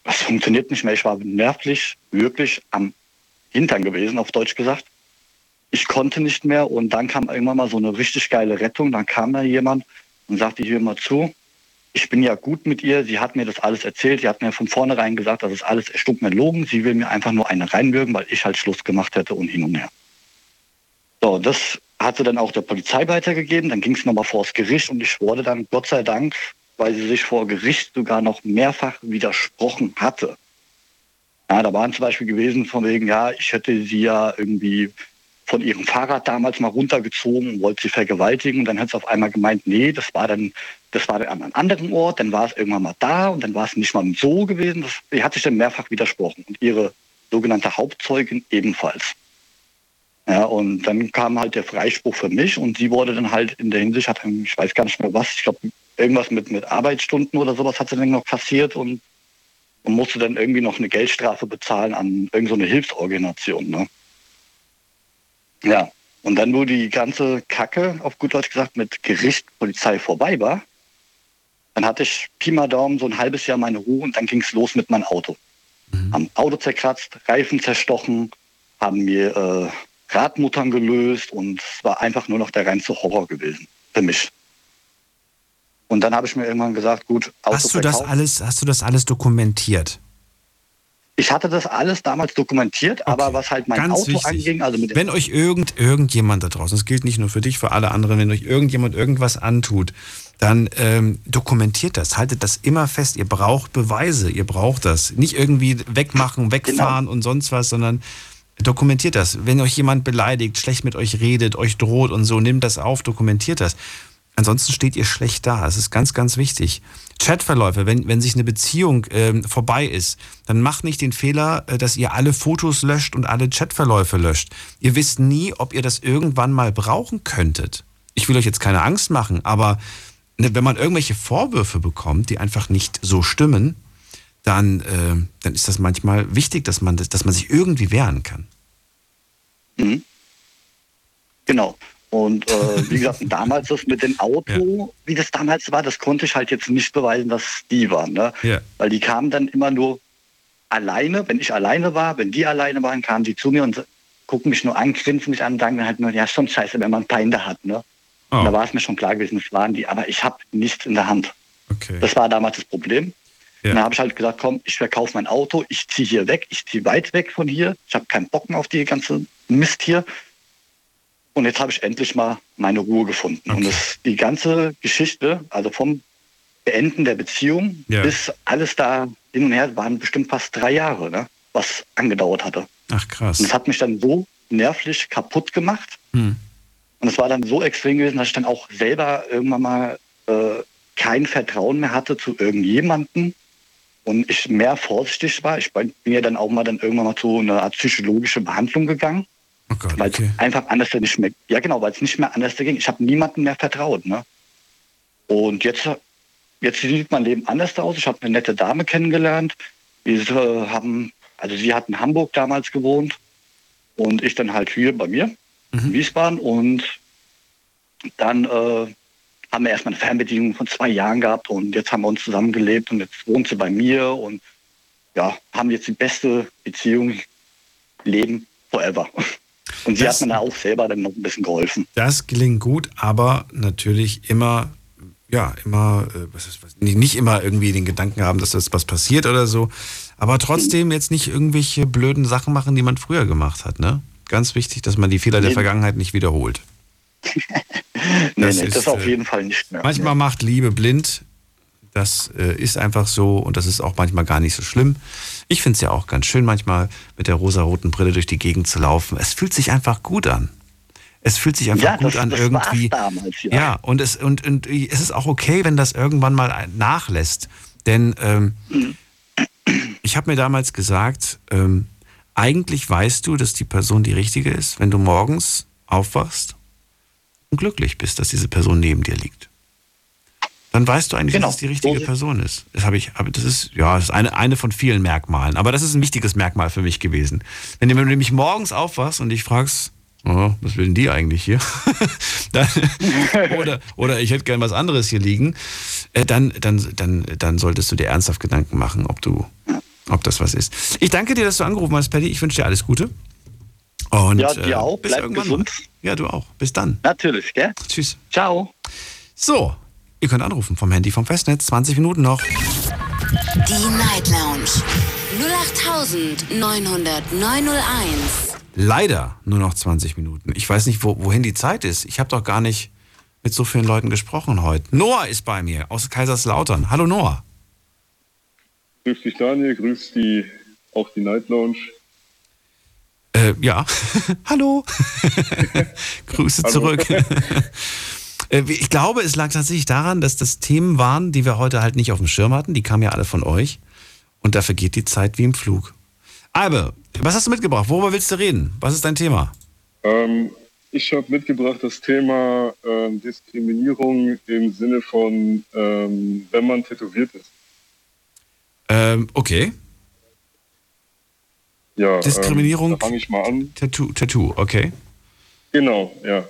das, funktioniert nicht mehr. Ich war nervlich wirklich am Hintern gewesen, auf Deutsch gesagt. Ich konnte nicht mehr und dann kam irgendwann mal so eine richtig geile Rettung. Dann kam da jemand und sagte hier mal zu, ich bin ja gut mit ihr, sie hat mir das alles erzählt, sie hat mir von vornherein gesagt, das ist alles mir logen, sie will mir einfach nur eine reinwürgen, weil ich halt Schluss gemacht hätte und hin und her. So, das hat sie dann auch der Polizei weitergegeben, dann ging es nochmal vors Gericht und ich wurde dann, Gott sei Dank, weil sie sich vor Gericht sogar noch mehrfach widersprochen hatte. Ja, da waren zum Beispiel gewesen von wegen, ja, ich hätte sie ja irgendwie von ihrem Fahrrad damals mal runtergezogen und wollte sie vergewaltigen. Und dann hat sie auf einmal gemeint, nee, das war dann, das war dann an einem anderen Ort, dann war es irgendwann mal da und dann war es nicht mal so gewesen. Sie hat sich dann mehrfach widersprochen und ihre sogenannte Hauptzeugin ebenfalls. Ja, und dann kam halt der Freispruch für mich und sie wurde dann halt in der Hinsicht, hat, ich weiß gar nicht mehr was, ich glaube irgendwas mit, mit Arbeitsstunden oder sowas hat sie dann noch passiert und, und musste dann irgendwie noch eine Geldstrafe bezahlen an irgendeine so Hilfsorganisation. Ne? Ja, und dann, wo die ganze Kacke, auf gut Deutsch gesagt, mit Gericht, Polizei vorbei war, dann hatte ich Pi mal Daumen so ein halbes Jahr meine Ruhe und dann ging es los mit meinem Auto. Haben Auto zerkratzt, Reifen zerstochen, haben mir äh, Radmuttern gelöst und es war einfach nur noch der reinste Horror gewesen für mich. Und dann habe ich mir irgendwann gesagt, gut, Auto Hast du das verkauft. alles, hast du das alles dokumentiert? Ich hatte das alles damals dokumentiert, aber was halt mein Ganz Auto wichtig. anging, also mit Wenn euch irgend, irgendjemand da draußen, das gilt nicht nur für dich, für alle anderen, wenn euch irgendjemand irgendwas antut, dann ähm, dokumentiert das, haltet das immer fest. Ihr braucht Beweise, ihr braucht das. Nicht irgendwie wegmachen, wegfahren und sonst was, sondern dokumentiert das. Wenn euch jemand beleidigt, schlecht mit euch redet, euch droht und so, nehmt das auf, dokumentiert das. Ansonsten steht ihr schlecht da. Das ist ganz, ganz wichtig. Chatverläufe, wenn, wenn sich eine Beziehung ähm, vorbei ist, dann macht nicht den Fehler, äh, dass ihr alle Fotos löscht und alle Chatverläufe löscht. Ihr wisst nie, ob ihr das irgendwann mal brauchen könntet. Ich will euch jetzt keine Angst machen, aber ne, wenn man irgendwelche Vorwürfe bekommt, die einfach nicht so stimmen, dann, äh, dann ist das manchmal wichtig, dass man, das, dass man sich irgendwie wehren kann. Mhm. Genau. Und äh, wie gesagt, damals das mit dem Auto, wie das damals war, das konnte ich halt jetzt nicht beweisen, dass die waren. Ne? Ja. Weil die kamen dann immer nur alleine, wenn ich alleine war, wenn die alleine waren, kamen die zu mir und gucken mich nur an, grinsen mich an und sagen halt nur, ja, schon scheiße, wenn man Feinde hat. Ne? Oh. Da war es mir schon klar gewesen, das waren die, aber ich habe nichts in der Hand. Okay. Das war damals das Problem. Ja. Dann habe ich halt gesagt, komm, ich verkaufe mein Auto, ich ziehe hier weg, ich ziehe weit weg von hier. Ich habe keinen Bock mehr auf die ganze Mist hier. Und jetzt habe ich endlich mal meine Ruhe gefunden. Und das, die ganze Geschichte, also vom Beenden der Beziehung Ja. bis alles da hin und her waren bestimmt fast drei Jahre, ne? was angedauert hatte. Ach krass. Und das hat mich dann so nervlich kaputt gemacht. Hm. Und es war dann so extrem gewesen, dass ich dann auch selber irgendwann mal äh, kein Vertrauen mehr hatte zu irgendjemanden und ich mehr vorsichtig war. Ich bin ja dann auch mal dann irgendwann mal zu einer Art psychologische Behandlung gegangen. Oh weil es einfach anders nicht mehr, ja genau, weil es nicht mehr anders ging. Ich habe niemandem mehr vertraut. Ne? Und jetzt, jetzt sieht mein Leben anders aus. Ich habe eine nette Dame kennengelernt. Wir äh, haben, also sie hat in Hamburg damals gewohnt und ich dann halt hier bei mir in Wiesbaden und dann äh, haben wir erstmal eine Fernbedienung von zwei Jahren gehabt und jetzt haben wir uns zusammengelebt und jetzt wohnt sie bei mir und ja, haben jetzt die beste Beziehung Leben forever. Und sie Das- hat mir da auch selber dann noch ein bisschen geholfen. Das gelingt gut, aber natürlich immer, ja, immer, äh, was ist, was, nicht, immer irgendwie den Gedanken haben, dass das was passiert oder so. Aber trotzdem jetzt nicht irgendwelche blöden Sachen machen, die man früher gemacht hat, ne? Ganz wichtig, dass man die Fehler der. Vergangenheit nicht wiederholt. Nee, Das nee, ist, das auf äh, jeden Fall nicht mehr. Manchmal macht Liebe blind. Das äh, ist einfach so und das ist auch manchmal gar nicht so schlimm. Ich finde es ja auch ganz schön, manchmal mit der rosaroten Brille durch die Gegend zu laufen. Es fühlt sich einfach gut an. Es fühlt sich einfach Ja, gut das- an das irgendwie. damals, ja. ja, und es, und, und es ist auch okay, wenn das irgendwann mal nachlässt. Denn ähm, ich habe mir damals gesagt, ähm, eigentlich weißt du, dass die Person die richtige ist, wenn du morgens aufwachst und glücklich bist, dass diese Person neben dir liegt. Dann weißt du eigentlich, Genau. dass es die richtige Person ist. Das habe ich, das ist, ja, das ist eine, eine von vielen Merkmalen. Aber das ist ein wichtiges Merkmal für mich gewesen. Wenn du, wenn du nämlich morgens aufwachst und dich fragst, oh, was will denn die eigentlich hier? dann, oder, oder ich hätte gern was anderes hier liegen, äh, dann, dann, dann, dann solltest du dir ernsthaft Gedanken machen, ob du, ob das was ist. Ich danke dir, dass du angerufen hast, Paddy. Ich wünsche dir alles Gute. Und, Ja, dir auch. Bis Bleib irgendwann gesund. Ja, du auch. Bis dann. Natürlich, gell? Tschüss. Ciao. So, ihr könnt anrufen vom Handy vom Festnetz. 20 Minuten noch. Die Night Lounge 0890901. Leider nur noch 20 Minuten. Ich weiß nicht, wo, wohin die Zeit ist. Ich habe doch gar nicht mit so vielen Leuten gesprochen heute. Noah ist bei mir aus Kaiserslautern. Hallo Noah. Grüß dich Daniel, grüß die, auch die Night Lounge. Äh, ja. Hallo. Grüße Hallo. zurück. Äh, ich glaube, es lag tatsächlich daran, dass das Themen waren, die wir heute halt nicht auf dem Schirm hatten. Die kamen ja alle von euch. Und da vergeht die Zeit wie im Flug. Albe, was hast du mitgebracht? Worüber willst du reden? Was ist dein Thema? Ähm, ich habe mitgebracht das Thema ähm, Diskriminierung im Sinne von, ähm, wenn man tätowiert ist. Ähm, okay. Ja, Diskriminierung. Ähm, fange ich mal an. Tattoo, Tattoo, okay. Genau, ja.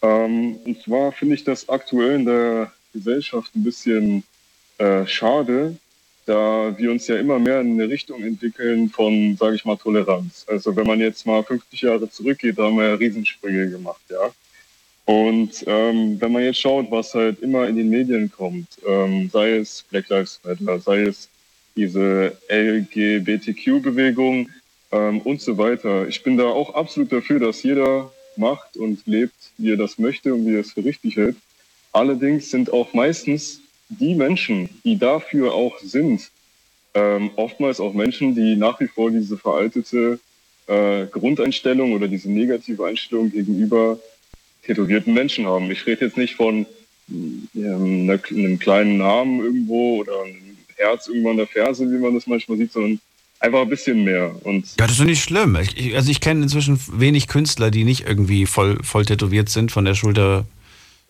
Ähm, und zwar finde ich das aktuell in der Gesellschaft ein bisschen äh, schade, da wir uns ja immer mehr in eine Richtung entwickeln von, sage ich mal, Toleranz. Also wenn man jetzt mal 50 Jahre zurückgeht, da haben wir ja Riesensprünge gemacht, ja. Und ähm, wenn man jetzt schaut, was halt immer in den Medien kommt, ähm, sei es Black Lives Matter, sei es diese LGBTQ-Bewegung ähm, und so weiter. Ich bin da auch absolut dafür, dass jeder macht und lebt, wie er das möchte und wie er es für richtig hält. Allerdings sind auch meistens die Menschen, die dafür auch sind, ähm, oftmals auch Menschen, die nach wie vor diese veraltete äh, Grundeinstellung oder diese negative Einstellung gegenüber tätowierten Menschen haben. Ich rede jetzt nicht von ähm, einem kleinen Namen irgendwo oder einem Herz irgendwann an der Ferse, wie man das manchmal sieht, sondern einfach ein bisschen mehr. Und Ja, das ist doch nicht schlimm. Ich, also ich kenne inzwischen wenig Künstler, die nicht irgendwie voll, voll tätowiert sind, von der Schulter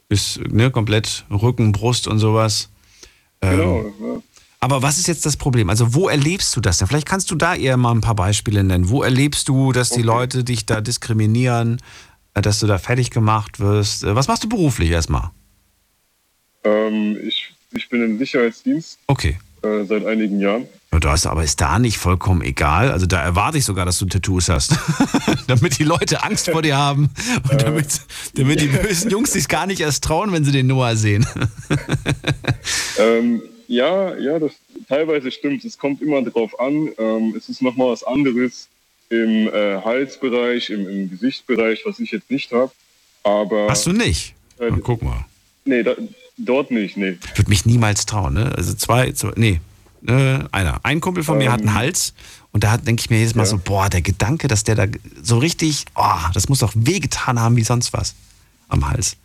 bis ne, komplett Rücken, Brust und sowas. Ähm, genau, ja. Aber was ist jetzt das Problem? Also wo erlebst du das denn? Vielleicht kannst du da eher mal ein paar Beispiele nennen. Wo erlebst du, dass die Leute dich da diskriminieren, dass du da fertig gemacht wirst? Äh, Was machst du beruflich erstmal? ähm, ich, ich bin im Sicherheitsdienst Okay. Äh, seit einigen Jahren. Ja, Da ist aber ist da nicht vollkommen egal. Also da erwarte ich sogar, dass du Tattoos hast. damit die Leute Angst vor dir haben und damit, damit die bösen Jungs sich gar nicht erst trauen, wenn sie den Noah sehen. Ähm, ja, ja, das teilweise stimmt. Es kommt immer drauf an. Ähm, es ist nochmal was anderes im äh, Halsbereich, im, im Gesichtsbereich, was ich jetzt nicht habe. Aber Hast du nicht? Äh, guck mal. Nee, da, dort nicht, nee. Ich würde mich niemals trauen, ne? Also zwei, zwei nee, äh, einer. Ein Kumpel von mir hat einen Ähm. Hals und da denke ich mir jedes Mal Ja. so, boah, der Gedanke, dass der da so richtig, oh, das muss doch wehgetan haben wie sonst was am Hals.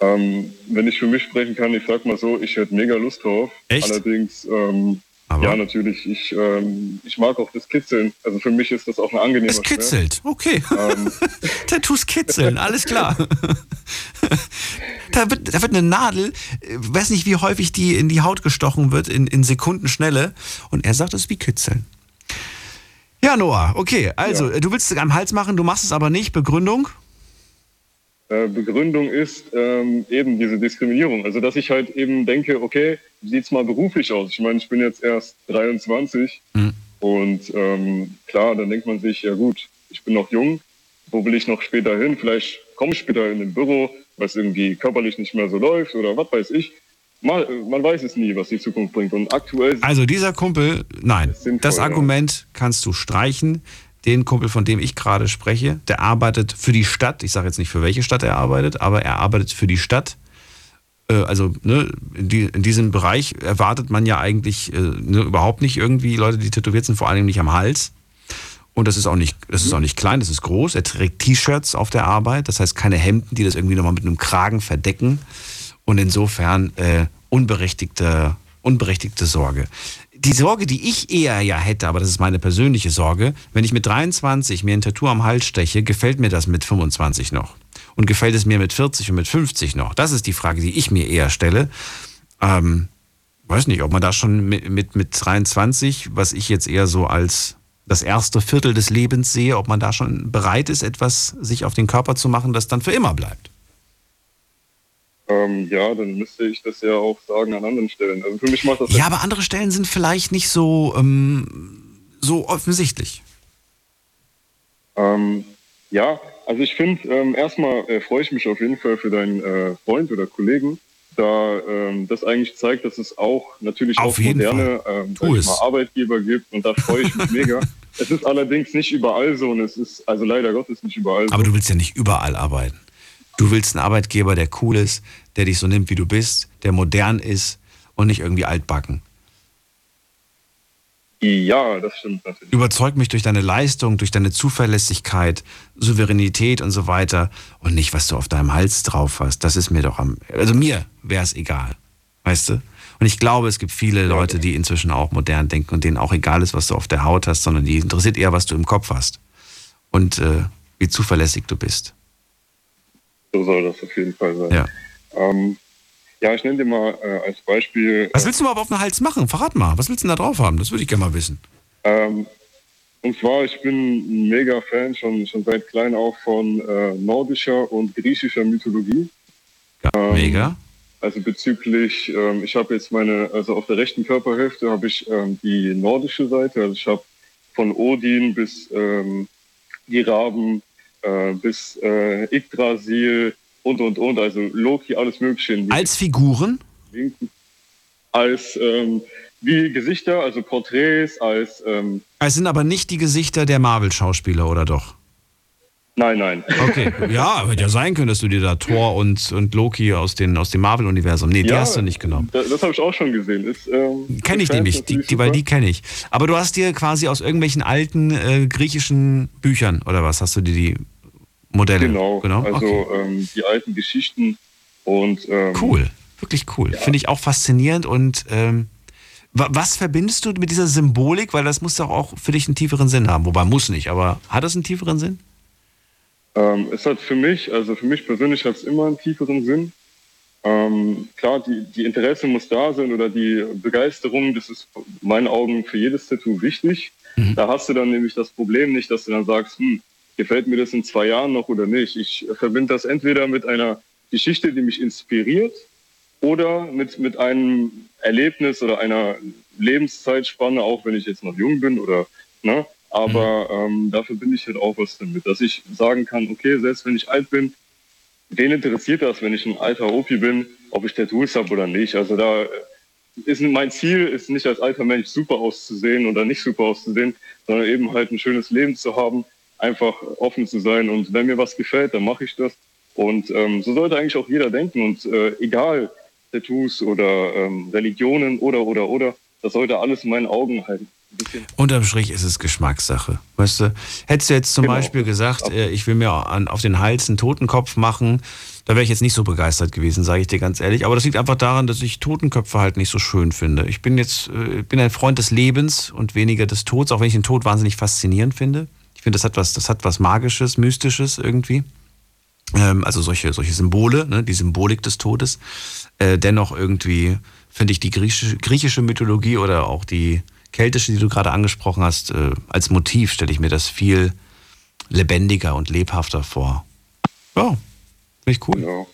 Ähm, wenn ich für mich sprechen kann, ich sag mal so, ich hätte mega Lust drauf. Echt? Allerdings, ähm, ja, natürlich, ich, ähm, ich mag auch das Kitzeln. Also für mich ist das auch ein angenehmer Es kitzelt, okay. Ähm. Tattoos kitzeln, alles klar. da, wird, da wird eine Nadel, äh, weiß nicht, wie häufig die in die Haut gestochen wird, in, in Sekundenschnelle. Und er sagt, es ist wie kitzeln. Ja, Noah, okay. Also, äh, du willst es am Hals machen, du machst es aber nicht. Begründung? Äh, Begründung ist ähm, eben diese Diskriminierung. Also dass ich halt eben denke, okay, wie sieht's mal beruflich aus? Ich meine, ich bin jetzt erst 23 und ähm, klar, dann denkt man sich, ja gut, ich bin noch jung, wo will ich noch später hin? Vielleicht komme ich später in ein Büro, was irgendwie körperlich nicht mehr so läuft oder was weiß ich. Mal, äh, man weiß es nie, was die Zukunft bringt. Und aktuell Also, dieser Kumpel, nein, das ja. Argument kannst du streichen. Den Kumpel, von dem ich gerade spreche, der arbeitet für die Stadt. Ich sage jetzt nicht, für welche Stadt er arbeitet, aber er arbeitet für die Stadt. Äh, Also ne, in, die, in diesem Bereich erwartet man ja eigentlich äh, ne, überhaupt nicht irgendwie Leute, die tätowiert sind, vor allem nicht am Hals. Und das ist auch nicht, das ist auch nicht klein, das ist groß. Er trägt T-Shirts auf der Arbeit, das heißt keine Hemden, die das irgendwie nochmal mit einem Kragen verdecken. Und insofern äh, unberechtigte, unberechtigte Sorge. Die Sorge, die ich eher ja hätte, aber das ist meine persönliche Sorge, wenn ich mit 23 mir ein Tattoo am Hals steche, gefällt mir das mit 25 noch? Und gefällt es mir mit 40 und mit 50 noch? Das ist die Frage, die ich mir eher stelle. Ähm, weiß nicht, ob man da schon mit, mit, mit 23, was ich jetzt eher so als das erste Viertel des Lebens sehe, ob man da schon bereit ist, etwas sich auf den Körper zu machen, das dann für immer bleibt. Ähm, ja, dann müsste ich das ja auch sagen an anderen Stellen. Also für mich macht das Ja, aber andere Stellen sind vielleicht nicht so, ähm, so offensichtlich. Ähm, ja, also ich finde, ähm, erstmal äh, freue ich mich auf jeden Fall für deinen äh, Freund oder Kollegen, da ähm, das eigentlich zeigt, dass es auch natürlich Auf auch jeden moderne Fall. ähm, mal, Arbeitgeber gibt und da freue ich mich mega. Es ist allerdings nicht überall so und es ist also leider Gottes nicht überall so. Aber du willst ja nicht überall arbeiten. Du willst einen Arbeitgeber, der cool ist, der dich so nimmt, wie du bist, der modern ist und nicht irgendwie altbacken. Ja, das stimmt natürlich. Überzeug mich durch deine Leistung, durch deine Zuverlässigkeit, Souveränität und so weiter und nicht, was du auf deinem Hals drauf hast. Das ist mir doch am. Also mir wäre es egal. Weißt du? Und ich glaube, es gibt viele Leute, die inzwischen auch modern denken und denen auch egal ist, was du auf der Haut hast, sondern die interessiert eher, was du im Kopf hast und äh, wie zuverlässig du bist. So soll das auf jeden Fall sein. Ja. Ähm, ja, ich nenne dir mal äh, als Beispiel. Was willst du überhaupt auf den Hals machen? Verrat mal. Was willst du denn da drauf haben? Das würde ich gerne mal wissen. Ähm, und zwar, ich bin ein mega Fan schon, schon seit klein auf von äh, nordischer und griechischer Mythologie. Ja, mega. Also bezüglich, ähm, ich habe jetzt meine, also auf der rechten Körperhälfte habe ich ähm, die nordische Seite. Also ich habe von Odin bis ähm, die Raben äh, bis äh, Yggdrasil und und und, also Loki, alles Mögliche. Als Figuren? linken. Als ähm, wie Gesichter, also Porträts, als ähm, Es sind aber nicht die Gesichter der Marvel-Schauspieler, oder doch? Nein, nein. Okay, ja, hätte ja sein können, dass du dir da Thor und, und Loki aus, den, aus dem Marvel-Universum. Nee, die Ja, hast du nicht genommen. Das, das habe ich auch schon gesehen. Ist, ähm, Kenne ich nämlich, die, die, weil die kenne ich. Aber du hast dir quasi aus irgendwelchen alten äh, griechischen Büchern oder was hast du dir die Modelle? Genau, genau? also Okay. ähm, die alten Geschichten und ähm, Cool, wirklich cool. Finde ich auch faszinierend und ähm, wa- was verbindest du mit dieser Symbolik? Weil das muss doch auch für dich einen tieferen Sinn haben. Wobei muss nicht, aber hat es einen tieferen Sinn? Ähm, es hat für mich, also für mich persönlich hat es immer einen tieferen Sinn. Ähm, klar, die, die Interesse muss da sein oder die Begeisterung, das ist in meinen Augen für jedes Tattoo wichtig. Da hast du dann nämlich das Problem nicht, dass du dann sagst, hm, gefällt mir das in zwei Jahren noch oder nicht. Ich verbinde das entweder mit einer Geschichte, die mich inspiriert oder mit, mit einem Erlebnis oder einer Lebenszeitspanne, auch wenn ich jetzt noch jung bin oder, ne? Aber ähm, da verbinde ich halt auch was damit, dass ich sagen kann, okay, selbst wenn ich alt bin, wen interessiert das, wenn ich ein alter Opi bin, ob ich Tattoos habe oder nicht? Also da ist mein Ziel, ist nicht als alter Mensch super auszusehen oder nicht super auszusehen, sondern eben halt ein schönes Leben zu haben, einfach offen zu sein. Und wenn mir was gefällt, dann mache ich das. Und ähm, so sollte eigentlich auch jeder denken. Und äh, egal, Tattoos oder ähm, Religionen oder, oder, oder. Das sollte alles in meinen Augen halt bisschen Unterm Strich ist es Geschmackssache. Weißt du, hättest du jetzt zum Genau. Beispiel gesagt, äh, ich will mir an, auf den Hals einen Totenkopf machen, da wäre ich jetzt nicht so begeistert gewesen, sage ich dir ganz ehrlich. Aber das liegt einfach daran, dass ich Totenköpfe halt nicht so schön finde. Ich bin jetzt äh, bin ein Freund des Lebens und weniger des Todes, auch wenn ich den Tod wahnsinnig faszinierend finde. Ich finde, das hat was, das hat was Magisches, Mystisches irgendwie. Ähm, also solche, solche Symbole, ne, die Symbolik des Todes. Äh, dennoch irgendwie finde ich die griechische, griechische Mythologie oder auch die keltische, die du gerade angesprochen hast, äh, als Motiv stelle ich mir das viel lebendiger und lebhafter vor. Ja, finde ich cool. Genau.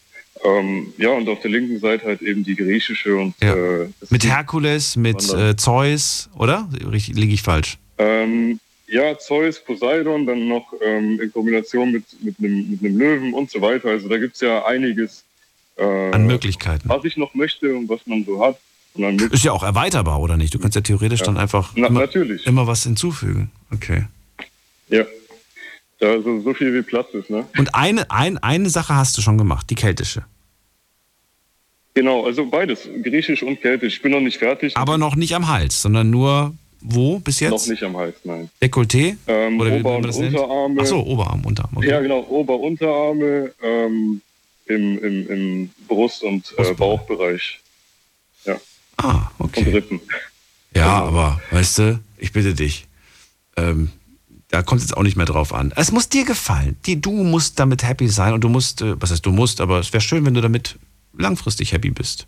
Ähm, ja, und auf der linken Seite halt eben die griechische und äh, das Mit Herkules, mit äh, Zeus, oder? Liege ich falsch? Ähm, ja, Zeus, Poseidon, dann noch ähm, in Kombination mit, mit, einem, mit einem Löwen und so weiter. Also da gibt es ja einiges, äh, An Möglichkeiten. was ich noch möchte und was man so hat. Ist ja auch erweiterbar, oder nicht? Du kannst ja theoretisch Ja. dann einfach Na, immer, natürlich. immer was hinzufügen. Okay. ja, da so, so viel wie Platz ist, ne? Und eine, ein, eine Sache hast du schon gemacht, die keltische. Genau, also beides, griechisch und keltisch. Ich bin noch nicht fertig. Aber noch nicht am Hals, sondern nur wo bis jetzt? Noch nicht am Hals, nein. Dekolleté? Ähm, Oder wie Ober- und? Unterarme. Ach so, Oberarm, Unterarm. Okay. Ja, genau, Ober-Unterarme ähm, im, im, im Brust- und äh, Bauchbereich. Ah, okay. Und Rippen. Ja, aber weißt du, ich bitte dich, ähm, da kommt es jetzt auch nicht mehr drauf an. Es muss dir gefallen. Die, du musst damit happy sein und du musst, äh, was heißt du musst, aber es wäre schön, wenn du damit langfristig happy bist.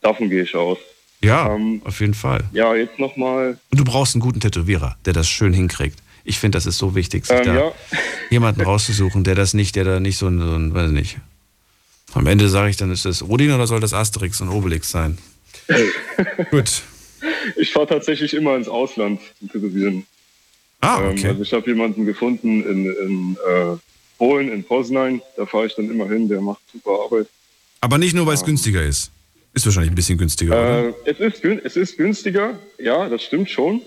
Davon gehe ich aus. Ja, Ähm, auf jeden Fall. Ja, jetzt nochmal. Und du brauchst einen guten Tätowierer, der das schön hinkriegt. Ich finde, das ist so wichtig, sich Ähm, da ja. jemanden rauszusuchen, der das nicht, der da nicht so ein, so ein weiß ich nicht. Am Ende sage ich dann, ist das Rodin oder soll das Asterix und Obelix sein? Gut. Ich fahre tatsächlich immer ins Ausland zum Tätowieren. Ah, Ähm, okay. also ich habe jemanden gefunden in, in äh, Polen, in Poznań. Da fahre ich dann immer hin. Der macht super Arbeit. Aber nicht nur, weil es günstiger ist. Ist wahrscheinlich ein bisschen günstiger? Äh, es, ist, es ist günstiger, ja, das stimmt schon.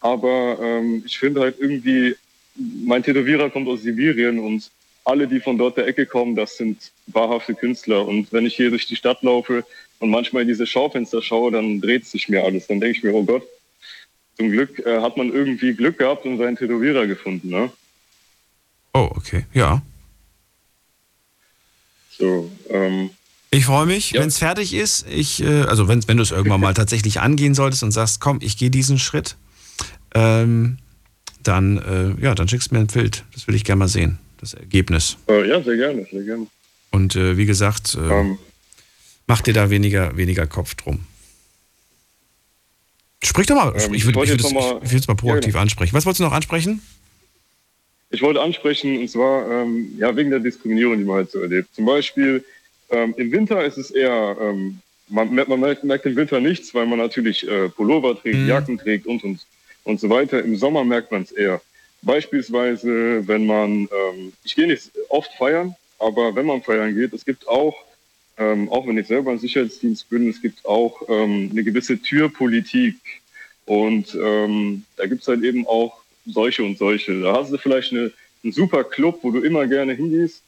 Aber ähm, ich finde halt irgendwie, mein Tätowierer kommt aus Sibirien und alle, die von dort der Ecke kommen, das sind wahrhafte Künstler. Und wenn ich hier durch die Stadt laufe und manchmal in diese Schaufenster schaue, dann dreht sich mir alles. Dann denke ich mir, oh Gott, zum Glück äh, hat man irgendwie Glück gehabt und seinen Tätowierer gefunden. Ne? Oh, okay. Ja. So, ähm, Ich freue mich, wenn es fertig ist. Ich, äh, also wenn, wenn du es irgendwann mal tatsächlich angehen solltest und sagst, komm, ich gehe diesen Schritt, ähm, dann, äh, ja, dann schickst du mir ein Bild. Das will ich gerne mal sehen, das Ergebnis. äh, ja, sehr gerne, sehr gerne. Und äh, wie gesagt, äh, Ähm. mach dir da weniger, weniger Kopf drum. Sprich doch mal. Ähm, ich würde würd jetzt es mal- mal proaktiv Ja, genau. ansprechen. Was wolltest du noch ansprechen? Ich wollte ansprechen, und zwar ähm, ja, wegen der Diskriminierung, die man halt so erlebt. Zum Beispiel ähm, im Winter ist es eher, ähm, man, merkt- man merkt, merkt im Winter nichts, weil man natürlich äh, Pullover trägt, Mhm. Jacken trägt und, und, und so weiter. Im Sommer merkt man es eher. Beispielsweise, wenn man, ähm, ich gehe nicht oft feiern, aber wenn man feiern geht, es gibt auch, ähm, auch wenn ich selber im Sicherheitsdienst bin, es gibt auch ähm, eine gewisse Türpolitik. Und ähm, da gibt es halt eben auch solche und solche. Da hast du vielleicht eine, einen super Club, wo du immer gerne hingehst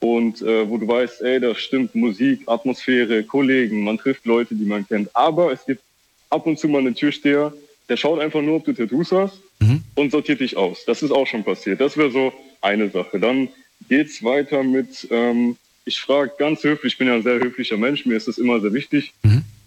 und äh, wo du weißt, ey, da stimmt Musik, Atmosphäre, Kollegen, man trifft Leute, die man kennt. Aber es gibt ab und zu mal einen Türsteher, der schaut einfach nur, ob du Tattoos hast und sortiert dich aus. Das ist auch schon passiert. Das wäre so eine Sache. Dann geht's weiter mit, ähm, ich frage ganz höflich, ich bin ja ein sehr höflicher Mensch, mir ist das immer sehr wichtig,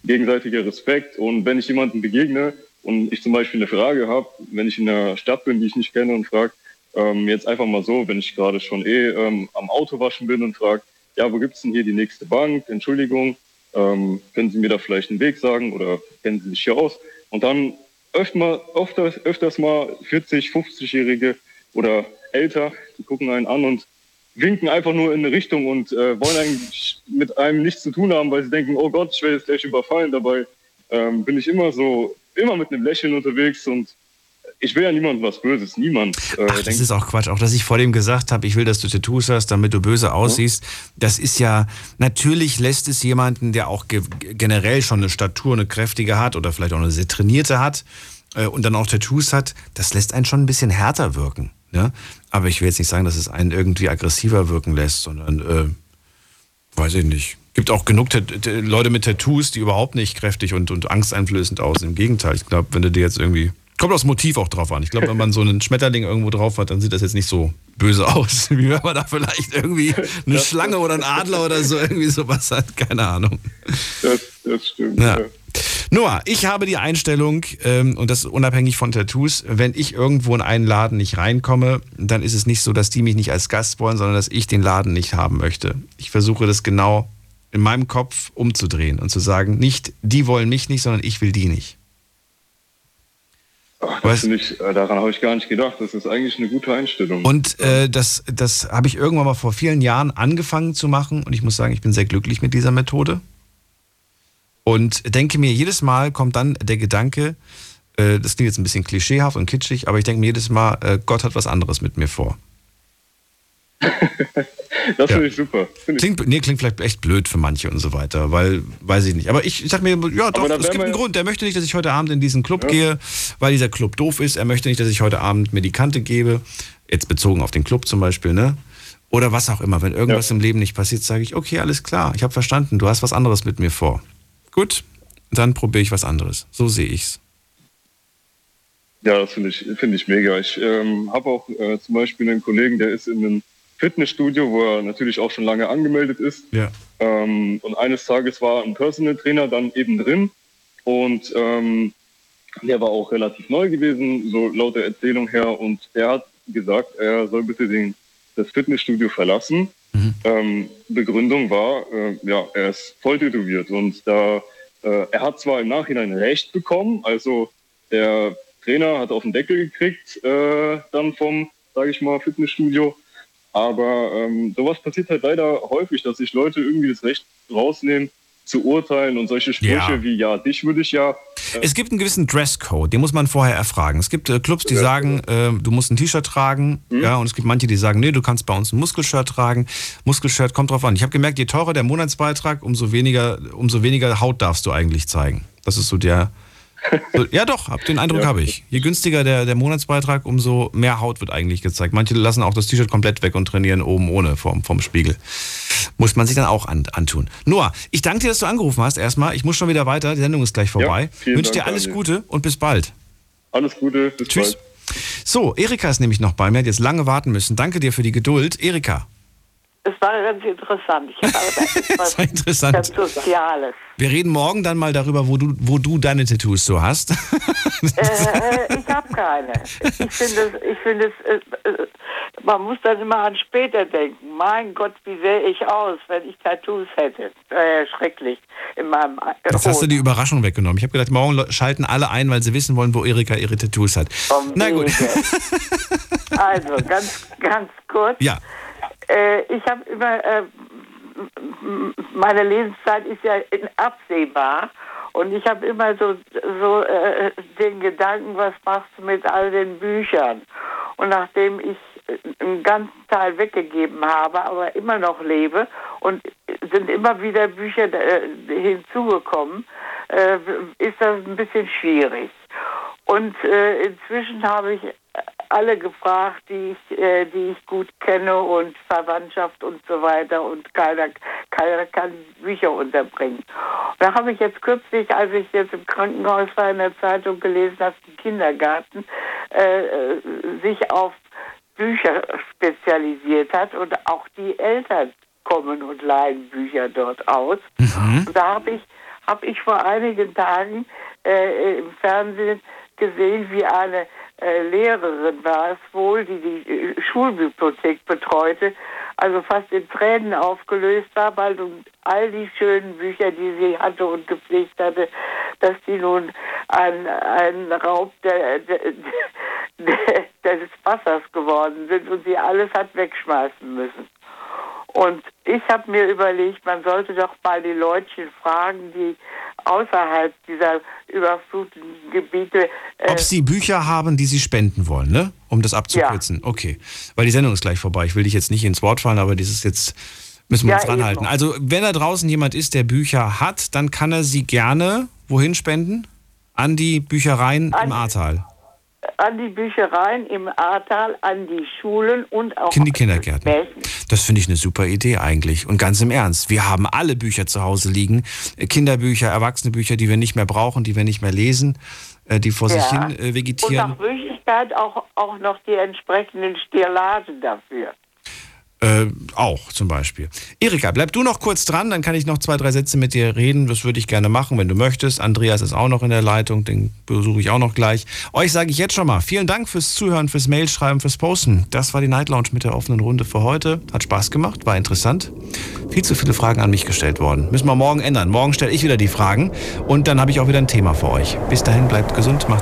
gegenseitiger Respekt. Und wenn ich jemandem begegne und ich zum Beispiel eine Frage habe, wenn ich in einer Stadt bin, die ich nicht kenne und frage, ähm, jetzt einfach mal so, wenn ich gerade schon eh ähm, am Auto waschen bin und frage, ja, wo gibt's denn hier die nächste Bank? Entschuldigung, ähm, können Sie mir da vielleicht einen Weg sagen oder kennen Sie sich hier aus? Und dann öfter öfters, öfters mal 40, 50-Jährige oder älter, die gucken einen an und winken einfach nur in eine Richtung und äh, wollen eigentlich mit einem nichts zu tun haben, weil sie denken, oh Gott, ich werde jetzt gleich überfallen. Dabei ähm, bin ich immer so, immer mit einem Lächeln unterwegs und ich will ja niemandem was Böses, niemand. Äh, Ach, das ist auch Quatsch. Auch, dass ich vor dem gesagt habe, ich will, dass du Tattoos hast, damit du böse aussiehst. Das ist ja, natürlich lässt es jemanden, der auch ge generell schon eine Statur, eine kräftige hat oder vielleicht auch eine sehr trainierte hat äh, und dann auch Tattoos hat, das lässt einen schon ein bisschen härter wirken. Ne? Aber ich will jetzt nicht sagen, dass es einen irgendwie aggressiver wirken lässt, sondern äh, Weiß ich nicht. Gibt auch genug Tat- Leute mit Tattoos, die überhaupt nicht kräftig und, und angsteinflößend aussehen. Im Gegenteil, ich glaube, wenn du dir jetzt irgendwie. Kommt aufs Motiv auch drauf an. Ich glaube, wenn man so einen Schmetterling irgendwo drauf hat, dann sieht das jetzt nicht so böse aus, wie wenn man da vielleicht irgendwie eine Schlange oder einen Adler oder so irgendwie sowas hat. Keine Ahnung. Das, das stimmt. Ja. Noah, ich habe die Einstellung, ähm, und das ist unabhängig von Tattoos, wenn ich irgendwo in einen Laden nicht reinkomme, dann ist es nicht so, dass die mich nicht als Gast wollen, sondern dass ich den Laden nicht haben möchte. Ich versuche das genau in meinem Kopf umzudrehen und zu sagen, nicht die wollen mich nicht, sondern ich will die nicht. Ach, das ich, äh, daran habe ich gar nicht gedacht. Das ist eigentlich eine gute Einstellung. Und äh, das, das habe ich irgendwann mal vor vielen Jahren angefangen zu machen und ich muss sagen, ich bin sehr glücklich mit dieser Methode. Und denke mir, jedes Mal kommt dann der Gedanke, äh, das klingt jetzt ein bisschen klischeehaft und kitschig, aber ich denke mir jedes Mal, äh, Gott hat was anderes mit mir vor. das finde ich super. Find ich Klingt, nee, klingt vielleicht echt blöd für manche und so weiter, weil, weiß ich nicht. Aber ich, ich sag mir, ja doch, es gibt einen ja- Grund. Der möchte nicht, dass ich heute Abend in diesen Club gehe, weil dieser Club doof ist. Er möchte nicht, dass ich heute Abend mir die Kante gebe. Jetzt bezogen auf den Club zum Beispiel, ne? Oder was auch immer. Wenn irgendwas im Leben nicht passiert, sage ich, okay, alles klar, ich habe verstanden, du hast was anderes mit mir vor. Gut, dann probiere ich was anderes. So sehe ich's. Ja, das finde ich, finde ich mega. Ich ähm, habe auch äh, zum Beispiel einen Kollegen, der ist in einem Fitnessstudio, wo er natürlich auch schon lange angemeldet ist. Ja. Ähm, und eines Tages war ein Personal Trainer dann eben drin und ähm, der war auch relativ neu gewesen, so laut der Erzählung her. Und der hat gesagt, er soll bitte den, das Fitnessstudio verlassen. Ähm, Begründung war, äh, ja, er ist voll tätowiert und da äh, er hat zwar im Nachhinein Recht bekommen, also der Trainer hat auf den Deckel gekriegt, äh, dann vom, sage ich mal, Fitnessstudio. Aber ähm, sowas passiert halt leider häufig, dass sich Leute irgendwie das Recht rausnehmen, zu urteilen und solche Sprüche Ja. wie, ja, dich würde ich ja. Äh, Es gibt einen gewissen Dresscode, den muss man vorher erfragen. Es gibt äh, Clubs, die sagen, äh, du musst ein T-Shirt tragen, ja, und es gibt manche, die sagen, nee, du kannst bei uns ein Muskelshirt tragen. Muskelshirt kommt drauf an. Ich habe gemerkt, je teurer der Monatsbeitrag, umso weniger, umso weniger Haut darfst du eigentlich zeigen. Das ist so der. So, ja, doch, hab den Eindruck Ja. habe ich. Je günstiger der, der Monatsbeitrag, umso mehr Haut wird eigentlich gezeigt. Manche lassen auch das T-Shirt komplett weg und trainieren oben ohne vom, vom Spiegel. Muss man sich dann auch an, antun. Noah, ich danke dir, dass du angerufen hast erstmal. Ich muss schon wieder weiter. Die Sendung ist gleich vorbei. vielen Wünsche dir alles. Gute und bis bald. Alles Gute, bis Tschüss. bald. So, Erika ist nämlich noch bei mir, hat jetzt lange warten müssen. Danke dir für die Geduld. Erika, Es war ganz interessant. Ich habe aber etwas war interessant. ganz Soziales. wir reden morgen dann mal darüber, wo du, wo du deine Tattoos so hast. äh, ich habe keine. Ich finde es, ich finde es, äh, äh, man muss dann immer an später denken. Mein Gott, wie sähe ich aus, wenn ich Tattoos hätte? Äh, schrecklich in meinem äh, Jetzt hast du die Überraschung weggenommen. Ich habe gedacht, morgen schalten alle ein, weil sie wissen wollen, wo Erika ihre Tattoos hat. Vom Na gut. Wege. Also ganz, ganz kurz. Ja. Äh, ich habe immer, äh, meine Lebenszeit ist ja absehbar und ich habe immer so, so äh, den Gedanken, was machst du mit all den Büchern? Und nachdem ich äh, einen ganzen Teil weggegeben habe, aber immer noch lebe und sind immer wieder Bücher äh, hinzugekommen, äh, ist das ein bisschen schwierig. Und äh, inzwischen habe ich alle gefragt, die ich, äh, die ich gut kenne und Verwandtschaft und so weiter und keiner, keiner kann Bücher unterbringen. Und da habe ich jetzt kürzlich, als ich jetzt im Krankenhaus war, in der Zeitung gelesen, dass ein Kindergarten äh, äh, sich auf Bücher spezialisiert hat und auch die Eltern kommen und leihen Bücher dort aus. Und da habe ich, hab ich vor einigen Tagen äh, im Fernsehen gesehen, wie eine äh, Lehrerin war es wohl, die die äh, Schulbibliothek betreute, also fast in Tränen aufgelöst war, weil nun all die schönen Bücher, die sie hatte und gepflegt hatte, dass die nun ein, ein Raub der, der, der, des Wassers geworden sind und sie alles hat wegschmeißen müssen. Und ich habe mir überlegt, man sollte doch mal die Leutchen fragen, die außerhalb dieser überfluteten Gebiete äh, Ob sie Bücher haben, die sie spenden wollen, ne? Um das abzukürzen. Okay. Weil die Sendung ist gleich vorbei. Ich will dich jetzt nicht ins Wort fallen, aber dieses jetzt müssen wir Ja, uns dran eben. halten. Also, wenn da draußen jemand ist, der Bücher hat, dann kann er sie gerne wohin spenden? An die Büchereien im Ahrtal. An die Büchereien im Ahrtal, an die Schulen und auch In die Kindergärten. Das finde ich eine super Idee eigentlich. Und ganz im Ernst, wir haben alle Bücher zu Hause liegen. Äh, Kinderbücher, Erwachsenebücher, die wir nicht mehr brauchen, die wir nicht mehr lesen, äh, die vor sich Ja. hin äh, und vegetieren. nach Möglichkeit auch, auch noch die entsprechenden Stirlagen dafür. Äh, auch zum Beispiel. Erika, bleib du noch kurz dran, dann kann ich noch zwei, drei Sätze mit dir reden. Das würde ich gerne machen, wenn du möchtest. Andreas ist auch noch in der Leitung, den besuche ich auch noch gleich. Euch sage ich jetzt schon mal vielen Dank fürs Zuhören, fürs Mailschreiben, fürs Posten. Das war die Night Lounge mit der offenen Runde für heute. Hat Spaß gemacht, war interessant. Viel zu viele Fragen an mich gestellt worden. Müssen wir morgen ändern. Morgen stelle ich wieder die Fragen und dann habe ich auch wieder ein Thema für euch. Bis dahin, bleibt gesund, macht's